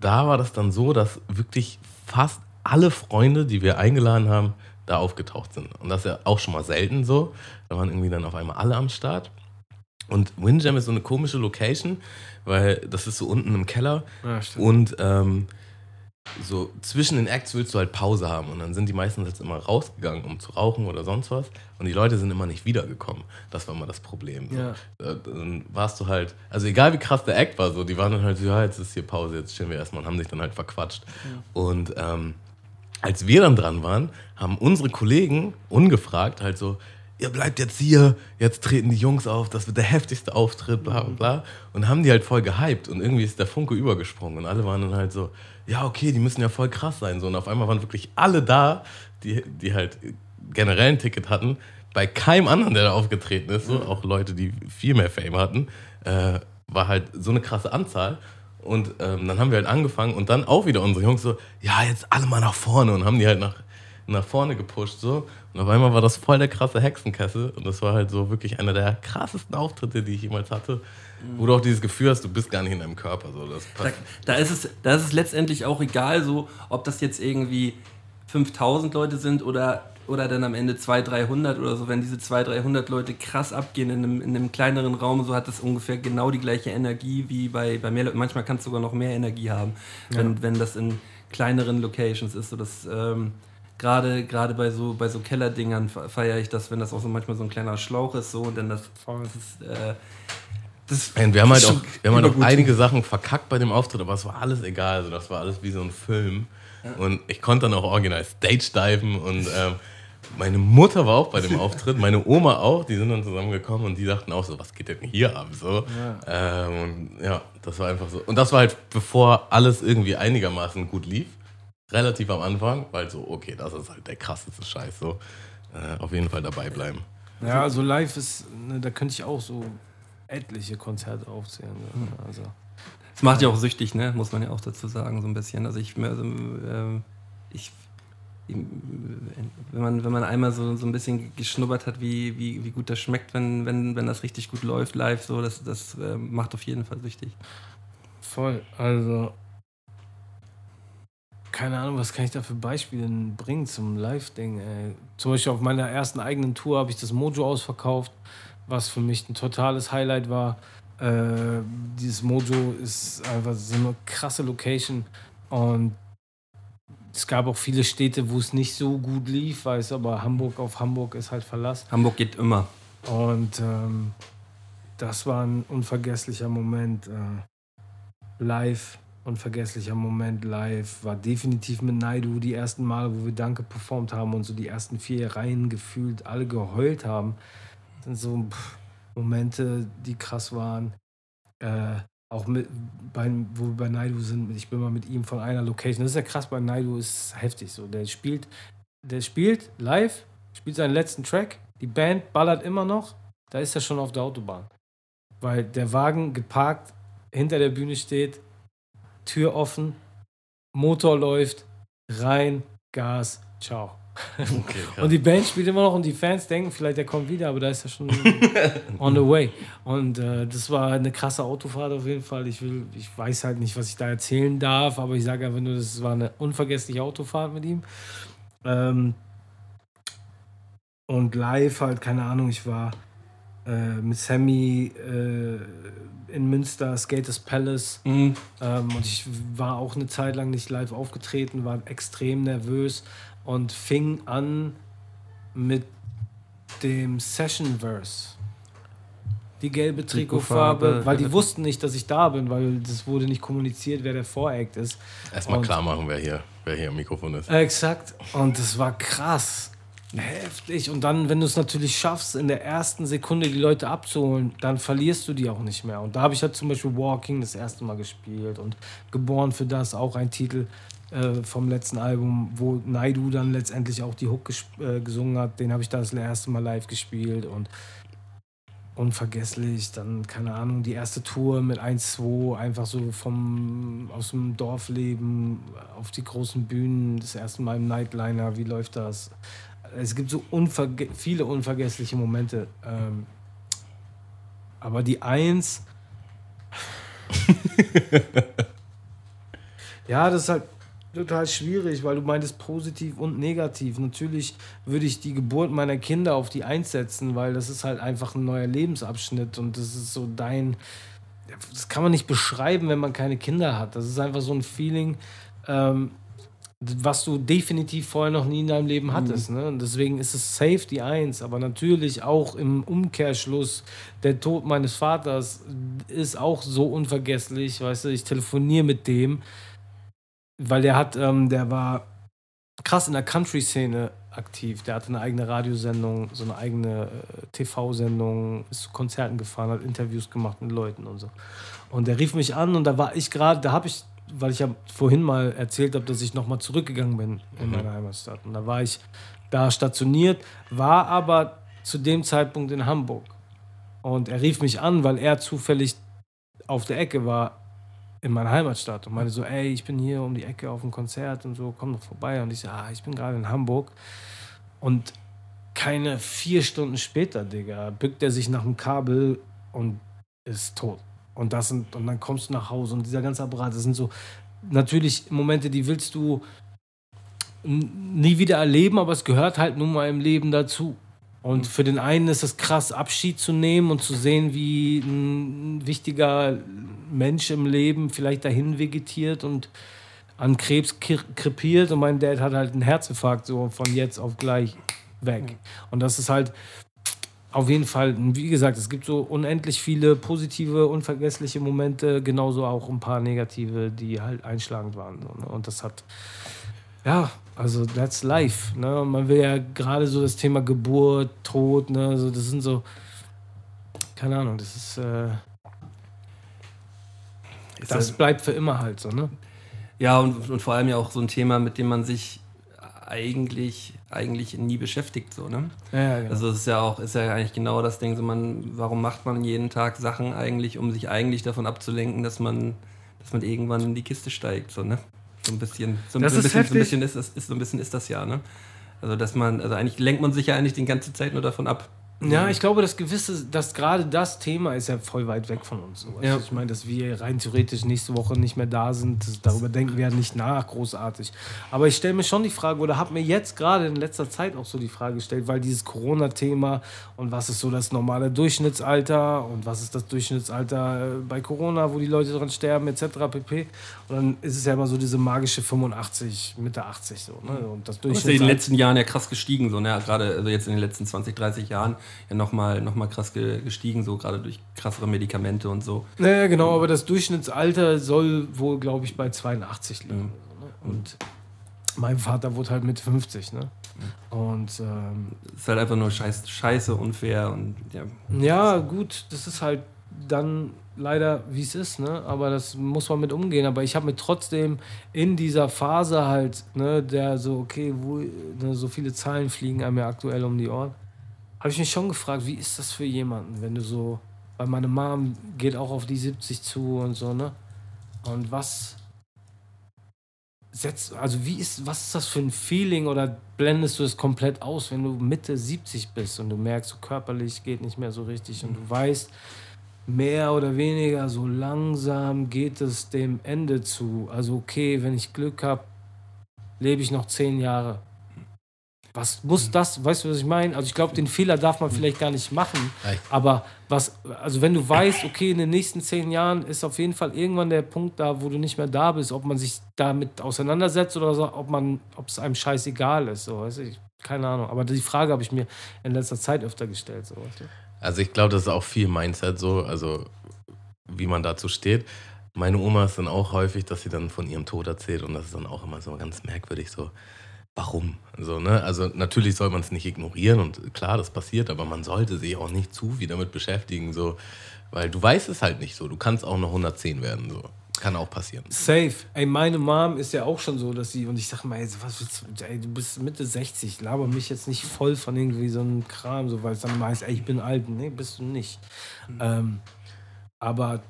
da war das dann so, dass wirklich fast alle Freunde, die wir eingeladen haben, da aufgetaucht sind. Und das ist ja auch schon mal selten so. Da waren irgendwie dann auf einmal alle am Start. Und Windjam ist so eine komische Location, weil das ist so unten im Keller Ja, stimmt. und ähm, so zwischen den Acts willst du halt Pause haben. Und dann sind die meistens jetzt immer rausgegangen, um zu rauchen oder sonst was. Und die Leute sind immer nicht wiedergekommen. Das war immer das Problem. So. Ja. Dann warst du halt, also egal wie krass der Act war, so, die waren dann halt so, ja, jetzt ist hier Pause, jetzt chillen wir erstmal und haben sich dann halt verquatscht. Und ähm, als wir dann dran waren, haben unsere Kollegen ungefragt halt so, ihr bleibt jetzt hier, jetzt treten die Jungs auf, das wird der heftigste Auftritt, bla bla bla. Und haben die halt voll gehypt und irgendwie ist der Funke übergesprungen und alle waren dann halt so, ja okay, die müssen ja voll krass sein. So, und auf einmal waren wirklich alle da, die, die halt generell ein Ticket hatten, bei keinem anderen, der da aufgetreten ist, so, auch Leute, die viel mehr Fame hatten, äh, war halt so eine krasse Anzahl. Und ähm, dann haben wir halt angefangen und dann auch wieder unsere Jungs so, ja, jetzt alle mal nach vorne und haben die halt nach, nach vorne gepusht so. Und auf einmal war das voll der krasse Hexenkessel und das war halt so wirklich einer der krassesten Auftritte, die ich jemals hatte, wo du auch dieses Gefühl hast, du bist gar nicht in deinem Körper. So. Das Da, da, ist es, da ist es letztendlich auch egal, so, ob das jetzt irgendwie 5000 Leute sind oder, oder dann am Ende 200, 300 oder so. Wenn diese 200, 300 Leute krass abgehen in einem, in einem kleineren Raum, so hat das ungefähr genau die gleiche Energie wie bei, bei mehr Leuten. Manchmal kannst du sogar noch mehr Energie haben, wenn, wenn das in kleineren Locations ist. So das, ähm, Gerade gerade bei so bei so Kellerdingern fe- feiere ich das, wenn das auch so manchmal so ein kleiner Schlauch ist so und dann das, das ist, äh, das Und wir haben halt auch, wir haben halt auch einige Sachen verkackt bei dem Auftritt, aber es war alles egal. Also das war alles wie so ein Film. Und ich konnte dann auch original Stage diven und ähm, meine Mutter war auch bei dem Auftritt, meine Oma auch, die sind dann zusammengekommen und die dachten auch so, was geht denn hier ab? So. Ähm, und ja, das war einfach so. Und das war halt, bevor alles irgendwie einigermaßen gut lief, relativ am Anfang, weil so, okay, das ist halt der krasseste Scheiß. So. Äh, auf jeden Fall dabei bleiben. Ja, also live ist, ne, da könnte ich auch so etliche Konzerte aufzählen. Ne? Also, Es macht ja auch süchtig, ne? muss man ja auch dazu sagen, so ein bisschen. Also ich, also, ähm, ich wenn man, wenn man einmal so, so ein bisschen geschnuppert hat, wie, wie, wie gut das schmeckt, wenn, wenn, wenn das richtig gut läuft live, so, das, das ähm, macht auf jeden Fall süchtig. voll. Also, keine Ahnung, was kann ich da für Beispiele bringen zum Live-Ding, ey. Zum Beispiel auf meiner ersten eigenen Tour habe ich das Mojo ausverkauft, was für mich ein totales Highlight war. Äh, dieses Mojo ist einfach so eine krasse Location und es gab auch viele Städte, wo es nicht so gut lief, weiß aber Hamburg auf Hamburg ist halt Verlass. Hamburg geht immer. Und ähm, das war ein unvergesslicher Moment. Äh, live, unvergesslicher Moment live. War definitiv mit Naidu die ersten Male, wo wir Danke performt haben und so die ersten vier Reihen gefühlt alle geheult haben. Das sind so pff, Momente, die krass waren. Äh, auch mit, bei, wo wir bei Naidu sind, ich bin mal mit ihm von einer Location. Das ist ja krass, bei Naidu ist heftig so. Der spielt, der spielt live, spielt seinen letzten Track, die Band ballert immer noch, da ist er schon auf der Autobahn. Weil der Wagen geparkt hinter der Bühne steht, Tür offen, Motor läuft, rein, Gas, ciao. [LAUGHS] und die Band spielt immer noch und die Fans denken vielleicht, der kommt wieder, aber da ist er schon [LAUGHS] on the way. Und äh, das war eine krasse Autofahrt auf jeden Fall. Ich, will, ich weiß halt nicht, was ich da erzählen darf, aber ich sage einfach nur, das war eine unvergessliche Autofahrt mit ihm. Ähm, und live halt, keine Ahnung, ich war äh, mit Sammy äh, in Münster, Skaters Palace. Mhm. Ähm, und ich war auch eine Zeit lang nicht live aufgetreten, war extrem nervös und fing an mit dem Session Verse. Die gelbe Trikotfarbe, weil die [LAUGHS] wussten nicht, dass ich da bin, weil das wurde nicht kommuniziert, wer der Voract ist. Erstmal Und- klar machen, wer hier, wer hier am Mikrofon ist. Exakt. Und das war krass. Heftig. Und dann, wenn du es natürlich schaffst, in der ersten Sekunde die Leute abzuholen, dann verlierst du die auch nicht mehr. Und da habe ich halt zum Beispiel Walking das erste Mal gespielt und Geboren für das, auch ein Titel äh, vom letzten Album, wo Naidu dann letztendlich auch die Hook äh, gesungen hat. Den habe ich da das erste Mal live gespielt und unvergesslich. Dann, keine Ahnung, die erste Tour mit 1-2, einfach so vom, aus dem Dorfleben auf die großen Bühnen, das erste Mal im Nightliner, wie läuft das? Es gibt so unverge viele unvergessliche Momente. Ähm, aber die Eins. [LAUGHS] ja, das ist halt total schwierig, weil du meintest positiv und negativ. Natürlich würde ich die Geburt meiner Kinder auf die Eins setzen, weil das ist halt einfach ein neuer Lebensabschnitt und das ist so dein. Das kann man nicht beschreiben, wenn man keine Kinder hat. Das ist einfach so ein Feeling, ähm, was du definitiv vorher noch nie in deinem Leben hattest. Ne? Und deswegen ist es safe die Eins. Aber natürlich auch im Umkehrschluss, der Tod meines Vaters ist auch so unvergesslich. Weißt du, ich telefoniere mit dem, weil der hat, ähm, der war krass in der Country-Szene aktiv. Der hatte eine eigene Radiosendung, so eine eigene äh, TV-Sendung, ist zu Konzerten gefahren, hat Interviews gemacht mit Leuten und so. Und der rief mich an und da war ich gerade, da habe ich, weil ich ja vorhin mal erzählt habe, dass ich nochmal zurückgegangen bin in meine Heimatstadt. Und da war ich da stationiert, war aber zu dem Zeitpunkt in Hamburg. Und er rief mich an, weil er zufällig auf der Ecke war in meiner Heimatstadt und meinte so, ey, ich bin hier um die Ecke auf dem Konzert und so, komm doch vorbei. Und ich so, ah, ich bin gerade in Hamburg. Und keine vier Stunden später, Digga, bückt er sich nach dem Kabel und ist tot. Und, das sind, und dann kommst du nach Hause und dieser ganze Apparat, das sind so natürlich Momente, die willst du nie wieder erleben, aber es gehört halt nun mal im Leben dazu. Und für den einen ist es krass, Abschied zu nehmen und zu sehen, wie ein wichtiger Mensch im Leben vielleicht dahin vegetiert und an Krebs kre- krepiert. Und mein Dad hat halt einen Herzinfarkt, so von jetzt auf gleich weg. Und das ist halt auf jeden Fall, wie gesagt, es gibt so unendlich viele positive, unvergessliche Momente, genauso auch ein paar negative, die halt einschlagend waren. Ne? Und das hat, ja, also that's life. Ne? Und man will ja gerade so das Thema Geburt, Tod, ne? also das sind so, keine Ahnung, das ist, äh, das bleibt für immer halt so, ne? Ja, und, und vor allem ja auch so ein Thema, mit dem man sich eigentlich, eigentlich nie beschäftigt, so, ne? Ja, ja, genau. Also es ist ja auch, ist ja eigentlich genau das Ding, so man, warum macht man jeden Tag Sachen eigentlich, um sich eigentlich davon abzulenken, dass man, dass man irgendwann in die Kiste steigt, so, ne? So ein bisschen, so, Das so ein ist bisschen, so ein heftig. bisschen ist das, ist so ein bisschen ist das ja, ne? Also dass man, also eigentlich lenkt man sich ja eigentlich die ganze Zeit nur davon ab. Ja, ich glaube, das gewisse, dass gerade das Thema ist ja voll weit weg von uns. Also Ja. Ich meine, dass wir rein theoretisch nächste Woche nicht mehr da sind, darüber denken wir ja nicht nach, großartig. Aber ich stelle mir schon die Frage, oder habe mir jetzt gerade in letzter Zeit auch so die Frage gestellt, weil dieses Corona-Thema und was ist so das normale Durchschnittsalter und was ist das Durchschnittsalter äh, bei Corona, wo die Leute dran sterben, etc. pp. Und dann ist es ja immer so diese magische 85, Mitte 80 so. Ne? Und das Das ist ja in den letzten Jahren ja krass gestiegen, so, ne? Gerade also jetzt in den letzten 20, 30 Jahren ja nochmal noch mal krass ge gestiegen, so gerade durch krassere Medikamente und so. Naja, genau, aber das Durchschnittsalter soll wohl, glaube ich, bei 82 liegen. ne? Und mein Vater wurde halt mit 50, ne? Und ähm, ist halt einfach nur scheiß, scheiße, unfair und ja. ja, gut, das ist halt dann leider, wie es ist, ne? Aber das muss man mit umgehen. Aber ich habe mir trotzdem in dieser Phase halt, ne, der so, okay, wo ne, so viele Zahlen fliegen einem ja aktuell um die Ohren, habe ich mich schon gefragt, wie ist das für jemanden, wenn du so, weil meine Mom geht auch auf die 70 zu und so, ne? Und was setzt, also wie ist, was ist das für ein Feeling oder blendest du es komplett aus, wenn du Mitte 70 bist und du merkst, so körperlich geht nicht mehr so richtig und du weißt, mehr oder weniger so langsam geht es dem Ende zu. Also okay, wenn ich Glück habe, lebe ich noch zehn Jahre. Was muss das, weißt du, was ich meine? Also ich glaube, den Fehler darf man vielleicht gar nicht machen. Aber was, also wenn du weißt, okay, in den nächsten zehn Jahren ist auf jeden Fall irgendwann der Punkt da, wo du nicht mehr da bist, ob man sich damit auseinandersetzt oder so, ob man, ob es einem scheißegal ist, so, weißt du, ich, keine Ahnung. Aber die Frage habe ich mir in letzter Zeit öfter gestellt, so, weißt du. Also ich glaube, das ist auch viel Mindset so, also wie man dazu steht. Meine Oma ist dann auch häufig, dass sie dann von ihrem Tod erzählt und das ist dann auch immer so ganz merkwürdig so, warum? So, ne? Also natürlich soll man es nicht ignorieren und klar, das passiert, aber man sollte sich auch nicht zu viel damit beschäftigen, so, weil du weißt es halt nicht so. Du kannst auch noch 110 werden, so. Kann auch passieren. Safe. Ey, meine Mom ist ja auch schon so, dass sie, und ich sag mal, ey, was willst du, ey, du bist Mitte 60, laber mich jetzt nicht voll von irgendwie so einem Kram, so, weil es dann heißt, ey, ich bin alt. Nee, bist du nicht. Ähm, aber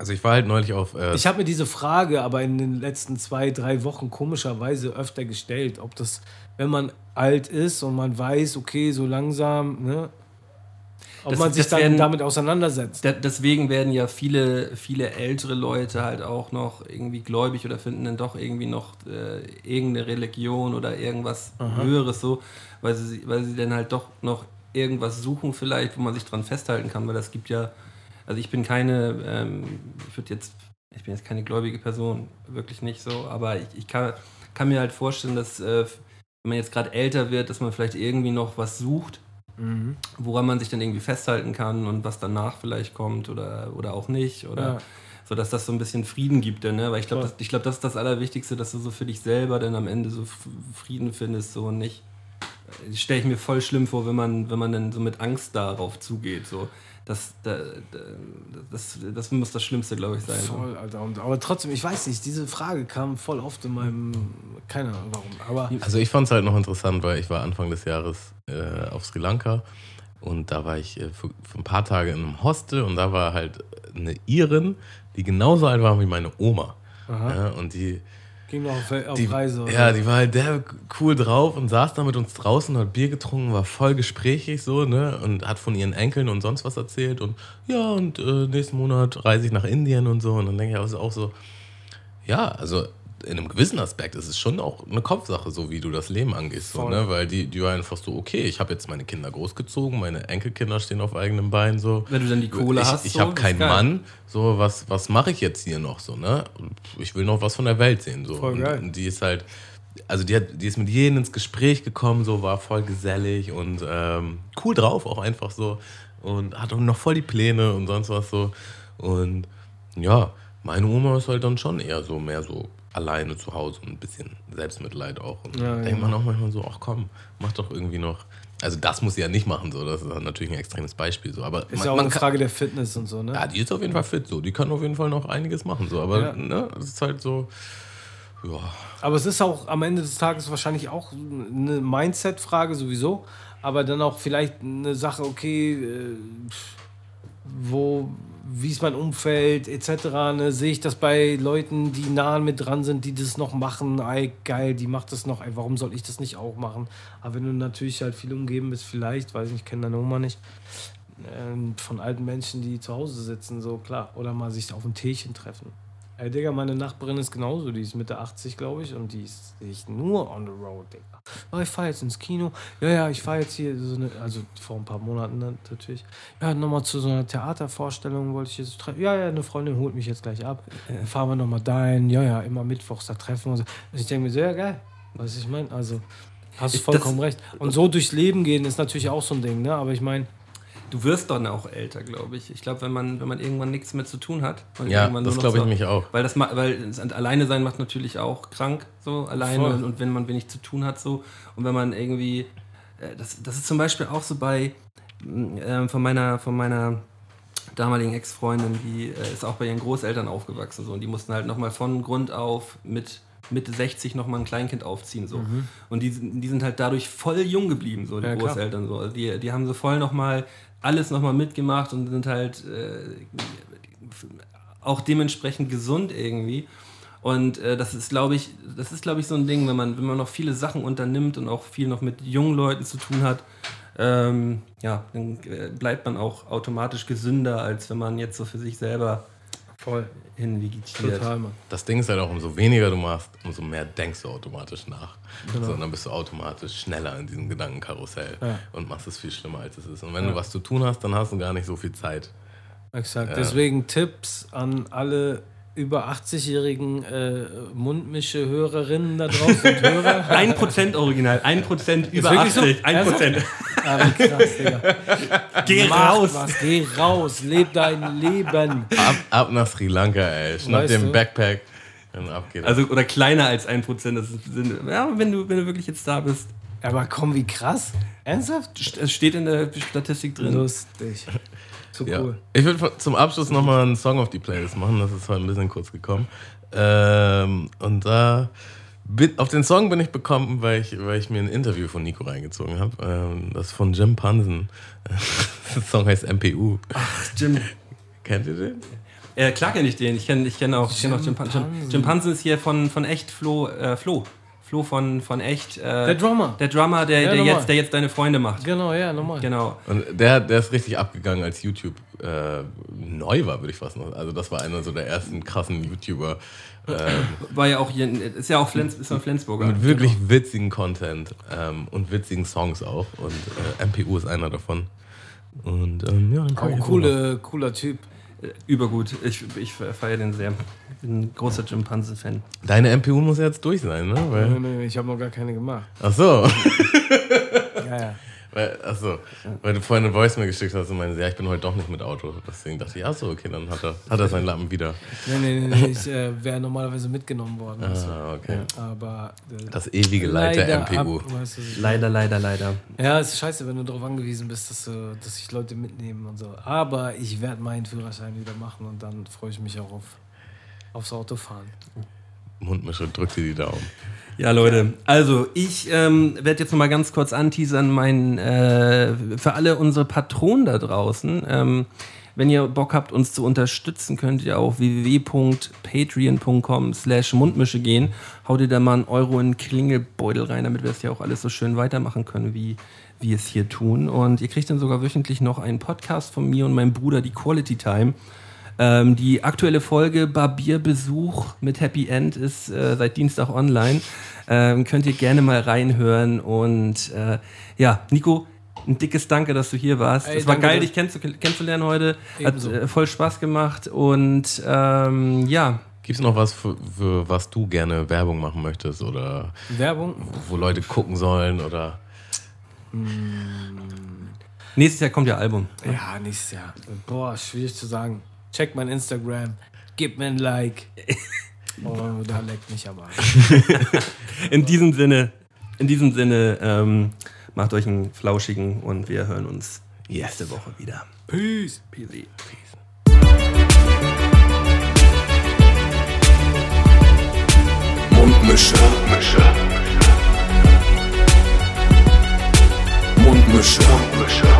Also ich war halt neulich auf. Äh, ich habe mir diese Frage aber in den letzten zwei, drei Wochen komischerweise öfter gestellt, ob das, wenn man alt ist und man weiß, okay, so langsam, ne, ob Das- man sich dann werden- damit auseinandersetzt. Da, deswegen werden ja viele, viele ältere Leute halt auch noch irgendwie gläubig oder finden dann doch irgendwie noch äh, irgendeine Religion oder irgendwas Höheres so, weil sie, weil sie dann halt doch noch irgendwas suchen vielleicht, wo man sich dran festhalten kann, weil das gibt ja, also ich bin keine, ähm, ich würde jetzt, ich bin jetzt keine gläubige Person, wirklich nicht so, aber ich, ich kann, kann mir halt vorstellen, dass äh, wenn man jetzt gerade älter wird, dass man vielleicht irgendwie noch was sucht, Mhm. woran man sich dann irgendwie festhalten kann und was danach vielleicht kommt oder, oder auch nicht. Oder Ja. so, dass das so ein bisschen Frieden gibt. Dann, ne? Weil ich glaube, das, ich glaub, das ist das Allerwichtigste, dass du so für dich selber dann am Ende so Frieden findest so und nicht. Stelle ich mir voll schlimm vor, wenn man, wenn man dann so mit Angst darauf zugeht. So. Das, da, da, das, das muss das Schlimmste, glaube ich, sein. so. Voll, Alter. Und, aber trotzdem, ich weiß nicht, diese Frage kam voll oft in meinem, keine Ahnung warum, aber Also ich fand es halt noch interessant, weil ich war Anfang des Jahres äh, auf Sri Lanka und da war ich äh, für, für ein paar Tage in einem Hostel und da war halt eine Irin, die genauso alt war wie meine Oma. Ja, und die, ging noch auf, auf die, Reise. oder? ja, die war halt der cool drauf und saß da mit uns draußen, hat Bier getrunken, war voll gesprächig so, ne? Und hat von ihren Enkeln und sonst was erzählt und ja, und äh, nächsten Monat reise ich nach Indien und so. Und dann denke ich auch so, ja, also in einem gewissen Aspekt ist es schon auch eine Kopfsache, so wie du das Leben angehst. So, ne? Weil die, die war einfach so, okay, ich habe jetzt meine Kinder großgezogen, meine Enkelkinder stehen auf eigenem Bein. So. Wenn du dann die Kohle ich, hast, Ich so, habe keinen. Mann, so was, was mache ich jetzt hier noch so, ne? Ich will noch was von der Welt sehen. So. Voll und, geil. und die ist halt, also die, hat, die ist mit jedem ins Gespräch gekommen, so war voll gesellig und ähm, cool drauf, auch einfach so. Und hat auch noch voll die Pläne und sonst was so. Und ja, meine Oma ist halt dann schon eher so mehr so alleine zu Hause und ein bisschen Selbstmitleid auch. Und Ja, da denkt man auch manchmal so, ach komm, mach doch irgendwie noch. Also das muss sie ja nicht machen, so. Das ist natürlich ein extremes Beispiel. So. Aber Ist man, ja auch man eine kann, Frage der Fitness und so, ne? ja, die ist auf jeden Fall fit, so. Die kann auf jeden Fall noch einiges machen, so. Aber Ja. ne, es ist halt so, ja. Aber es ist auch am Ende des Tages wahrscheinlich auch eine Mindset-Frage sowieso, aber dann auch vielleicht eine Sache, okay, äh, wo wie ist mein Umfeld etc. Ne? Sehe ich das bei Leuten, die nah mit dran sind, die das noch machen? Ey, geil, die macht das noch. Ey, warum soll ich das nicht auch machen? Aber wenn du natürlich halt viel umgeben bist, vielleicht, weiß ich nicht, ich kenne deine Oma nicht, ähm, von alten Menschen, die zu Hause sitzen, so klar. Oder mal sich auf ein Teechen treffen. Ey, Digga, meine Nachbarin ist genauso. Die ist Mitte 80, glaube ich, und die ist ich nur on the road, Digga. Oh, ich fahre jetzt ins Kino. Ja, ja, ich fahre jetzt hier so eine, also vor ein paar Monaten natürlich. Ja, nochmal zu so einer Theatervorstellung wollte ich jetzt treffen. Ja, ja, eine Freundin holt mich jetzt gleich ab. Dann fahren wir nochmal dahin. Ja, ja, immer mittwochs da treffen wir uns. Und ich denke mir so, ja, geil. Was ich meine, also hast du vollkommen das- recht. Und so durchs Leben gehen ist natürlich auch so ein Ding, ne? Aber ich meine, Du wirst dann auch älter, glaube ich. Ich glaube, wenn man, wenn man irgendwann nichts mehr zu tun hat. Ja, irgendwann das glaube ich so- mich auch. Weil das weil das alleine sein macht natürlich auch krank, so alleine und, und wenn man wenig zu tun hat, so und wenn man irgendwie, äh, das, das ist zum Beispiel auch so bei ähm, von meiner von meiner damaligen Ex-Freundin, die äh, ist auch bei ihren Großeltern aufgewachsen so und die mussten halt nochmal von Grund auf mit Mitte 60 nochmal ein Kleinkind aufziehen so und die, sind- die sind halt dadurch voll jung geblieben so die Ja, klar. Großeltern so also die, die haben so voll nochmal alles nochmal mitgemacht und sind halt äh, auch dementsprechend gesund irgendwie. Und äh, das ist, glaube ich, das ist, glaube ich, so ein Ding, wenn man, wenn man noch viele Sachen unternimmt und auch viel noch mit jungen Leuten zu tun hat, ähm, ja, dann äh, bleibt man auch automatisch gesünder, als wenn man jetzt so für sich selber voll. hinvegetiert. Total, Mann. Das Ding ist halt auch, umso weniger du machst, umso mehr denkst du automatisch nach. Genau. So, und dann bist du automatisch schneller in diesem Gedankenkarussell Ja. und machst es viel schlimmer, als es ist. Und wenn du was zu tun hast, dann hast du gar nicht so viel Zeit. Exakt. Deswegen Tipps an alle über 80-jährigen äh, Mundmische-Hörerinnen da draußen und Hörer. [LAUGHS] Ein Prozent original, ein Prozent über wirklich so? 80, ein Prozent. Ah, wie krass, Digga. [LAUGHS] Geh Mach raus! Was, geh raus, leb dein Leben. Ab, ab nach Sri Lanka, ey. Schnapp Weißt dir du? einen Backpack und ab geht's. Also, oder kleiner als ein Prozent. Das ist, sind, ja, wenn du, wenn du wirklich jetzt da bist. Aber komm, wie krass. Ernsthaft? Es steht in der Statistik drin. Lustig. So Ja. cool. Ich würde zum Abschluss nochmal einen Song auf die Playlist machen. Das ist heute ein bisschen kurz gekommen. Ähm, und da bin, auf den Song bin ich bekommen, weil ich, weil ich mir ein Interview von Nico reingezogen habe. Ähm, das ist von Jim Pansen. [LAUGHS] Der Song heißt MPU. Jim, Kennt ihr den? Äh, klar kenne ich den. Ich kenne ich kenn auch, ich kenn auch Jim Pansen. Jim, Jim Pansen ist hier von, von echt Flo. Äh, Flo. Flo von, von echt. Äh, Der Drummer. Der Drummer, der, Ja, der, normal. jetzt, der jetzt deine Freunde macht. Genau, ja, nochmal. Genau. Und der, der ist richtig abgegangen, als YouTube äh, neu war, würde ich fast noch. Also das war einer so der ersten krassen YouTuber ähm, War ja auch hier, ist ja auch Flens, ist ein Flensburger. mit wirklich witzigen Content ähm, und witzigen Songs auch. Und äh, MPU ist einer davon. Und ähm, ja, Auch jetzt coole, cooler Typ. Äh, Übergut. Ich, ich feiere den sehr. Bin ein großer Jim Pansen-Fan. mal. Deine MPU muss ja jetzt durch sein, ne? Weil, Nee, nee, ich habe noch gar keine gemacht. ach so. Ja, ja. Weil, ach so. Weil du vorhin eine Voice mir geschickt hast und meinst, ja, ich bin heute doch nicht mit Auto. Deswegen dachte ich, ach so, okay, dann hat er, hat er seinen Lappen wieder. Nee, nee, nee, nee ich äh, wäre normalerweise mitgenommen worden. Also. Ah, okay. Aber äh, Das ewige Leid der leider MPU. ab- weißt du, Leider, leider, leider. Ja, es ist scheiße, wenn du darauf angewiesen bist, dass, du, dass sich Leute mitnehmen und so. Aber ich werde meinen Führerschein wieder machen und dann freue ich mich auch auf, aufs Autofahren. Mundmische, drück dir die Daumen. Ja, Leute. Also, ich ähm, werde jetzt noch mal ganz kurz anteasern, mein, äh, für alle unsere Patronen da draußen. Ähm, wenn ihr Bock habt, uns zu unterstützen, könnt ihr auf www.patreon.com slash Mundmische gehen. Haut ihr da mal einen Euro in den Klingelbeutel rein, damit wir es ja auch alles so schön weitermachen können, wie wir es hier tun. Und ihr kriegt dann sogar wöchentlich noch einen Podcast von mir und meinem Bruder, die Quality Time. Ähm, die aktuelle Folge Barbierbesuch mit Happy End ist äh, seit Dienstag online. Ähm, könnt ihr gerne mal reinhören. Und äh, ja, Nico, ein dickes Danke, dass du hier warst. Ey, es war geil, dich kennenzu kennenzulernen heute. Ebenso. Hat äh, voll Spaß gemacht. Und ähm, ja, Gibt es noch was, für, für was du gerne Werbung machen möchtest oder Werbung? wo Leute gucken sollen oder nächstes Jahr kommt ja Album. Ja, nächstes Jahr. Boah, schwierig zu sagen. Check mein Instagram, gib mir ein Like. [LAUGHS] Oh, da leckt mich aber. [LAUGHS] In diesem Sinne, in diesem Sinne, ähm, macht euch einen flauschigen und wir hören uns nächste Woche wieder. Peace. Peace. Mundmische. Mundmische. Mundmische. Mundmische.